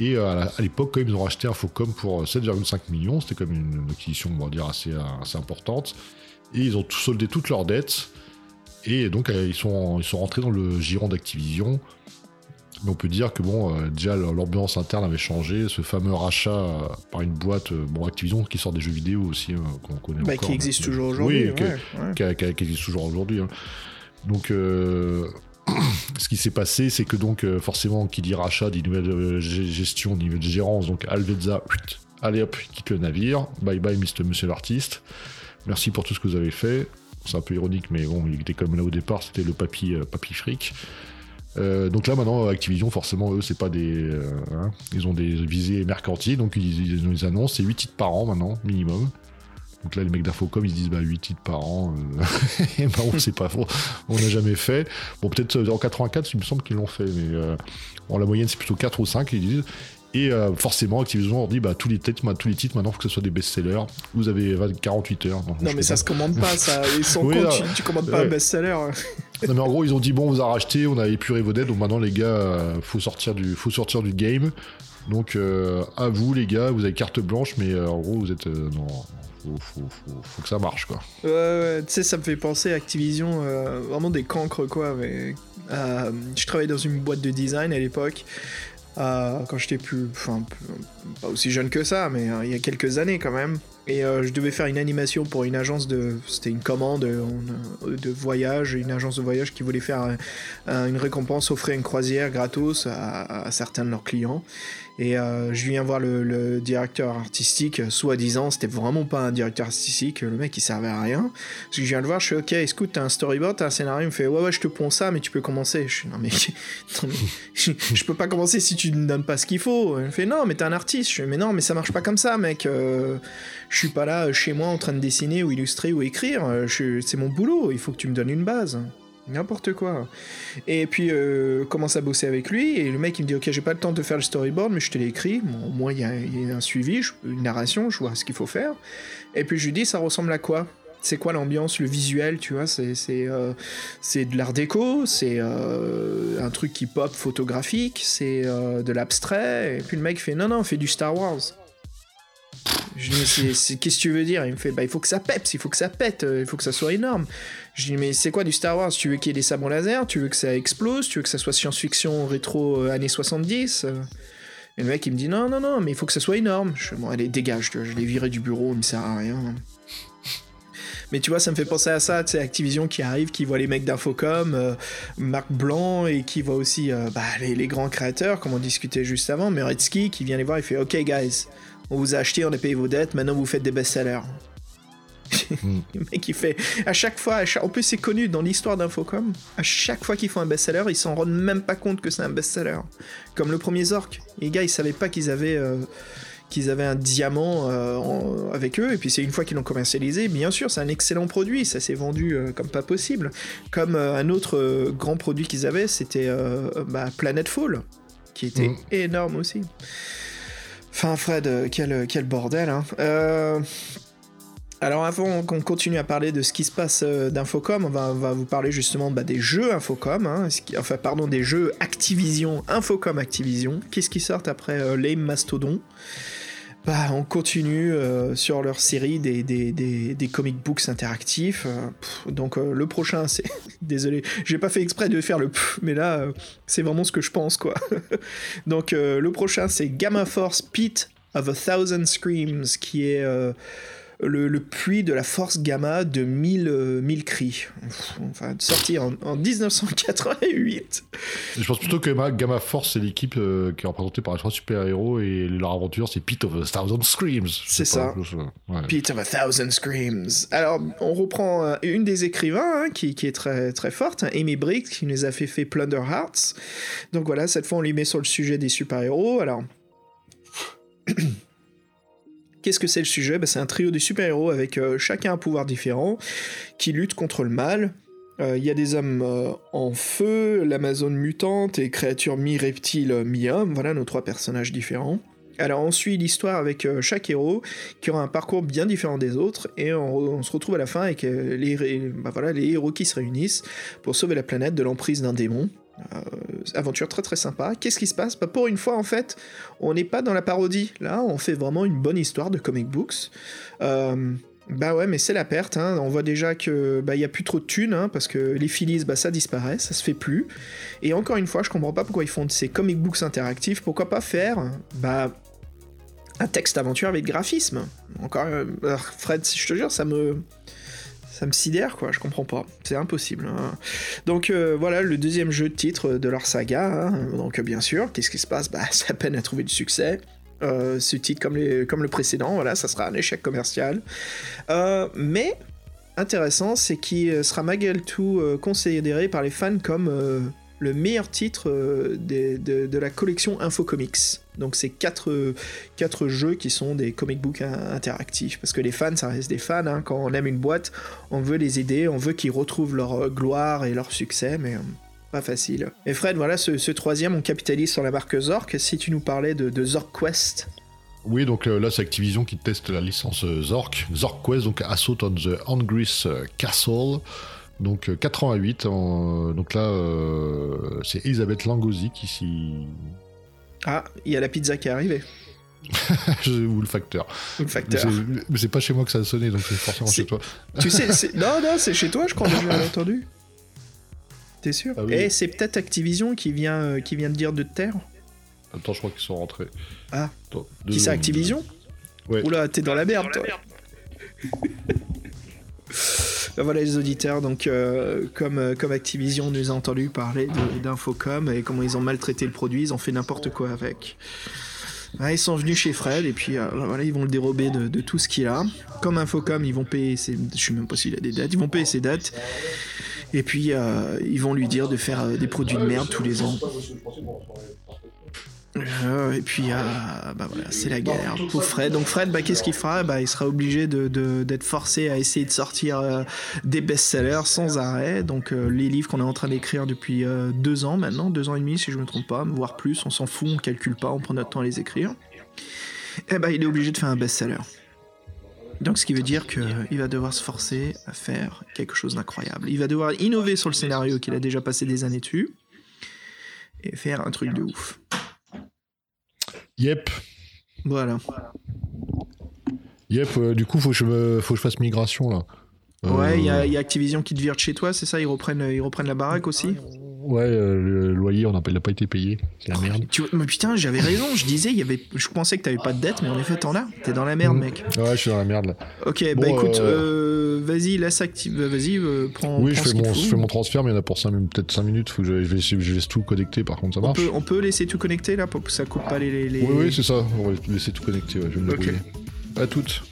Et à l'époque, quand ils ont racheté Infocom pour 7,5 millions, c'était comme une, une, acquisition, on va dire, assez, assez importante. Et ils ont tout soldé toutes leurs dettes. Et donc, ils, sont, ils sont rentrés dans le giron d'Activision. Mais on peut dire que bon, euh, déjà l'ambiance interne avait changé. Ce fameux rachat euh, par une boîte, euh, bon Activision, qui sort des jeux vidéo aussi, qu'on connaît bah, encore. Qui existe toujours aujourd'hui. Oui, Qui, existe toujours aujourd'hui. Hein. Donc, ce qui s'est passé, c'est que donc forcément, qui dit rachat, dit nouvelle gestion, nouvelle gérance. Donc Alvezza, allez hop, quitte le navire. Bye bye, Monsieur l'artiste. Merci pour tout ce que vous avez fait. C'est un peu ironique, mais bon, il était comme là au départ, c'était le papy, papy fric. Euh, donc là maintenant Activision forcément eux c'est pas des euh, hein, ils ont des visées mercantiles donc ils, ils, annoncent c'est 8 titres par an maintenant minimum donc là les mecs d'Infocom ils se disent bah 8 titres par an euh, et bah on sait pas on n'a jamais fait bon peut-être en 84 il me semble qu'ils l'ont fait mais en la moyenne c'est plutôt 4 ou 5 ils disent et forcément, Activision leur dit bah, tous, les titres, tous les titres, maintenant, il faut que ce soit des best-sellers. Vous avez 48 heures. non, mais ça se commande pas, ça. Ils sont oui, tu, tu, commandes pas un best-seller non mais en gros ils ont dit bon on vous a racheté, on a épuré vos dettes, donc maintenant les gars, euh, faut sortir du, faut sortir du game. Donc euh, à vous les gars, vous avez carte blanche, mais euh, en gros vous êtes non, faut, faut, que ça marche quoi. Ouais, ouais tu sais ça me fait penser à Activision, vraiment des cancres quoi. Mais je travaillais dans une boîte de design à l'époque. quand j'étais plus, enfin, pas aussi jeune que ça, mais il y a quelques années quand même. Et euh, je devais faire une animation pour une agence de. C'était une commande euh, de voyage, une agence de voyage qui voulait faire une récompense, offrir une croisière gratos à, certains de leurs clients. Et euh, je viens voir le, directeur artistique, soi-disant, c'était vraiment pas un directeur artistique, le mec il servait à rien. je viens le voir, je fais ok, écoute, t'as un storyboard, t'as un scénario, il me fait ouais, ouais, je te ponds ça, mais tu peux commencer. Je suis non, mais, je, peux pas commencer si tu ne donnes pas ce qu'il faut. Il me fait non, mais t'es un artiste. Je fais mais non, mais ça marche pas comme ça, mec je suis pas là euh, chez moi en train de dessiner ou illustrer ou écrire. Euh, c'est mon boulot. Il faut que tu me donnes une base. N'importe quoi. Et puis, euh, commence à bosser avec lui. Et le mec, il me dit Ok, j'ai pas le temps de faire le storyboard, mais je te l'ai écrit. Au moins, il y, a un suivi, une narration, je vois ce qu'il faut faire. Et puis, je lui dis Ça ressemble à quoi? C'est quoi l'ambiance, le visuel, tu vois, c'est c'est de l'art déco, c'est un truc qui pop photographique, c'est de l'abstrait. Et puis le mec fait non non, fait du Star Wars. Je lui dis, qu'est-ce que tu veux dire? Il me fait, bah, il faut que ça pète, il faut que ça pète, euh, il faut que ça soit énorme. Je lui dis, mais c'est quoi du Star Wars? Tu veux qu'il y ait des sabres laser? Tu veux que ça explose? Tu veux que ça soit science-fiction rétro euh, années 70 Et le mec, il me dit, non, non, non, mais il faut que ça soit énorme. Je dis, bon, allez, dégage, je l'ai viré du bureau, il me sert à rien. Mais tu vois, ça me fait penser à ça, tu sais, Activision qui arrive, qui voit les mecs d'Infocom, euh, Marc Blanc, et qui voit aussi bah, les, grands créateurs, comme on discutait juste avant, Meretsky, qui vient les voir, il fait Ok, guys, on vous a acheté, on a payé vos dettes, maintenant vous faites des best-sellers. Hmm. le mec il fait à chaque fois, en plus c'est connu dans l'histoire d'Infocom, à chaque fois qu'ils font un best-seller, ils s'en rendent même pas compte que c'est un best-seller. Comme le premier Zork, les gars ils savaient pas qu'ils avaient euh, qu'ils avaient un diamant euh, avec eux, et puis c'est une fois qu'ils l'ont commercialisé, bien sûr c'est un excellent produit, ça s'est vendu euh, comme pas possible. Comme un autre grand produit qu'ils avaient, c'était bah, Planetfall, qui était hmm. énorme aussi. Enfin, Fred, euh, quel, quel bordel. Hein. Euh, alors avant qu'on continue à parler de ce qui se passe euh, d'Infocom, on va, vous parler justement bah, des jeux Infocom, hein, enfin pardon, des jeux Activision, Infocom Activision. Qu'est-ce qui sort après Lame Mastodon bah, on continue euh, sur leur série des, des, des, comic books interactifs. Euh, donc euh, le prochain, c'est... Désolé, j'ai pas fait exprès de faire le mais là, c'est vraiment ce que je pense, quoi. donc le prochain, c'est Gamma Force Pit of a Thousand Screams, qui est le, le puits de la force gamma de 1000 euh, 1000 cris. Enfin, sorti en, en 1988. Je pense plutôt que Gamma, Force, c'est l'équipe euh, qui est représentée par les trois super-héros et leur aventure, c'est Pit of a Thousand Screams. C'est ça. ouais. Pit of a Thousand Screams. Alors, on reprend euh, une des écrivains hein, qui, qui est très, très forte, hein, Amy Briggs, qui nous a fait, fait Plunder Hearts. Donc voilà, cette fois, on lui met sur le sujet des super-héros. Alors. Qu'est-ce que c'est le sujet? Ben, C'est un trio de super-héros avec euh, chacun un pouvoir différent qui luttent contre le mal. Euh, Il y a des hommes euh, en feu, l'Amazone mutante et créatures mi-reptiles, euh, mi-homme. Voilà nos trois personnages différents. Alors on suit l'histoire avec chaque héros qui aura un parcours bien différent des autres et on, se retrouve à la fin avec les, bah les héros qui se réunissent pour sauver la planète de l'emprise d'un démon. Euh, aventure très très sympa. Qu'est-ce qui se passe? Bah, Pour une fois en fait, on n'est pas dans la parodie. Là, on fait vraiment une bonne histoire de comic books. Euh, bah ouais, mais c'est la perte. hein. On voit déjà que bah a plus trop de thunes hein, parce que les Phillies, bah ça disparaît, ça se fait plus. Et encore une fois, je comprends pas pourquoi ils font de ces comic books interactifs. Pourquoi pas faire bah un texte aventure avec graphisme Encore, euh, Fred, je te jure, ça me ça me sidère quoi. Je comprends pas. C'est impossible. hein. Donc euh, voilà le deuxième jeu de titre de leur saga. hein. Donc euh, bien sûr, qu'est-ce qui se passe? Bah ça peine à trouver du succès. Euh, ce titre comme, le précédent, voilà, ça sera un échec commercial. Euh, mais intéressant, c'est qu'il euh, sera malgré tout euh, considéré par les fans comme euh, le meilleur titre euh, de, de la collection Infocomics. Donc c'est quatre, euh, quatre jeux qui sont des comic books in- interactifs. Parce que les fans, ça reste des fans. hein. Quand on aime une boîte, on veut les aider, on veut qu'ils retrouvent leur euh, gloire et leur succès, mais pas facile. Et Fred, voilà, ce, troisième, on capitalise sur la marque Zork. Si tu nous parlais de, Zork Quest, Oui, donc là, c'est Activision qui teste la licence Zork. Zork Quest, donc Assault on the euh, Castle. Donc euh, 88. en- donc là, euh, c'est Elisabeth Langosi qui s'y. ah, il y a la pizza qui est arrivée. Ou le facteur. Ou le facteur. c'est- mais c'est pas chez moi que ça a sonné, donc c'est forcément C'est- chez toi. tu sais, c'est- non, non, c'est chez toi, je crois, déjà entendu. T'es sûr Ah oui. Eh, c'est peut-être Activision qui vient, euh, qui vient de dire de te taire. Attends, je crois qu'ils sont rentrés. Ah. Attends, deux Qui c'est. Activision Ouais. Oula, t'es dans la merde, toi. Ben voilà les auditeurs, donc euh, comme, euh, comme Activision nous a entendu parler d'Infocom et comment ils ont maltraité le produit, ils ont fait n'importe quoi avec. Ils sont venus chez Fred et puis euh, voilà, ils vont le dérober de, tout ce qu'il a. Comme Infocom, ils vont payer ses... Je sais même pas s'il a des dates, ils vont payer ses dates. Et puis ils vont lui dire de faire des produits de merde tous les ans. Euh, et puis, euh, bah voilà, c'est la guerre pour Fred. Donc Fred, bah, qu'est-ce qu'il fera? Bah, Il sera obligé de- de- d'être forcé à essayer de sortir euh, des best-sellers sans arrêt. Donc les livres qu'on est en train d'écrire depuis deux ans maintenant, deux ans et demi si je me trompe pas, voire plus, on s'en fout, on calcule pas, on prend notre temps à les écrire. Et bah il est obligé de faire un best-seller. Donc ce qui veut dire qu'il va devoir se forcer à faire quelque chose d'incroyable. Il va devoir innover sur le scénario qu'il a déjà passé des années dessus et faire un truc de ouf. Yep. Voilà. Yep, euh, du coup, faut que je, me... faut que je fasse migration là. Euh, Ouais, il y, a- il y a Activision qui te vire de chez toi, c'est ça? Ils reprennent, ils reprennent la baraque aussi? Ouais, euh, le loyer, on n'a pas, il a pas été payé. C'est la merde. tu, Mais putain, j'avais raison, je disais, il y avait, je pensais que t'avais pas de dette, mais en effet, t'en as. T'es dans la merde, Mm. mec. Ouais, je suis dans la merde là. Ok, Bon, bah écoute, euh, vas-y, laisse active, vas-y, euh, prends. oui, prends je fais, mon, faut. je fais mon transfert, mais il y en a pour peut-être 5 minutes. Faut que je, je vais, je laisse tout connecter, par contre, ça On marche. peut, on peut laisser tout connecter là pour que ça coupe pas les. Oui, oui, c'est ça. On va laisser tout connecter. ouais, je vais me. À toutes.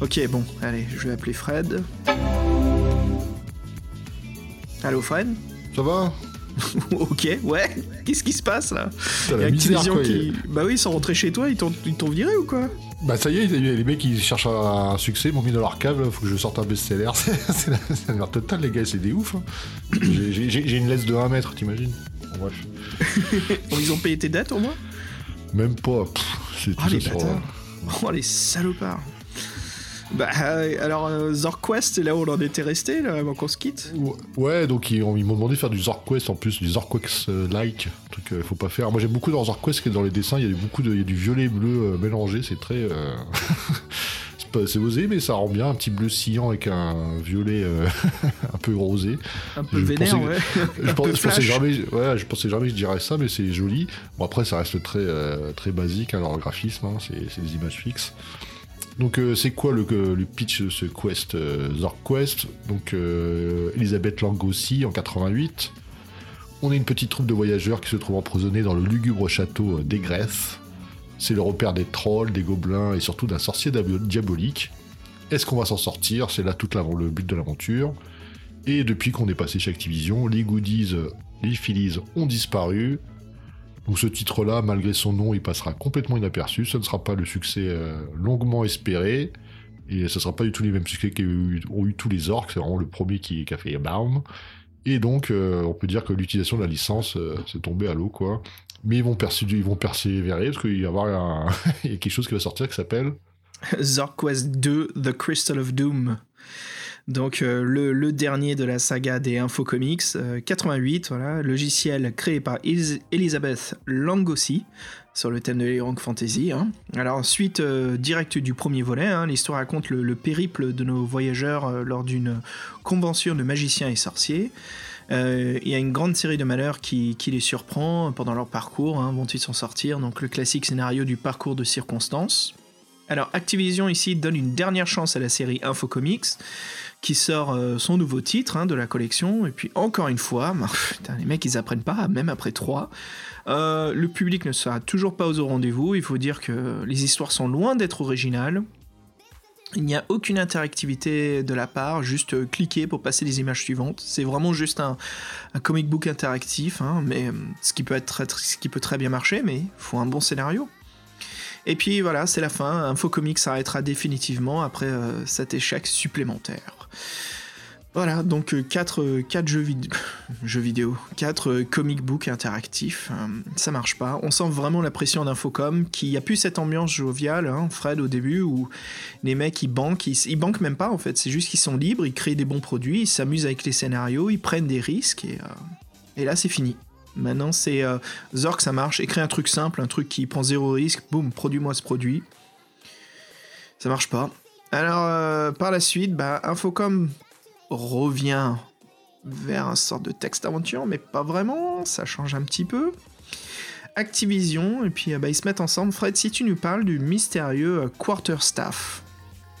Ok, bon, allez, je vais appeler Fred. Allô, Fred? Ça va? Ok, ouais. Qu'est-ce qui se passe là Il y a Activision quoi. qui. Bah oui, ils sont rentrés chez toi, ils t'ont ils t'ont viré ou quoi Bah ça y est, les mecs ils cherchent un succès, ils m'ont mis dans leur cave, faut que je sorte un best-seller. C'est la, c'est la merde totale les gars, c'est des ouf. hein. J'ai- une laisse de 1 mètre, t'imagines Bref. Bon, Ils ont payé tes dettes au moins Même pas. pff, C'est tout les sur- Oh les salopards Bah euh, alors euh, Zorquest c'est là où on en était resté là avant qu'on se quitte Ouais, donc ils, ont- ils m'ont demandé de faire du Zorquest en plus, du Zorquest-like, truc qu'il faut pas faire. Moi j'aime beaucoup dans Zorquest que dans les dessins, il y a beaucoup de, y a du violet bleu euh, mélangé, c'est très. euh, c'est osé, mais ça rend bien un petit bleu cyan avec un violet euh, un peu rosé. Un peu vénère, ouais. Je, pensais jamais, ouais, je pensais jamais que je dirais ça, mais c'est joli. Bon, après, ça reste très, euh, très basique, hein, leur graphisme, hein, c'est des images fixes. Donc, euh, c'est quoi le, le, pitch de ce quest, Zork Quest? Donc, Elisabeth Langossi en 88. On est une petite troupe de voyageurs qui se trouve emprisonnés dans le lugubre château d'Aigresse c'est le repère des trolls, des gobelins et surtout d'un sorcier diabolique. Est-ce qu'on va s'en sortir? C'est là tout le but de l'aventure. Et depuis qu'on est passé chez Activision, les goodies, les Phillies ont disparu. Donc ce titre-là, malgré son nom, il passera complètement inaperçu. Ce ne sera pas le succès euh, longuement espéré. Et ce ne sera pas du tout les mêmes succès qu'ont eu, tous les orques. C'est vraiment le premier qui, a fait BAM. Et donc, euh, on peut dire que l'utilisation de la licence euh, s'est tombée à l'eau, quoi. Mais ils vont, ils vont persévérer parce qu'il va y avoir il y a quelque chose qui va sortir qui s'appelle Zork Quest 2 The Crystal of Doom. Donc euh, le, dernier de la saga des Infocomics, 88, euh, voilà, logiciel créé par Elizabeth Langossi sur le thème de l'Heroic Fantasy. Hein. Alors suite euh, directe du premier volet, hein, l'histoire raconte le, le, périple de nos voyageurs lors d'une convention de magiciens et sorciers. Euh, il y a une grande série de malheurs qui, les surprend pendant leur parcours. Hein, Vont-ils s'en sortir? Donc le classique scénario du parcours de circonstances. Alors Activision ici donne une dernière chance à la série Infocomics qui sort euh, son nouveau titre hein, de la collection. Et puis encore une fois, les mecs ils apprennent pas, même après trois. Euh, le public ne sera toujours pas au rendez-vous. Il faut dire que les histoires sont loin d'être originales. Il n'y a aucune interactivité de la part, juste euh, cliquer pour passer les images suivantes. C'est vraiment juste un, comic book interactif, hein, mais euh, ce qui peut être ce qui peut très bien marcher, mais il faut un bon scénario. Et puis voilà, c'est la fin. Infocomics s'arrêtera définitivement après cet échec supplémentaire. Voilà, donc 4, euh, jeux, jeux, vidéo, 4 euh, comic books interactifs, euh, ça marche pas. On sent vraiment la pression d'Infocom, qui a plus cette ambiance joviale, hein, Fred au début, où les mecs ils banquent, ils, banquent même pas en fait, c'est juste qu'ils sont libres, ils créent des bons produits, ils s'amusent avec les scénarios, ils prennent des risques, et, et là c'est fini. Maintenant c'est Zork, ça marche, écris un truc simple, un truc qui prend zéro risque, boum, produis-moi ce produit. Ça marche pas. Alors, par la suite, bah, Infocom revient vers un sort de texte aventure, mais pas vraiment, ça change un petit peu. Activision, et puis euh, bah, ils se mettent ensemble. Fred, si tu nous parles du mystérieux euh, Quarterstaff.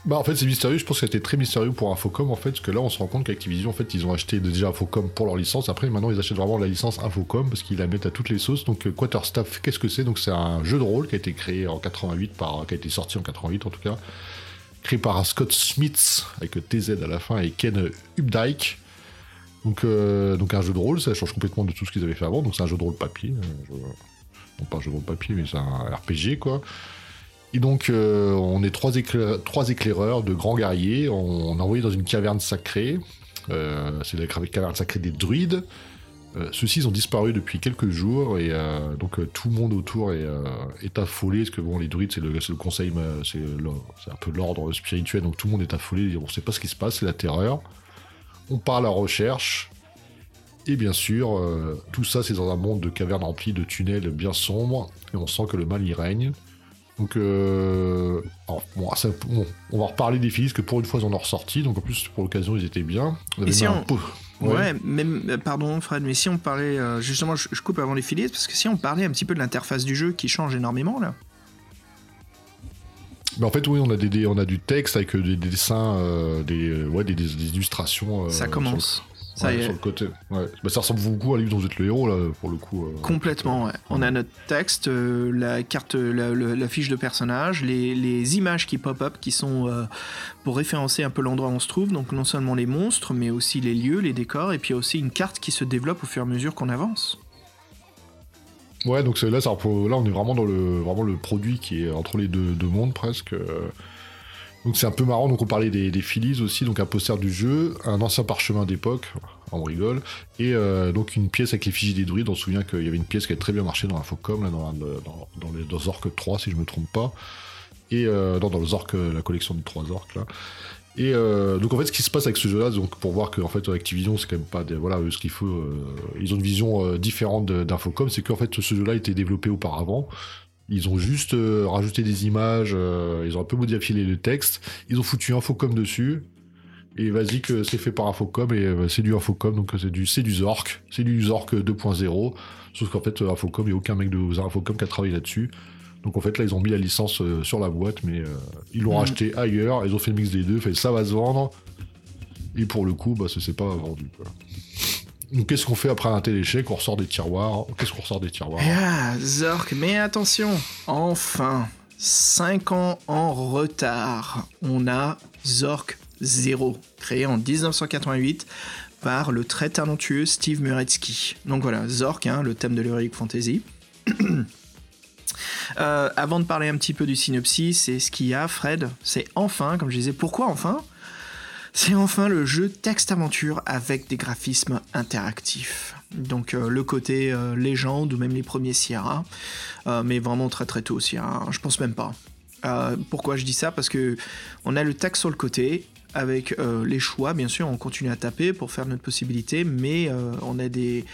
Bah en fait c'est mystérieux, je pense que c'était très mystérieux pour Infocom en fait, parce que là on se rend compte qu'Activision en fait ils ont acheté déjà Infocom pour leur licence, après maintenant ils achètent vraiment la licence Infocom parce qu'ils la mettent à toutes les sauces. Donc euh, Quarterstaff qu'est-ce que c'est? Donc c'est un jeu de rôle qui a été créé en 88 par, qui a été sorti en 88 en tout cas, par Scott Smith avec TZ à la fin et Ken Updike. Donc, euh, donc un jeu de rôle, ça change complètement de tout ce qu'ils avaient fait avant. Donc c'est un jeu de rôle papier, non pas un jeu de rôle papier, mais c'est un RPG quoi. Et donc euh, on est trois, trois, éclaireurs de grands guerriers. On, on est envoyé dans une caverne sacrée. Euh, c'est la caverne sacrée des druides. Euh, ceux-ci ont disparu depuis quelques jours et euh, donc euh, tout le monde autour est, affolé. Parce que bon les druides c'est le, conseil c'est un peu l'ordre spirituel. Donc tout le monde est affolé. On ne sait pas ce qui se passe. C'est la terreur. On part à la recherche. Et bien sûr tout ça c'est dans un monde de cavernes remplies de tunnels bien sombres. Et on sent que le mal y règne. Donc, on va reparler des Phillies que pour une fois ils en ont ressorti, donc en plus pour l'occasion ils étaient bien. et si on, Ouais, même, euh, pardon Fred, mais si on parlait, euh, justement, je, coupe avant les filets, parce que si on parlait un petit peu de l'interface du jeu qui change énormément là. Mais en fait, oui, on a, des, on a du texte avec des, dessins, des, ouais, des, illustrations. Ça commence. Ça Sur le côté. Ouais. Bah, ça ressemble beaucoup à livre dont vous êtes le héros, là, pour le coup. Euh. Complètement, ouais. On a notre texte, euh, la carte, la, fiche de personnage, les, les images qui pop-up qui sont euh, pour référencer un peu l'endroit où on se trouve. Donc, non seulement les monstres, mais aussi les lieux, les décors, et puis aussi une carte qui se développe au fur et à mesure qu'on avance. Ouais, donc là, ça, là, on est vraiment dans le, vraiment le produit qui est entre les deux, deux mondes presque. Donc c'est un peu marrant, donc on parlait des, des Phillies aussi, donc un poster du jeu, un ancien parchemin d'époque, on rigole, et euh, donc une pièce avec les fichiers des druides, on se souvient qu'il y avait une pièce qui avait très bien marché dans la Focom, là, dans, dans, les, dans Zork 3 si je me trompe pas, et euh, dans, le Zork, la collection de 3 Zork là. Et euh, donc en fait, ce qui se passe avec ce jeu-là, donc pour voir que en fait Activision, c'est quand même pas des, voilà ce qu'il faut. ils ont une vision différente d'Infocom, c'est qu'en fait ce jeu-là a été développé auparavant Ils ont juste rajouté des images, ils ont un peu modifié le texte, ils ont foutu Infocom dessus, et vas-y que c'est fait par Infocom, et c'est du Infocom, donc c'est du, du Zork, c'est du Zork 2.0, sauf qu'en fait Infocom, il n'y a aucun mec de Infocom qui a travaillé là-dessus. Donc en fait là ils ont mis la licence sur la boîte, mais ils l'ont racheté mm. acheté ailleurs, ils ont fait le mix des deux, fait ça va se vendre, et pour le coup, bah, ça s'est pas vendu. Qu'est-ce qu'on fait après un tel échec On ressort des tiroirs. Qu'est-ce qu'on ressort des tiroirs? Ah, Zork, mais attention, enfin, 5 ans en retard, on a Zork 0, créé en 1988 par le très talentueux Steve Muretsky. Donc voilà, Zork, hein, le thème de l'Heroic Fantasy. Euh, avant de parler un petit peu du synopsis, c'est ce qu'il y a, Fred, c'est enfin, comme je disais, pourquoi enfin? C'est enfin le jeu texte-aventure avec des graphismes interactifs. Donc euh, le côté euh, légende ou même les premiers Sierra, euh, mais vraiment très très tôt Sierra, je pense même pas. pourquoi je dis ça? Parce que on a le texte sur le côté, avec les choix, bien sûr, on continue à taper pour faire notre possibilité, mais on a des,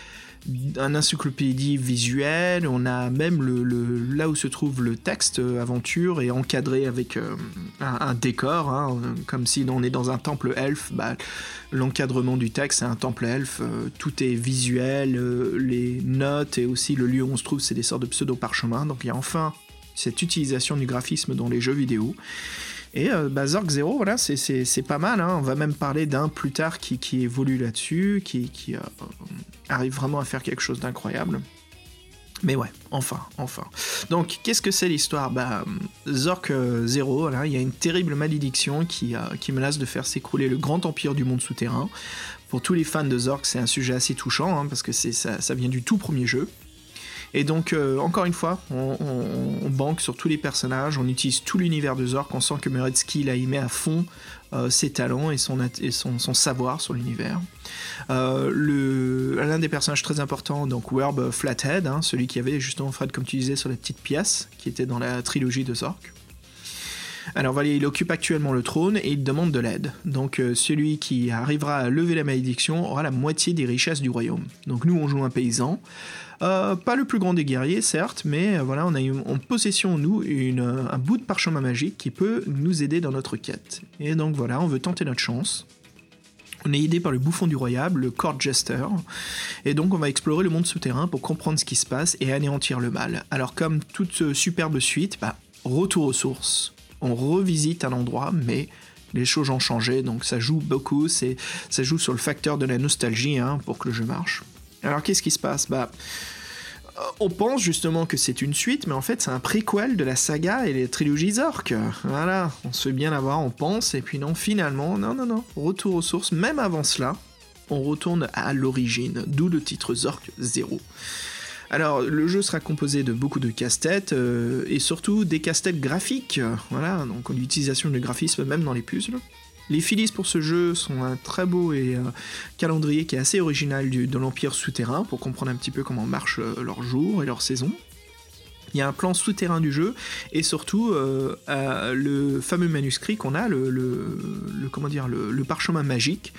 un encyclopédie visuelle, on a même le, là où se trouve le texte euh, aventure et encadré avec euh, un, décor, hein, comme si on est dans un temple elfe, bah, l'encadrement du texte c'est un temple elfe, euh, tout est visuel, les notes et aussi le lieu où on se trouve c'est des sortes de pseudo-parchemins, donc il y a enfin cette utilisation du graphisme dans les jeux vidéo. Et euh, bah, Zork Zero, voilà, c'est pas mal. Hein. On va même parler d'un plus tard qui, qui évolue là-dessus, qui, qui euh, arrive vraiment à faire quelque chose d'incroyable. Mais ouais, enfin, enfin. Donc, qu'est-ce que c'est l'histoire? Bah, Zork euh, Zero, voilà, il y a une terrible malédiction qui, qui menace de faire s'écrouler le grand empire du monde souterrain. Pour tous les fans de Zork, c'est un sujet assez touchant, hein, parce que ça, ça vient du tout premier jeu. Et donc, euh, encore une fois, on, banque sur tous les personnages, on utilise tout l'univers de Zork, on sent que Muretsky, il y met à fond euh, ses talents et son, savoir sur l'univers. Euh, l'un des personnages très importants, donc Werb Flathead, hein, celui qui avait justement Fred, comme tu disais, sur la petite pièce, qui était dans la trilogie de Zork. Alors voilà, il occupe actuellement le trône et il demande de l'aide. Donc celui qui arrivera à lever la malédiction aura la moitié des richesses du royaume. Donc nous on joue un paysan. Euh, pas le plus grand des guerriers, certes, mais euh, voilà, on a en possession, nous, un bout de parchemin magique qui peut nous aider dans notre quête. Et donc voilà, on veut tenter notre chance. On est aidé par le bouffon du royable, le Court Jester, et donc on va explorer le monde souterrain pour comprendre ce qui se passe et anéantir le mal. Alors comme toute superbe suite, bah, retour aux sources. On revisite un endroit, mais les choses ont changé, donc ça joue beaucoup, ça joue sur le facteur de la nostalgie hein, pour que le jeu marche. Alors qu'est-ce qui se passe? Bah on pense justement que c'est une suite, mais en fait c'est un préquel de la saga et les trilogies Zork. Voilà, on se fait bien l'avoir, on pense, et puis non, finalement, non, non, non, retour aux sources, même avant cela, on retourne à l'origine, d'où le titre Zork 0. Alors, le jeu sera composé de beaucoup de casse-têtes euh, et surtout des casse-têtes graphiques. Voilà, donc l'utilisation de graphisme même dans les puzzles. Les filis pour ce jeu sont un très beau et euh, calendrier qui est assez original de l'Empire souterrain pour comprendre un petit peu comment marchent euh, leurs jours et leurs saisons. Il y a un plan souterrain du jeu et surtout euh, le fameux manuscrit qu'on a, le, comment dire, le, parchemin magique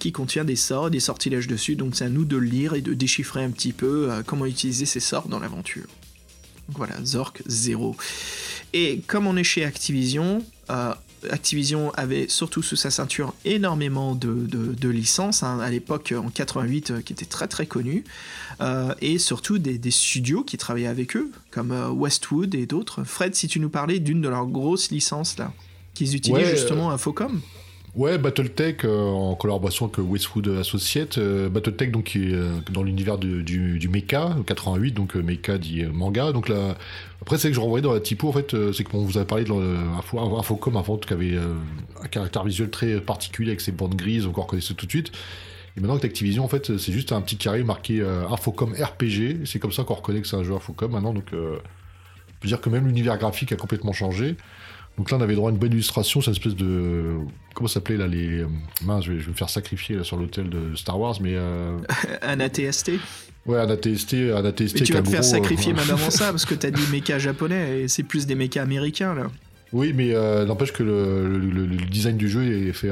qui contient des sorts, des sortilèges dessus. Donc c'est à nous de le lire et de déchiffrer un petit peu comment utiliser ces sorts dans l'aventure. Voilà, Zork 0. Et comme on est chez Activision, Activision avait surtout sous sa ceinture énormément de, licences, hein, à l'époque en 88 euh, qui étaient très très connus, euh, et surtout des, studios qui travaillaient avec eux, comme euh, Westwood et d'autres. Fred, si tu nous parlais d'une de leurs grosses licences là, qu'ils utilisent justement à Focom Ouais, Battletech en collaboration avec Westwood Associates. Battletech donc qui est dans l'univers du, du, mecha 88, donc mecha dit manga. Donc là, après, c'est que je renvoyais dans la typo, en fait, euh, c'est qu'on vous avait parlé de Infocom avant, qui avait euh, un caractère visuel très particulier avec ses bandes grises, encore connaissait tout de suite. Et maintenant que Activision, en fait, c'est juste un petit carré marqué euh, Infocom RPG. C'est comme ça qu'on reconnaît que c'est un jeu Infocom maintenant. Donc, euh, on peut dire que même l'univers graphique a complètement changé. Donc là, on avait droit à une bonne illustration, c'est une espèce de. Comment ça s'appelait là les. Mince, je vais, me faire sacrifier là, sur l'hôtel de Star Wars, mais. un ATST Ouais, un ATST, un ATST. Mais tu vas te faire sacrifier euh, même avant ça, parce que t'as dit méca japonais, et c'est plus des mécas américains, là. Oui, mais euh, n'empêche que le, design du jeu est fait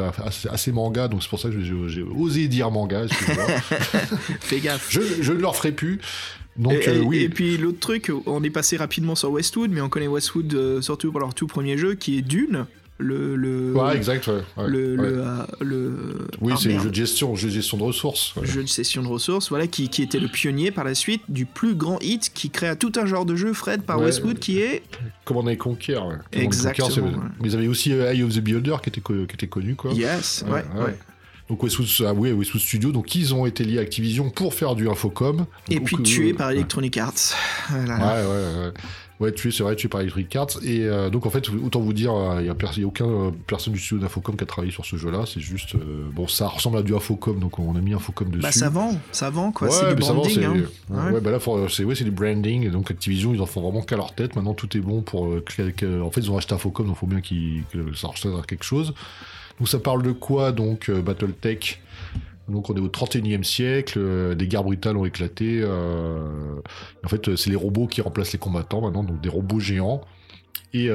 assez, manga, donc c'est pour ça que j'ai osé dire manga, Fais gaffe. Je, je, ne leur ferai plus. Donc, et, euh, et- oui. et puis l'autre truc, on est passé rapidement sur Westwood, mais on connaît Westwood euh, surtout pour leur tout premier jeu qui est Dune. Le. le Ouais, exact, ouais. ouais, le, le, euh, le- Oui, ah, c'est jeu de gestion, jeu de gestion de ressources. jeu de session de ressources, voilà, qui, qui était le pionnier par la suite du plus grand hit qui créa tout un genre de jeu, Fred, par. Westwood, qui est Command and Conquer. Exactement, Conquer. Mais ils avaient aussi Eye of the Beholder qui était, qui était connu, quoi. Yes, ouais. Donc Westwood, ah, oui, Westwood Studio, donc ils ont été liés à Activision pour faire du infocom. Et Donc, puis euh, tué par ouais. Electronic Arts. Voilà. Ouais, ouais, ouais. Ouais, tué, c'est vrai, tué par Electronic Arts. Et euh, donc, en fait, autant vous dire, il n'y a, pers- a aucun euh, personne du studio d'Infocom qui a travaillé sur ce jeu-là. C'est juste. euh, bon, ça ressemble à du Infocom, donc on a mis Infocom dessus. Bah ça vend, ça vend quoi, Ouais, c'est du branding. c'est- hein. ouais, Ouais. ouais, bah là, c'est ouais, c'est du branding. Et donc, Activision, ils en font vraiment qu'à leur tête. Maintenant, tout est bon pour. euh, en fait, ils ont acheté Infocom, donc il faut bien qu'ils, que ça ressemble à quelque chose. Donc, ça parle de quoi Donc, euh, Battletech? Donc, on est au 31e siècle. euh, des guerres brutales ont éclaté. euh, en fait, c'est les robots qui remplacent les combattants maintenant, donc des robots géants. Et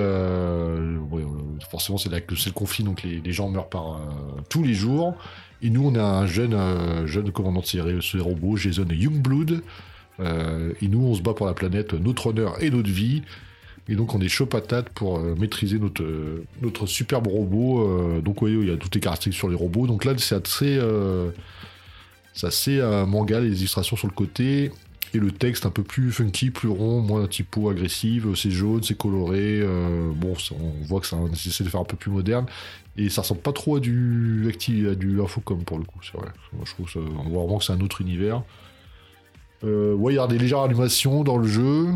forcément, c'est le conflit, donc les, gens meurent par tous les jours. Et nous, on a un jeune, jeune commandant de ces, robots, Jason Youngblood. Et nous, on se bat pour la planète, notre honneur et notre vie. Et donc, on est chaud patate pour euh, maîtriser notre, euh, notre superbe robot. Euh, donc, oui, il y a toutes les caractéristiques sur les robots. Donc là, c'est assez, euh, assez manga, les illustrations sur le côté. Et le texte un peu plus funky, plus rond, moins typo agressive. C'est jaune, c'est coloré. bon, on voit que ça essaie de faire un peu plus moderne. Et ça ressemble pas trop à du, à du infocom pour le coup, c'est vrai. Je trouve on voit vraiment que c'est un autre univers. Ouais, il y aura des légères animations dans le jeu.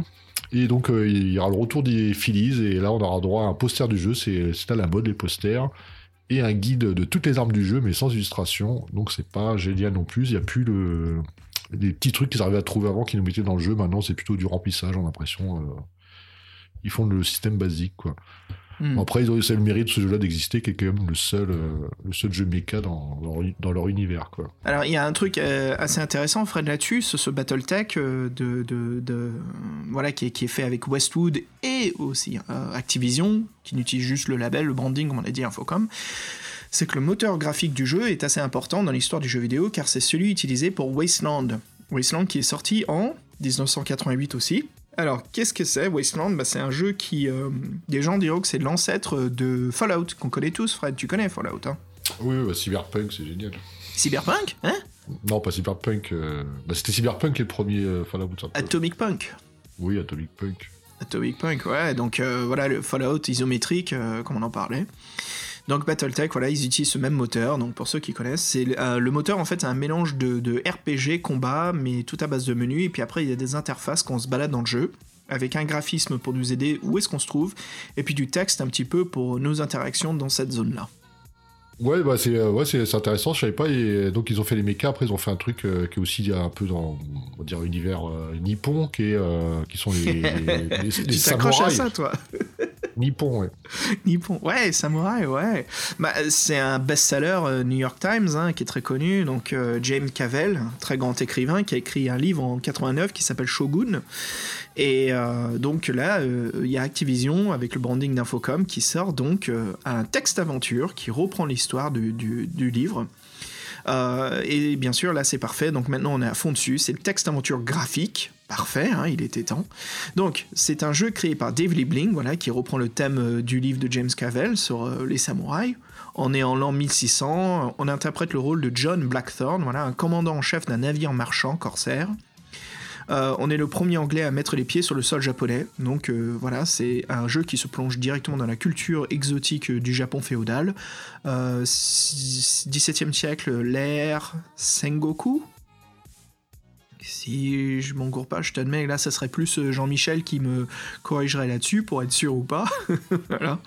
Et donc, euh, il y aura le retour des Phillies. Et là, on aura droit à un poster du jeu. C'est à la mode, les posters. Et un guide de toutes les armes du jeu, mais sans illustration. Donc, c'est pas génial non plus. Il n'y a plus le... les petits trucs qu'ils arrivaient à trouver avant qu'ils nous mettaient dans le jeu. Maintenant, c'est plutôt du remplissage, on a l'impression. euh, Ils font le système basique, quoi. Bon, après, ils ont eu le mérite ce jeu-là d'exister, qui est quand même le seul, euh, le seul jeu méca dans leur, dans leur univers, quoi. Alors il y a un truc euh, assez intéressant, Fred, là-dessus, ce, ce BattleTech euh, de, de, de- voilà, qui, est, qui est fait avec Westwood et aussi Activision, qui n'utilise juste le label, le branding, comme on a dit, Infocom. C'est que le moteur graphique du jeu est assez important dans l'histoire du jeu vidéo, car c'est celui utilisé pour Wasteland. Wasteland qui est sorti en 1988 aussi. Alors, qu'est-ce que c'est Wasteland? Bah, C'est un jeu qui. euh, des gens diront que c'est l'ancêtre de Fallout, qu'on connaît tous, Fred. Tu connais Fallout, hein? Oui, bah, Cyberpunk, c'est génial. Cyberpunk? Hein? Non, pas Cyberpunk. euh, bah, C'était Cyberpunk qui est le premier euh, Fallout. un peu. Atomic Punk. Oui, Atomic Punk. Atomic Punk, ouais. Donc voilà, le Fallout isométrique, comme on en parlait. Donc Battletech, voilà, ils utilisent ce même moteur. Donc pour ceux qui connaissent, c'est euh, le moteur en fait, c'est un mélange de, de RPG, combat, mais tout à base de menus. Et puis après, il y a des interfaces quand on se balade dans le jeu, avec un graphisme pour nous aider où est-ce qu'on se trouve, et puis du texte un petit peu pour nos interactions dans cette zone-là. Ouais, bah c'est euh, ouais, c'est intéressant, je savais pas. Et donc ils ont fait les mechas, après ils ont fait un truc euh, qui est aussi un peu dans on va dire univers euh, nippon, qui est euh, qui sont les, les, les- les tu t'accroches à ça, toi Nippon, ouais. Nippon. Ouais, Samouraï, ouais. Bah, c'est un best-seller euh, New York Times hein, qui est très connu. Donc euh, James Cavell, très grand écrivain, qui a écrit un livre en 89 qui s'appelle Shogun. Et euh, donc là, il y a Activision avec le branding d'Infocom qui sort donc un texte aventure qui reprend l'histoire du, du- livre. Et bien sûr, là c'est parfait. Donc maintenant on est à fond dessus. C'est le texte aventure graphique. Parfait, hein, il était temps. Donc, c'est un jeu créé par Dave Liebling, voilà, qui reprend le thème euh, du livre de James Cavell sur euh, les samouraïs. On est en l'an 1600, on interprète le rôle de John Blackthorne, voilà, un commandant en chef d'un navire marchand corsaire. Euh, on est le premier anglais à mettre les pieds sur le sol japonais, donc voilà, c'est un jeu qui se plonge directement dans la culture exotique du Japon féodal. Euh, s- 17e siècle, l'ère Sengoku, si je m'engoure pas, je t'admets, là, ça serait plus euh, Jean-Michel qui me corrigerait là-dessus pour être sûr ou pas. voilà.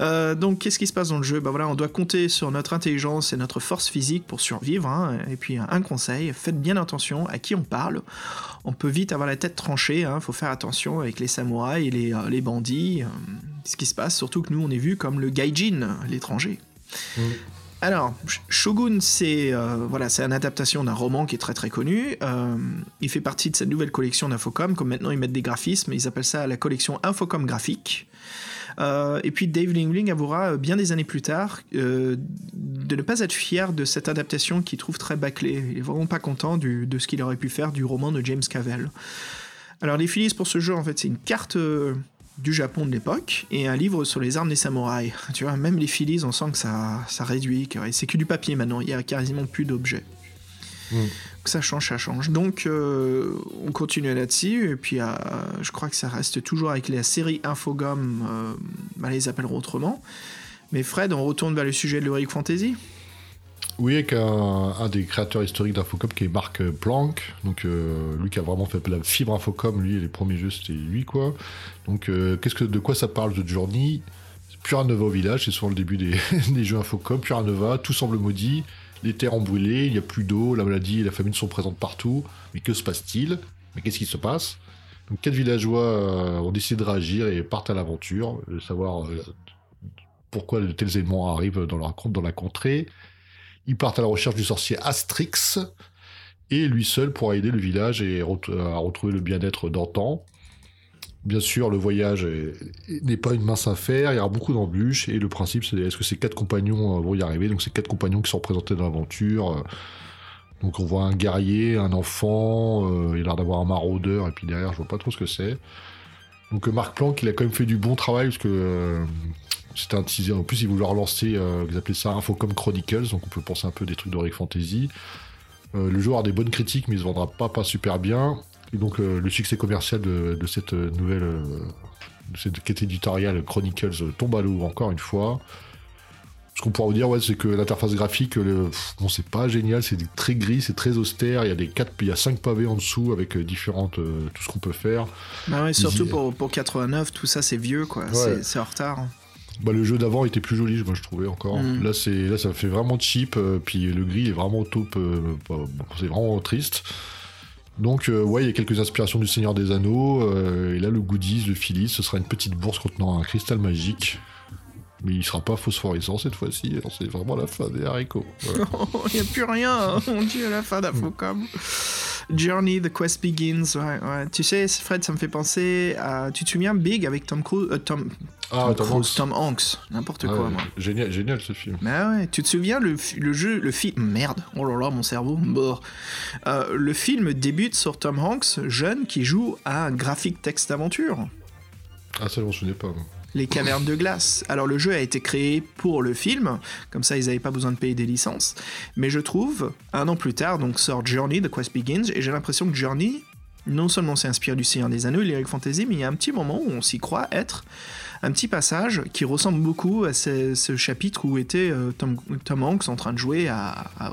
Euh, donc, qu'est-ce qui se passe dans le jeu? Bah voilà, on doit compter sur notre intelligence et notre force physique pour survivre. hein. Et puis, un conseil, faites bien attention à qui on parle. On peut vite avoir la tête tranchée. Il faut faire attention avec les samouraïs et les, euh, bandits. ce qui se passe, surtout que nous, on est vu comme le gaijin, l'étranger. Alors, Sh- Shogun, c'est euh, voilà, c'est une adaptation d'un roman qui est très très connu. Euh, il fait partie de cette nouvelle collection d'Infocom. Comme maintenant ils mettent des graphismes, ils appellent ça la collection Infocom graphique. Euh, et puis Dave Lingling avouera bien des années plus tard de ne pas être fier de cette adaptation qu'il trouve très bâclée. Il est vraiment pas content de ce qu'il aurait pu faire du roman de James Cavell. Alors les Phillies pour ce jeu, en fait, c'est une carte du Japon de l'époque et un livre sur les armes des samouraïs. Tu vois, même les Phillies, on sent que ça, ça réduit. C'est que du papier maintenant, il y a quasiment plus d'objets. Mm. Ça change, ça change. Donc, euh, on continue là-dessus. Et puis, euh, je crois que ça reste toujours avec la série Infogum. Euh, bah, les appelleront autrement. Mais Fred, on retourne vers le sujet de l'Heroic Fantasy? Oui, avec un, des créateurs historiques d'Infocom qui est Marc Planck. Donc, lui qui a vraiment fait la fibre Infocom, lui, les premiers jeux, c'était lui, quoi. Donc, qu'est-ce que, de quoi ça parle de Journey? Nova au village, c'est souvent le début des, des jeux Infocom. Nova, tout semble maudit les terres ont brûlé, il n'y a plus d'eau, la maladie et la famine sont présentes partout. Mais que se passe-t-il? Mais qu'est-ce qui se passe? Quatre villageois euh, ont décidé de réagir et partent à l'aventure, de savoir euh, pourquoi de tels éléments arrivent dans, leur, dans la contrée. Ils partent à la recherche du sorcier Astrix, et lui seul pourra aider le village et à retrouver le bien-être d'antan. Bien sûr, le voyage n'est pas une mince affaire, il y aura beaucoup d'embûches, et le principe, c'est est-ce que ces quatre compagnons euh, vont y arriver? Donc, ces quatre compagnons qui sont représentés dans l'aventure. Euh, donc, on voit un guerrier, un enfant, euh, il a l'air d'avoir un maraudeur, et puis derrière, je vois pas trop ce que c'est. Donc, Marc Planck, il a quand même fait du bon travail, parce que c'était un teaser. En plus, il voulait relancer, ils appelaient ça Infocom Chronicles, donc on peut penser un peu des trucs d'Heroic Fantasy. le jeu aura des bonnes critiques, mais il se vendra pas, pas super bien. Et donc euh, le succès commercial de, cette nouvelle, euh, de cette quête éditoriale Chronicles tombe à l'eau encore une fois. Ce qu'on pourra vous dire, ouais, c'est que l'interface graphique, bon, c'est pas génial, c'est très gris, c'est très austère. Il y a des quatre, il y a cinq pavés en dessous avec euh, différentes, tout ce qu'on peut faire. Bah ouais, surtout pour, pour 89, tout ça c'est vieux, quoi. C'est en retard. Bah, le jeu d'avant était plus joli, moi je trouvais encore. Mm. Là, c'est là, ça fait vraiment cheap. puis le gris est vraiment top. Bah, c'est vraiment triste. Donc, euh, ouais, il y a quelques inspirations du Seigneur des Anneaux. Euh, et là, le goodies, le Philly, ce sera une petite bourse contenant un cristal magique. Mais il sera pas phosphorescent cette fois-ci. C'est vraiment la fin des haricots. Il n'y a plus rien. On dit à la fin d'Afocom. Journey, The Quest Begins. Ouais, ouais. Tu sais, Fred, ça me fait penser à. Tu te souviens Big avec Tom Cruise. Euh, Tom, ah, Tom, Hanks. Tom Hanks. N'importe quoi, moi. Génial, génial ce film. Mais ouais. Tu te souviens le, le jeu, le film. Merde. Oh là là, mon cerveau. Euh, le film débute sur Tom Hanks, jeune, qui joue à un graphique texte aventure. Ah, ça, je m'en souvenais pas. Les cavernes de glace. Alors le jeu a été créé pour le film, comme ça ils n'avaient pas besoin de payer des licences. Mais je trouve, un an plus tard, donc sort Journey, The Quest Begins, et j'ai l'impression que Journey, non seulement s'est inspiré du Seigneur des Anneaux, Lyric Fantasy, mais il y a un petit moment où on s'y croit être un petit passage qui ressemble beaucoup à ce, chapitre où était euh, Tom, Hanks en train de jouer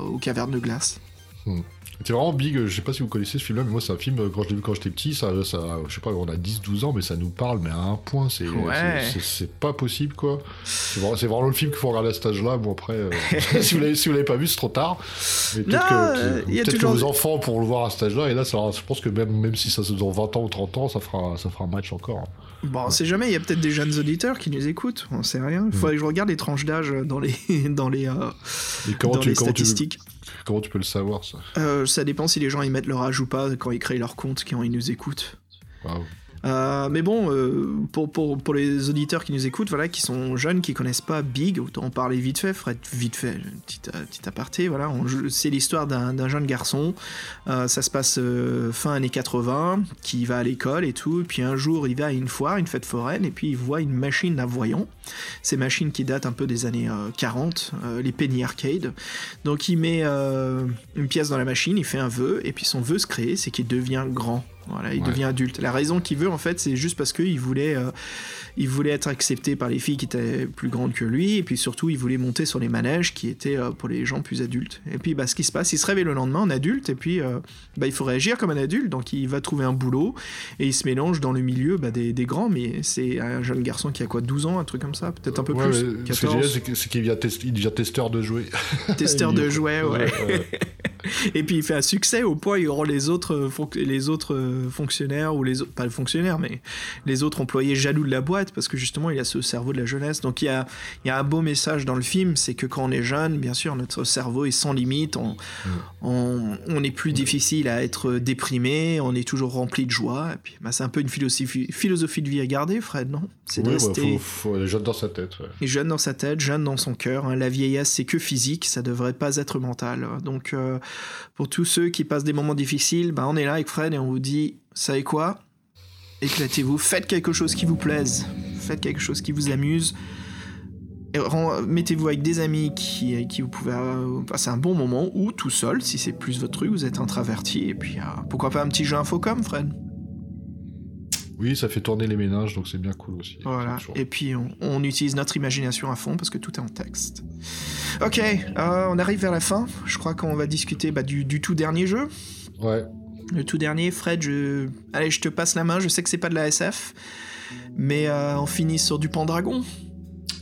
aux cavernes de glace. Hmm. C'est vraiment big, je sais pas si vous connaissez ce film-là, mais moi c'est un film, quand je l'ai vu quand j'étais petit, ça, ça, je sais pas, on a 10-12 ans, mais ça nous parle, mais à un point, c'est c'est pas possible quoi. C'est vraiment, le film qu'il faut regarder à cet âge-là, bon après, euh, si vous l'avez pas vu, c'est trop tard. Mais peut-être que, peut que, vos enfants pourront le voir à cet âge-là, et là, ça, je pense que même, même si ça se dans 20 ans ou 30 ans, ça fera, ça fera un match encore. Bon, on sait jamais, il y a peut-être des jeunes auditeurs qui nous écoutent, on sait rien. Il faudrait que je regarde les tranches d'âge dans les, dans les, euh, dans les statistiques. Comment tu peux le savoir ça? Euh, Ça dépend si les gens y mettent leur âge ou pas quand ils créent leur compte, quand ils nous écoutent. Waouh. Euh, mais bon, euh, pour, pour, les auditeurs qui nous écoutent, voilà, qui sont jeunes, qui connaissent pas Big, autant en parler vite fait, Fred, vite fait, petit, euh, petit aparté, voilà, c'est l'histoire d'un jeune garçon, ça se passe fin années 80, qui va à l'école et tout, et puis un jour il va à une foire, une fête foraine, et puis il voit une machine à voyant, ces machines qui datent un peu des années 40, les penny arcade, donc il met une pièce dans la machine, il fait un vœu, et puis son vœu se crée, c'est qu'il devient grand. Voilà, il devient adulte. La raison qu'il veut, en fait, c'est juste parce qu'il voulait, euh, il voulait être accepté par les filles qui étaient plus grandes que lui, et puis surtout, il voulait monter sur les manèges qui étaient euh, pour les gens plus adultes. Et puis, bah, ce qui se passe, il se réveille le lendemain en adulte, et puis, euh, bah, il faut réagir comme un adulte, donc il va trouver un boulot, et il se mélange dans le milieu bah, des, des, grands, mais c'est un jeune garçon qui a quoi, 12 ans, un truc comme ça, peut-être un peu plus. Ce c'est qu'il devient testeur de jouets. Testeur de jouets, ouais. Et puis il fait un succès au point il rend les autres, les autres fonctionnaires, ou les autres, pas le fonctionnaire, mais les autres employés jaloux de la boîte, parce que justement il a ce cerveau de la jeunesse. Donc il y a, il y a un beau message dans le film, c'est que quand on est jeune, bien sûr, notre cerveau est sans limite, on, on, on est plus difficile à être déprimé, on est toujours rempli de joie. Et puis bah, c'est un peu une philosophie, philosophie de vie à garder, Fred, non? C'est de rester... faut, jeune dans sa tête. Et jeune dans sa tête, jeune dans son cœur. Hein. La vieillesse, c'est que physique, ça devrait pas être mental. Donc, euh, pour tous ceux qui passent des moments difficiles, bah, on est là avec Fred et on vous dit, savez quoi? Éclatez-vous, faites quelque chose qui vous plaise, faites quelque chose qui vous amuse. Mettez-vous avec des amis qui, qui vous pouvez euh, passer un bon moment ou tout seul si c'est plus votre truc, vous êtes introverti et puis euh, pourquoi pas un petit jeu infocom, Fred? Oui, ça fait tourner les ménages, donc c'est bien cool aussi. Voilà. Et puis on, utilise notre imagination à fond parce que tout est en texte. Ok, euh, on arrive vers la fin. Je crois qu'on va discuter bah, du, tout dernier jeu. Ouais. Le tout dernier, Fred, je... allez, je te passe la main. Je sais que c'est pas de la SF, mais euh, on finit sur du Pendragon.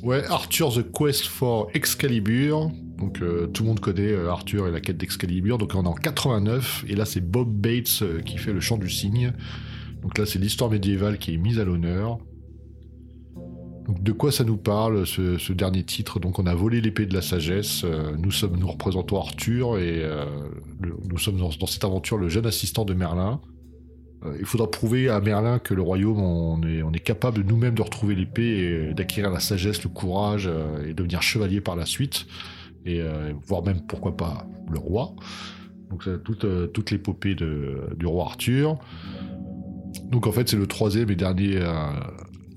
Ouais, Arthur The Quest for Excalibur. Donc euh, tout le monde connaît Arthur et la quête d'Excalibur. Donc on est en 89 et là c'est Bob Bates qui fait le chant du cygne. Donc là, c'est l'histoire médiévale qui est mise à l'honneur. De quoi ça nous parle, ce, dernier titre? Donc on a volé l'épée de la sagesse, euh, nous, sommes, nous représentons Arthur, et euh, nous sommes dans, cette aventure le jeune assistant de Merlin. Euh, il faudra prouver à Merlin que le royaume, on est, on est capable nous-mêmes de retrouver l'épée, et d'acquérir la sagesse, le courage, et devenir chevalier par la suite, et voire même, pourquoi pas, le roi. Donc toute, toute l'épopée du roi Arthur. Donc en fait, c'est le troisième et dernier euh,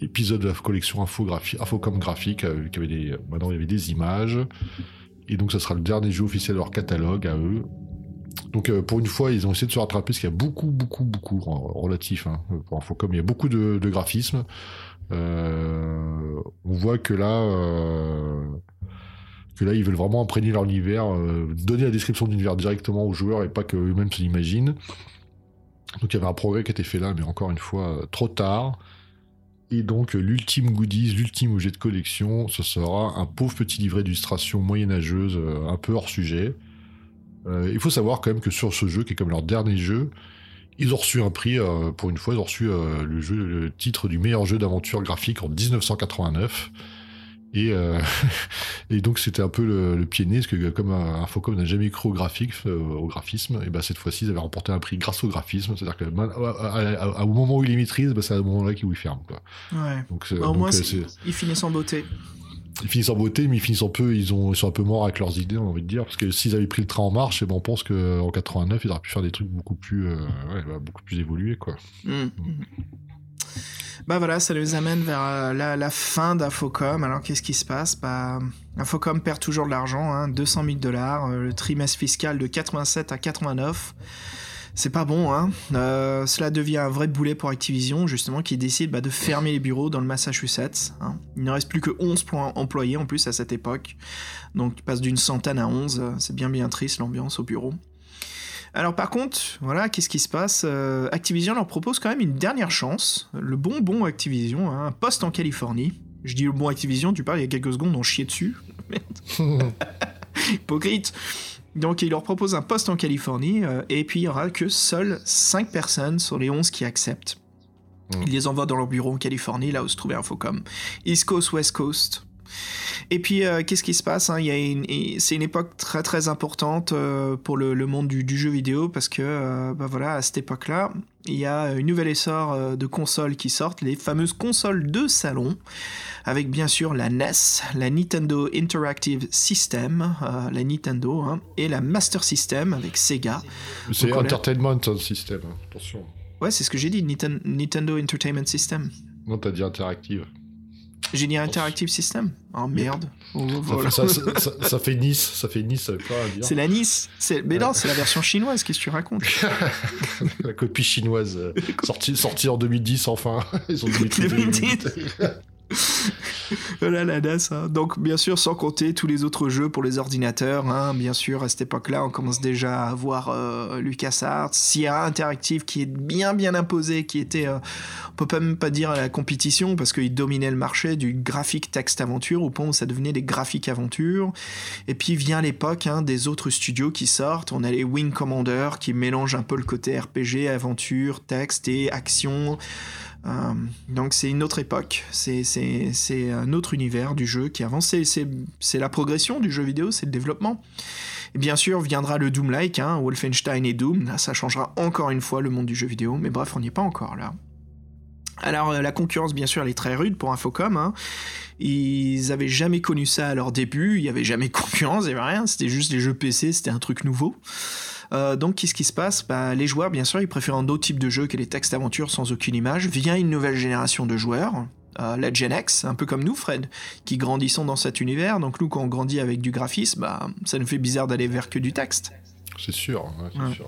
épisode de la collection Infocom graphique, euh, qui avait des, maintenant il y avait des images. Et donc ça sera le dernier jeu officiel de leur catalogue à eux. Donc euh, pour une fois, ils ont essayé de se rattraper, parce qu'il y a beaucoup, beaucoup, beaucoup, relatif hein, pour Infocom, il y a beaucoup de, graphismes. on voit que là, que là, ils veulent vraiment imprégner leur univers, donner la description de l'univers directement aux joueurs et pas qu'eux-mêmes se l'imaginent. Donc il y avait un progrès qui était fait là, mais encore une fois, euh, trop tard. Et donc l'ultime goodies, l'ultime objet de collection, ce sera un pauvre petit livret d'illustration moyenâgeuse, euh, un peu hors sujet. Euh, il faut savoir quand même que sur ce jeu, qui est comme leur dernier jeu, ils ont reçu un prix, pour une fois, ils ont reçu le titre du meilleur jeu d'aventure graphique en 1989. Euh, et, donc c'était un peu le, pied nez, parce que comme Infocom n'a jamais cru au, euh, au graphisme, et ben cette fois-ci ils avaient remporté un prix grâce au graphisme, c'est-à-dire que au moment où ils les maîtrisent, ben, c'est à ce moment-là qu'ils ils ferment. Quoi. Ouais. Donc, bah, au moins ils finissent en beauté. Ils finissent en beauté, mais ils finissent un peu, ils, ont, sont un peu morts avec leurs idées, on a envie de dire, parce que s'ils avaient pris le train en marche, et ben on pense qu'en 89 ils auraient pu faire des trucs beaucoup plus, euh, bah, beaucoup plus évolués, quoi. Mmh. Mmh. Bah voilà, ça nous amène vers euh, la, fin d'Infocom. Alors qu'est-ce qui se passe? Bah Infocom perd toujours de l'argent, hein, 200 000 dollars, euh, le trimestre fiscal de 87 à 89. C'est pas bon, hein. Euh, cela devient un vrai boulet pour Activision, justement, qui décide bah, de fermer les bureaux dans le Massachusetts. Hein. Il ne reste plus que 11 employés en plus à cette époque. Donc, il passe d'une centaine à 11. C'est bien, bien triste l'ambiance au bureau. Alors par contre, voilà, qu'est-ce qui se passe euh, Activision leur propose quand même une dernière chance, le bon bon Activision, hein, un poste en Californie. Je dis le bon Activision, tu parles il y a quelques secondes, on chiait dessus. Merde. Hypocrite. Donc il leur propose un poste en Californie, euh, et puis il y aura que seules 5 personnes sur les 11 qui acceptent. Mmh. Ils les envoient dans leur bureau en Californie, là où se trouvait Infocom. East Coast, West Coast. Et puis, euh, qu'est-ce qui se passe hein? C'est une époque très très importante euh, pour le, monde du, jeu vidéo parce que, euh, bah voilà, à cette époque-là, il y a une nouvelle essor de consoles qui sortent, les fameuses consoles de salon, avec bien sûr la NES, la Nintendo Interactive System, la Nintendo, hein, et la Master System avec Sega. C'est Entertainment System, hein, attention. Ouais, c'est ce que j'ai dit, Nintendo Entertainment System. Non, t'as dit interactive. Dit Interactive System Oh merde. Oh, ça, fait Nice, ça fait Nice, ça veut pas dire. C'est la Nice. Mais non, c'est la version chinoise, qu'est-ce que tu racontes La copie chinoise, euh, sortie, sortie en 2010 enfin. Ils ont 2010. voilà la NAS. Hein. Donc, bien sûr, sans compter tous les autres jeux pour les ordinateurs. Hein. Bien sûr, à cette époque-là, on commence déjà à voir euh, LucasArts, CIA Interactive qui est bien, bien imposé, qui était, euh, on peut même pas dire à la compétition parce qu'il dominait le marché du graphique texte aventure au point où ça devenait des graphiques aventure. Et puis vient l'époque hein, des autres studios qui sortent. On a les Wing Commander qui mélangent un peu le côté RPG, aventure, texte et action. Euh, donc c'est une autre époque, c'est un autre univers du jeu qui avance, c'est la progression du jeu vidéo, c'est le développement. Bien sûr viendra le Doom-like, hein, Wolfenstein et Doom, ça changera encore une fois le monde du jeu vidéo, mais bref on n'y est pas encore là. Alors euh, la concurrence bien sûr elle est très rude pour Infocom, hein. ils avaient jamais connu ça à leur début, il n'y avait jamais concurrence, il n'y avait rien, c'était juste les jeux PC, c'était un truc nouveau. Euh, donc, qu'est-ce qui se passe? Bah, Les joueurs, bien sûr, ils préfèrent un autre type de jeu que les textes aventures sans aucune image. Vient une nouvelle génération de joueurs, euh, la Gen X, un peu comme nous, Fred, qui grandissons dans cet univers. Donc, nous, quand on grandit avec du graphisme, bah, ça nous fait bizarre d'aller vers que du texte. C'est sûr, sûr.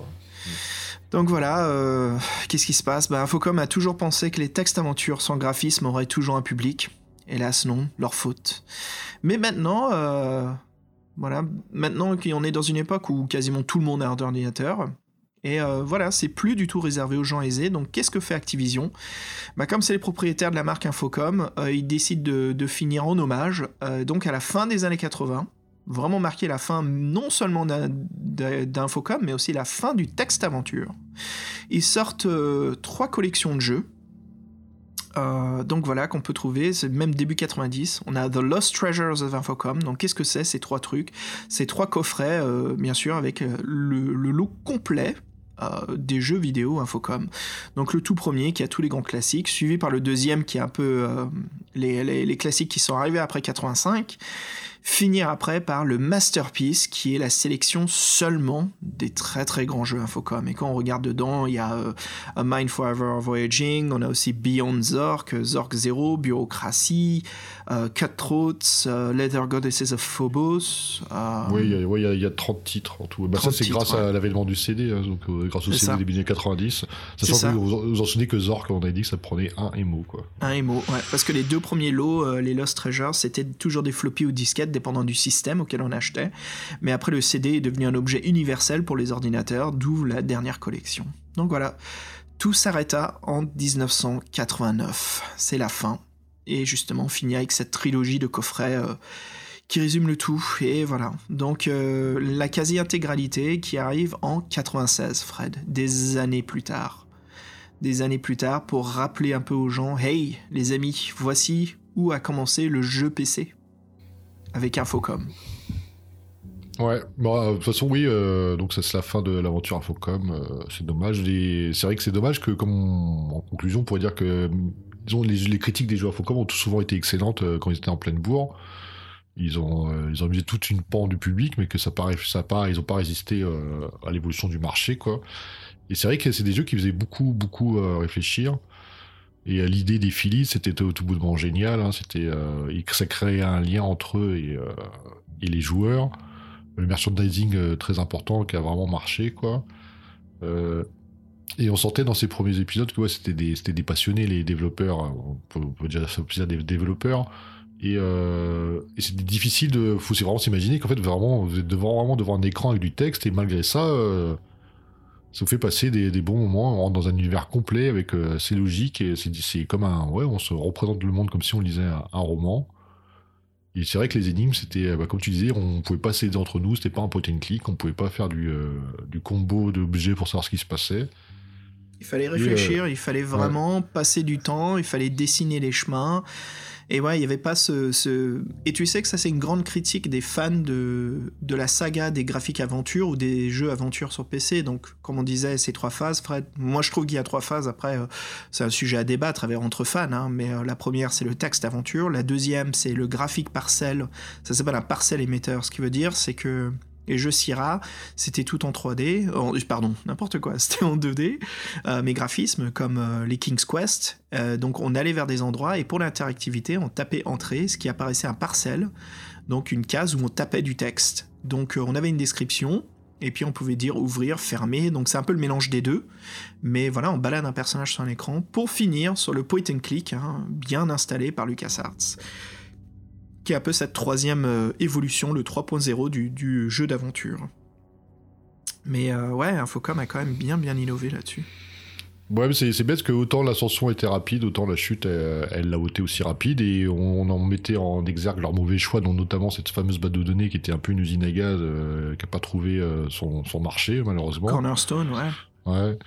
Donc voilà, euh, qu'est-ce qui se passe? Bah, Infocom a toujours pensé que les textes aventures sans graphisme auraient toujours un public. Hélas non, leur faute. Mais maintenant, voilà, maintenant qu'on est dans une époque où quasiment tout le monde a un ordinateur, et euh, voilà, c'est plus du tout réservé aux gens aisés. Donc, qu'est-ce que fait Activision? Bah, Comme c'est les propriétaires de la marque Infocom, euh, ils décident de, finir en hommage. Euh, donc, à la fin des années 80, vraiment marquer la fin non seulement d'Infocom, mais aussi la fin du texte aventure. Ils sortent trois collections de jeux euh, donc voilà, qu'on peut trouver, c'est même début 90. On a The Lost Treasures of Infocom. Donc qu'est-ce que c'est ces trois trucs? Ces trois coffrets, euh, bien sûr, avec euh, le, le lot complet des jeux vidéo Infocom. Donc le tout premier qui a tous les grands classiques, suivi par le deuxième qui est un peu les, classiques qui sont arrivés après 85, finir après par le Masterpiece, qui est la sélection seulement des très très grands jeux Infocom. Et quand on regarde dedans, il y a euh, A Mind Forever Voyaging, on a aussi Beyond Zork, Zork Zero, Bureaucratie, uh, Cutthroats, uh, Leather Goddesses of Phobos. oui, il y, a 30 titres en tout. Bah, ça, c'est grâce à l'avènement du CD, hein, donc euh, grâce au CD des années 90. Ça que vous vous en souvenez que Zork, on a dit que ça prenait un émo. Quoi. Un émo, ouais. Parce que les deux premiers lots, les Lost Treasures, c'était toujours des floppies ou disquettes dépendant du système auquel on achetait. Mais après, le CD est devenu un objet universel pour les ordinateurs, d'où la dernière collection. Donc voilà, tout s'arrêta en 1989. C'est la fin. Et justement, on finit avec cette trilogie de coffrets euh, qui résume le tout. Et voilà. Donc euh, la quasi-intégralité qui arrive en 96, Fred, des années plus tard. Des années plus tard pour rappeler un peu aux gens, hey les amis, voici où a commencé le jeu PC avec Infocom. Ouais, bah, de toute façon, oui, euh, donc ça c'est la fin de l'aventure Infocom, c'est dommage. C'est vrai que c'est dommage que, comme en conclusion, on pourrait dire que disons, les, critiques des jeux Infocom ont tout souvent été excellentes euh, quand ils étaient en pleine bourre. Ils ont, ils ont amusé toute une pan du public, mais que ça paraît, ça pas, ils n'ont pas résisté à l'évolution du marché, quoi. Et c'est vrai que c'est des jeux qui faisaient beaucoup, beaucoup réfléchir. Et euh, l'idée des Phillies, c'était tout, tout bonnement génial. Hein. C'était, euh, ça créait un lien entre eux et, euh, et les joueurs. Le merchandising euh, très important qui a vraiment marché, quoi. Et on sentait dans ces premiers épisodes que c'était des, des, passionnés, les développeurs. Peut, on peut ça des développeurs. Et, euh, et c'est difficile de. Faut vraiment s'imaginer qu'en fait, vraiment, vous êtes devant, vraiment devant un écran avec du texte, et malgré ça, euh, ça vous fait passer des, bons moments, on rentre dans un univers complet avec euh, ses logiques et c'est comme un ouais, on se représente le monde comme si on lisait un, roman. Et c'est vrai que les énigmes, c'était, bah, comme tu disais, on pouvait pas s'aider entre nous, c'était pas un point and click, on pouvait pas faire du, euh, du combo d'objets pour savoir ce qui se passait. Il fallait réfléchir, euh, il fallait vraiment passer du temps, il fallait dessiner les chemins. Et ouais, il n'y avait pas ce, Et tu sais que ça, c'est une grande critique des fans de, de la saga des graphiques aventures ou des jeux aventures sur PC. Donc, comme on disait, c'est trois phases, Fred. Moi, je trouve qu'il y a trois phases. Après, euh, c'est un sujet à débattre avec, entre fans. Hein. mais euh, la première, c'est le texte aventure. La deuxième, c'est le graphique parcelle. Ça s'appelle un parcel émetteur. Ce qui veut dire, c'est que les jeux Syrah, c'était tout en 3D, pardon, n'importe quoi, c'était en 2D, euh, mes graphismes comme euh, les King's Quest. Euh, donc on allait vers des endroits et pour l'interactivité, on tapait entrée, ce qui apparaissait un parcelle, donc une case où on tapait du texte. Donc on avait une description, et puis on pouvait dire ouvrir, fermer, donc c'est un peu le mélange des deux. Mais voilà, on balade un personnage sur l'écran pour finir sur le point and click, hein, bien installé par LucasArts. Qui est un peu cette troisième euh, évolution, le 3.0 du, du, jeu d'aventure. Mais euh, ouais, Infocom a quand même bien bien innové là-dessus. Ouais, c'est bête que autant l'ascension était rapide, autant la chute, elle l'a été aussi rapide, et on, en mettait en exergue leur mauvais choix, dont notamment cette fameuse base de données qui était un peu une usine à gaz, qui n'a pas trouvé son, son, marché, malheureusement. Cornerstone, ouais. Ouais.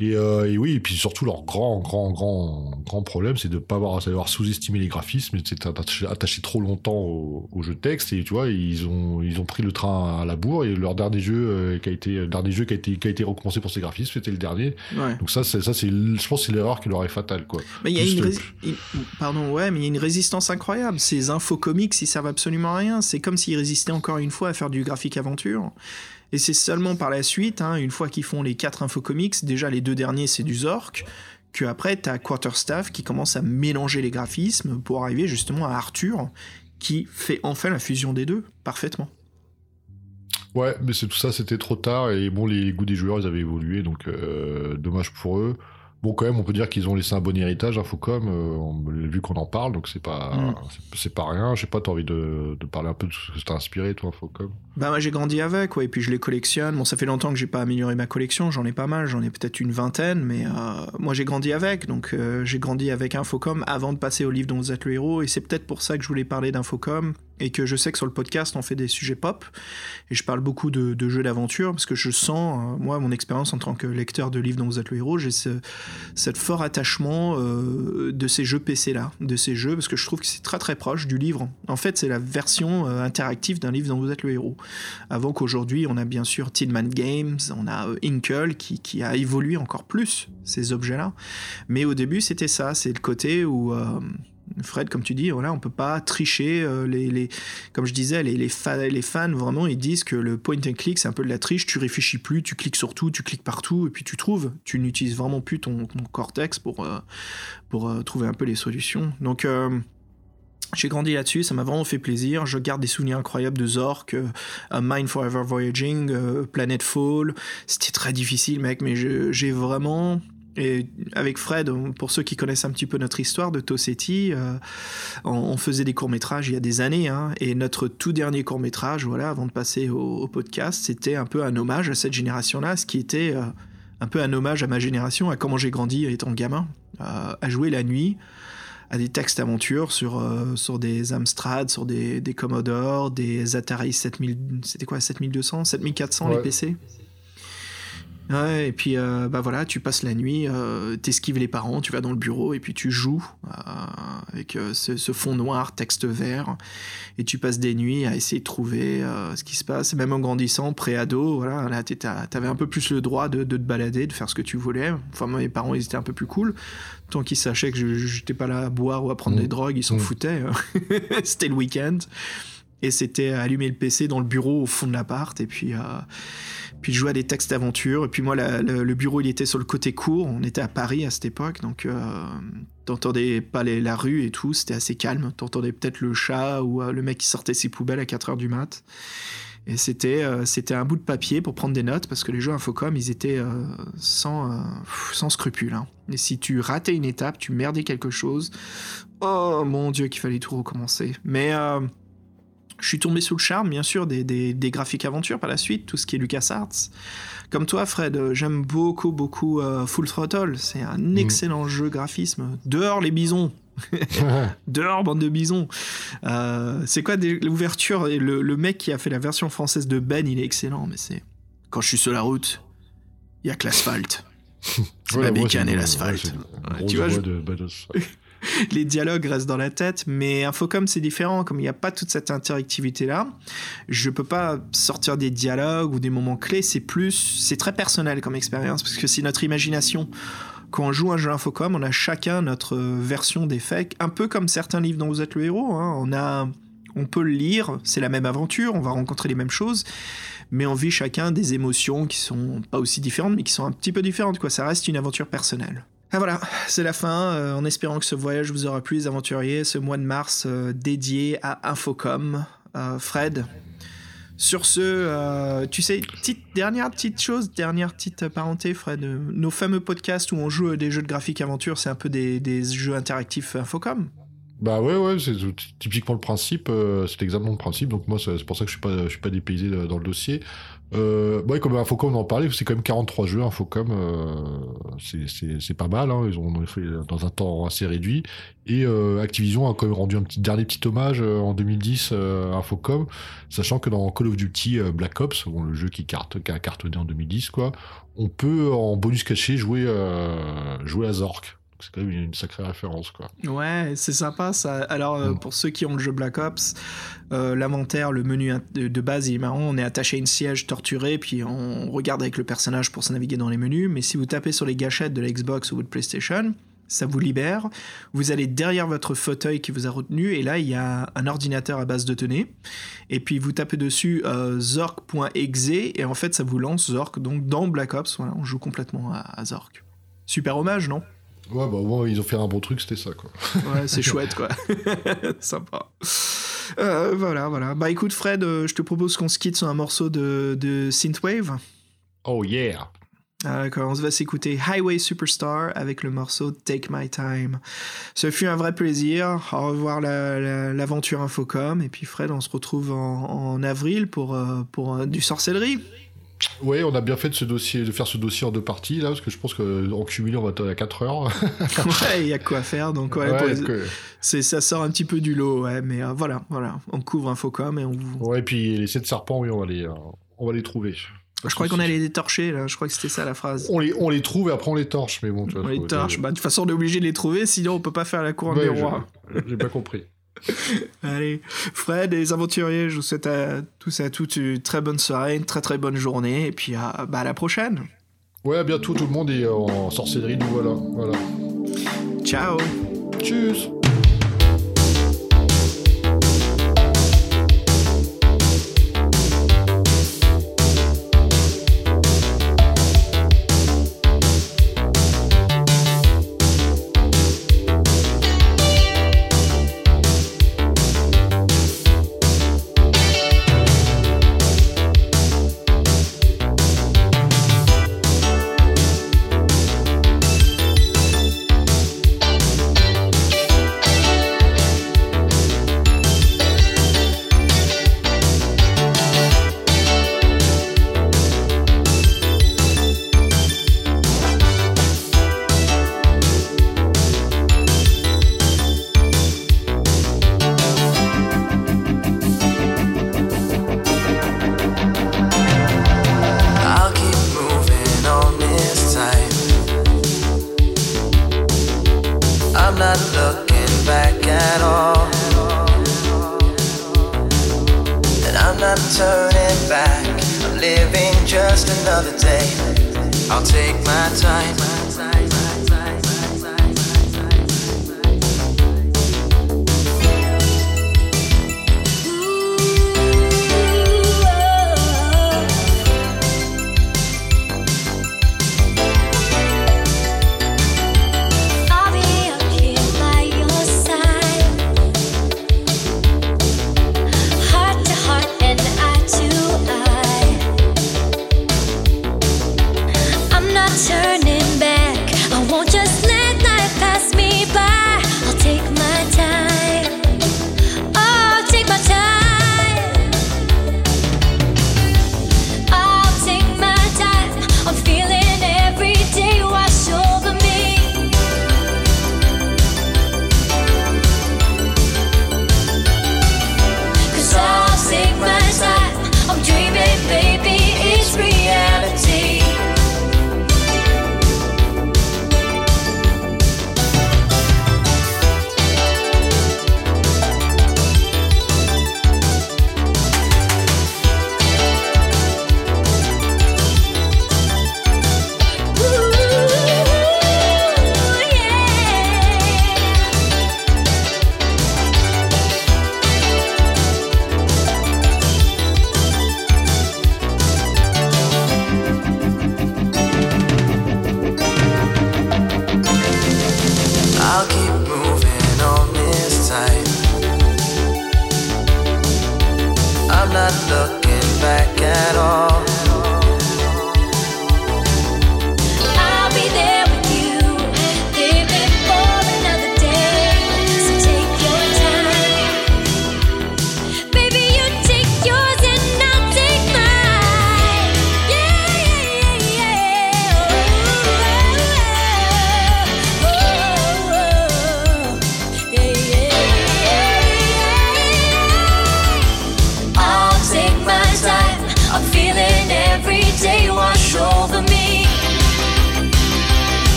Euh, et, oui, et puis surtout leur grand, grand, grand, grand problème, c'est de ne pas avoir, savoir sous-estimer les graphismes, c'est attaché, attaché, trop longtemps au, jeu de texte. Et tu vois, ils ont, ils ont pris le train à la bourre. Et leur dernier jeu euh, qui a été, dernier jeu qui a été, qui a été recommencé pour ces graphismes, c'était le dernier. Donc ça, ça, c'est, je pense, c'est l'erreur qui leur est fatale, quoi. Mais il y a une, pardon, ouais, mais il y a une résistance incroyable. Ces infocomics, ils servent absolument à rien. C'est comme s'ils résistaient encore une fois à faire du graphique aventure. Et c'est seulement par la suite, hein, une fois qu'ils font les quatre infocomics, déjà les deux derniers c'est du Zork, que après t'as Quarterstaff qui commence à mélanger les graphismes pour arriver justement à Arthur, qui fait enfin la fusion des deux parfaitement. Ouais, mais c'est tout ça, c'était trop tard et bon, les goûts des joueurs ils avaient évolué, donc euh, dommage pour eux. Bon, quand même, on peut dire qu'ils ont laissé un bon héritage, Infocom, euh, vu qu'on en parle, donc c'est pas, mm. c'est pas rien. Je sais pas, t'as envie de, de, parler un peu de ce que t'as inspiré, toi, Infocom Bah, moi, j'ai grandi avec, ouais, et puis je les collectionne. Bon, ça fait longtemps que j'ai pas amélioré ma collection, j'en ai pas mal, j'en ai peut-être une vingtaine, mais euh, moi, j'ai grandi avec, donc euh, j'ai grandi avec Infocom avant de passer au livre dont vous êtes le héros, et c'est peut-être pour ça que je voulais parler d'Infocom et que je sais que sur le podcast on fait des sujets pop et je parle beaucoup de, jeux d'aventure parce que je sens, euh, moi, mon expérience en tant que lecteur de livres dont vous êtes le héros, j'ai ce fort attachement euh, de ces jeux PC là, de ces jeux parce que je trouve que c'est très très proche du livre. En fait, c'est la version euh, interactive d'un livre dont vous êtes le héros. Avant qu'aujourd'hui, on a bien sûr Tidman Games, on a Inkle qui, qui, a évolué encore plus ces objets là, mais au début c'était ça, c'est le côté où Fred, comme tu dis, voilà, on peut pas tricher. Euh, les, comme je disais, les, les, les, fans, vraiment, ils disent que le point and click, c'est un peu de la triche. Tu réfléchis plus, tu cliques sur tout, tu cliques partout, et puis tu trouves. Tu n'utilises vraiment plus ton, cortex pour, euh, pour euh, trouver un peu les solutions. Donc, j'ai grandi là-dessus, ça m'a vraiment fait plaisir. Je garde des souvenirs incroyables de Zork, Mind Forever Voyaging, Planet Fall. C'était très difficile, mec, mais j'ai vraiment et avec Fred, pour ceux qui connaissent un petit peu notre histoire de Tossetti, euh, on, faisait des courts-métrages il y a des années, hein, et notre tout dernier court-métrage, voilà, avant de passer au, podcast, c'était un peu un hommage à cette génération-là, ce qui était euh, un peu un hommage à ma génération, à comment j'ai grandi étant gamin, euh, à jouer la nuit, à des textes aventures sur, sur des Amstrad, sur des, des Commodore, des Atari 7000, c'était quoi, 7200, 7400 les PC Ouais, et puis euh, bah voilà, tu passes la nuit, euh, t'esquives les parents, tu vas dans le bureau et puis tu joues euh, avec ce, fond noir, texte vert, et tu passes des nuits à essayer de trouver ce qui se passe. Même en grandissant, pré-ado, voilà, là t'avais un peu plus le droit de, te balader, de faire ce que tu voulais. Enfin, moi, mes parents, ils étaient un peu plus cool. Tant qu'ils sachaient que je n'étais pas là à boire ou à prendre mmh. des drogues, ils s'en mmh. foutaient. C'était le week-end. Et c'était allumer le PC dans le bureau au fond de l'appart et puis puis je jouais à des textes d'aventure. Et puis moi, le bureau, il était sur le côté court. On était à Paris à cette époque, donc euh, t'entendais pas la rue et tout. C'était assez calme. T'entendais peut-être le chat ou euh, le mec qui sortait ses poubelles à 4 heures du mat. Et c'était euh, c'était un bout de papier pour prendre des notes parce que les jeux Infocom, ils étaient sans, sans scrupules. Hein. Et si tu ratais une étape, tu merdais quelque chose. Oh mon dieu, qu'il fallait tout recommencer. Mais je suis tombé sous le charme, bien sûr, des, des, graphiques aventures par la suite, tout ce qui est LucasArts. Comme toi, Fred, euh, j'aime beaucoup, beaucoup euh, Full Throttle. C'est un mm. excellent jeu graphisme. Dehors les bisons. Dehors, bande de bisons. Euh, c'est quoi l'ouverture le, le mec qui a fait la version française de Ben, il est excellent, mais c'est quand je suis sur la route, il y a que l'asphalte. C'est la bécane et l'asphalte. tu vois, je... les dialogues restent dans la tête, mais Infocom c'est différent, comme il n'y a pas toute cette interactivité là, je peux pas sortir des dialogues ou des moments clés, c'est plus, c'est très personnel comme expérience, parce que c'est notre imagination. Quand on joue un jeu Infocom, on a chacun notre version des faits, un peu comme certains livres dont vous êtes le héros, hein. on a on peut le lire, c'est la même aventure, on va rencontrer les mêmes choses, mais on vit chacun des émotions qui sont pas aussi différentes, mais qui sont un petit peu différentes, quoi. Ça reste une aventure personnelle. Ah voilà, c'est la fin, euh, en espérant que ce voyage vous aura plu les aventuriers, ce mois de mars euh, dédié à Infocom. Euh, Fred, sur ce, tu sais, dernière petite chose, dernière petite parenté, Fred, nos fameux podcasts où on joue des jeux de graphique aventure, c'est un peu des, jeux interactifs Infocom Bah ouais, ouais, c'est typiquement le principe, c'est exactement le principe. Donc moi, c'est pour ça que je suis pas, je suis pas dépaysé dans le dossier. Euh, ouais, comme Infocom, on en parlait, c'est quand même 43 jeux, Infocom, euh, c'est pas mal, hein, ils ont fait dans un temps assez réduit. Et euh, Activision a quand même rendu un petit dernier petit hommage euh, en 2010 euh, à Infocom, sachant que dans Call of Duty Black Ops, le jeu qui, carte, a cartonné en 2010, quoi, on peut en bonus caché jouer, jouer à Zork c'est quand même une sacrée référence quoi. Ouais, c'est sympa ça. Alors euh, mm. pour ceux qui ont le jeu Black Ops, euh, l'inventaire, le menu de base il est marrant, on est attaché à une siège torturé puis on regarde avec le personnage pour se naviguer dans les menus, mais si vous tapez sur les gâchettes de la Xbox ou de PlayStation, ça vous libère. Vous allez derrière votre fauteuil qui vous a retenu et là il y a un ordinateur à base de données et puis vous tapez dessus euh, zork.exe et en fait ça vous lance Zork donc dans Black Ops. Voilà, on joue complètement à, à Zork. Super hommage, non? Ouais, bah au ils ont fait un bon truc, c'était ça, quoi. Ouais, c'est chouette, quoi. Sympa. Euh, voilà, voilà. Bah écoute, Fred, euh, je te propose qu'on se quitte sur un morceau de, de Synthwave. Oh yeah! Ah, d'accord, on va s'écouter Highway Superstar avec le morceau Take My Time. Ce fut un vrai plaisir. Au revoir l'aventure Infocom. Et puis Fred, on se retrouve en, avril pour, euh, pour du sorcellerie. Oui, on a bien fait de, ce dossier, de faire ce dossier en deux parties, là, parce que je pense qu'en cumulé, on va être à 4 heures. ouais, il y a quoi faire, donc ouais, c'est, ça sort un petit peu du lot, ouais, mais euh, voilà, voilà, on couvre Infocom et on Ouais, et puis les 7 serpents, oui, on va les, euh, on va les trouver. Je crois qu'on allait les torcher, là. Je crois que c'était ça la phrase. On les, on les trouve et après on les torche, mais bon. Tu vois, on les torche. Bah, de toute façon, on est obligé de les trouver, sinon on peut pas faire la couronne des rois. J'ai pas compris. Allez, Fred et les aventuriers, je vous souhaite à tous et à toutes une très bonne soirée, une très très bonne journée, et puis à, bah, à la prochaine. Ouais, à bientôt, tout le monde est en sorcellerie, nous voilà. voilà. Ciao. Tchuss.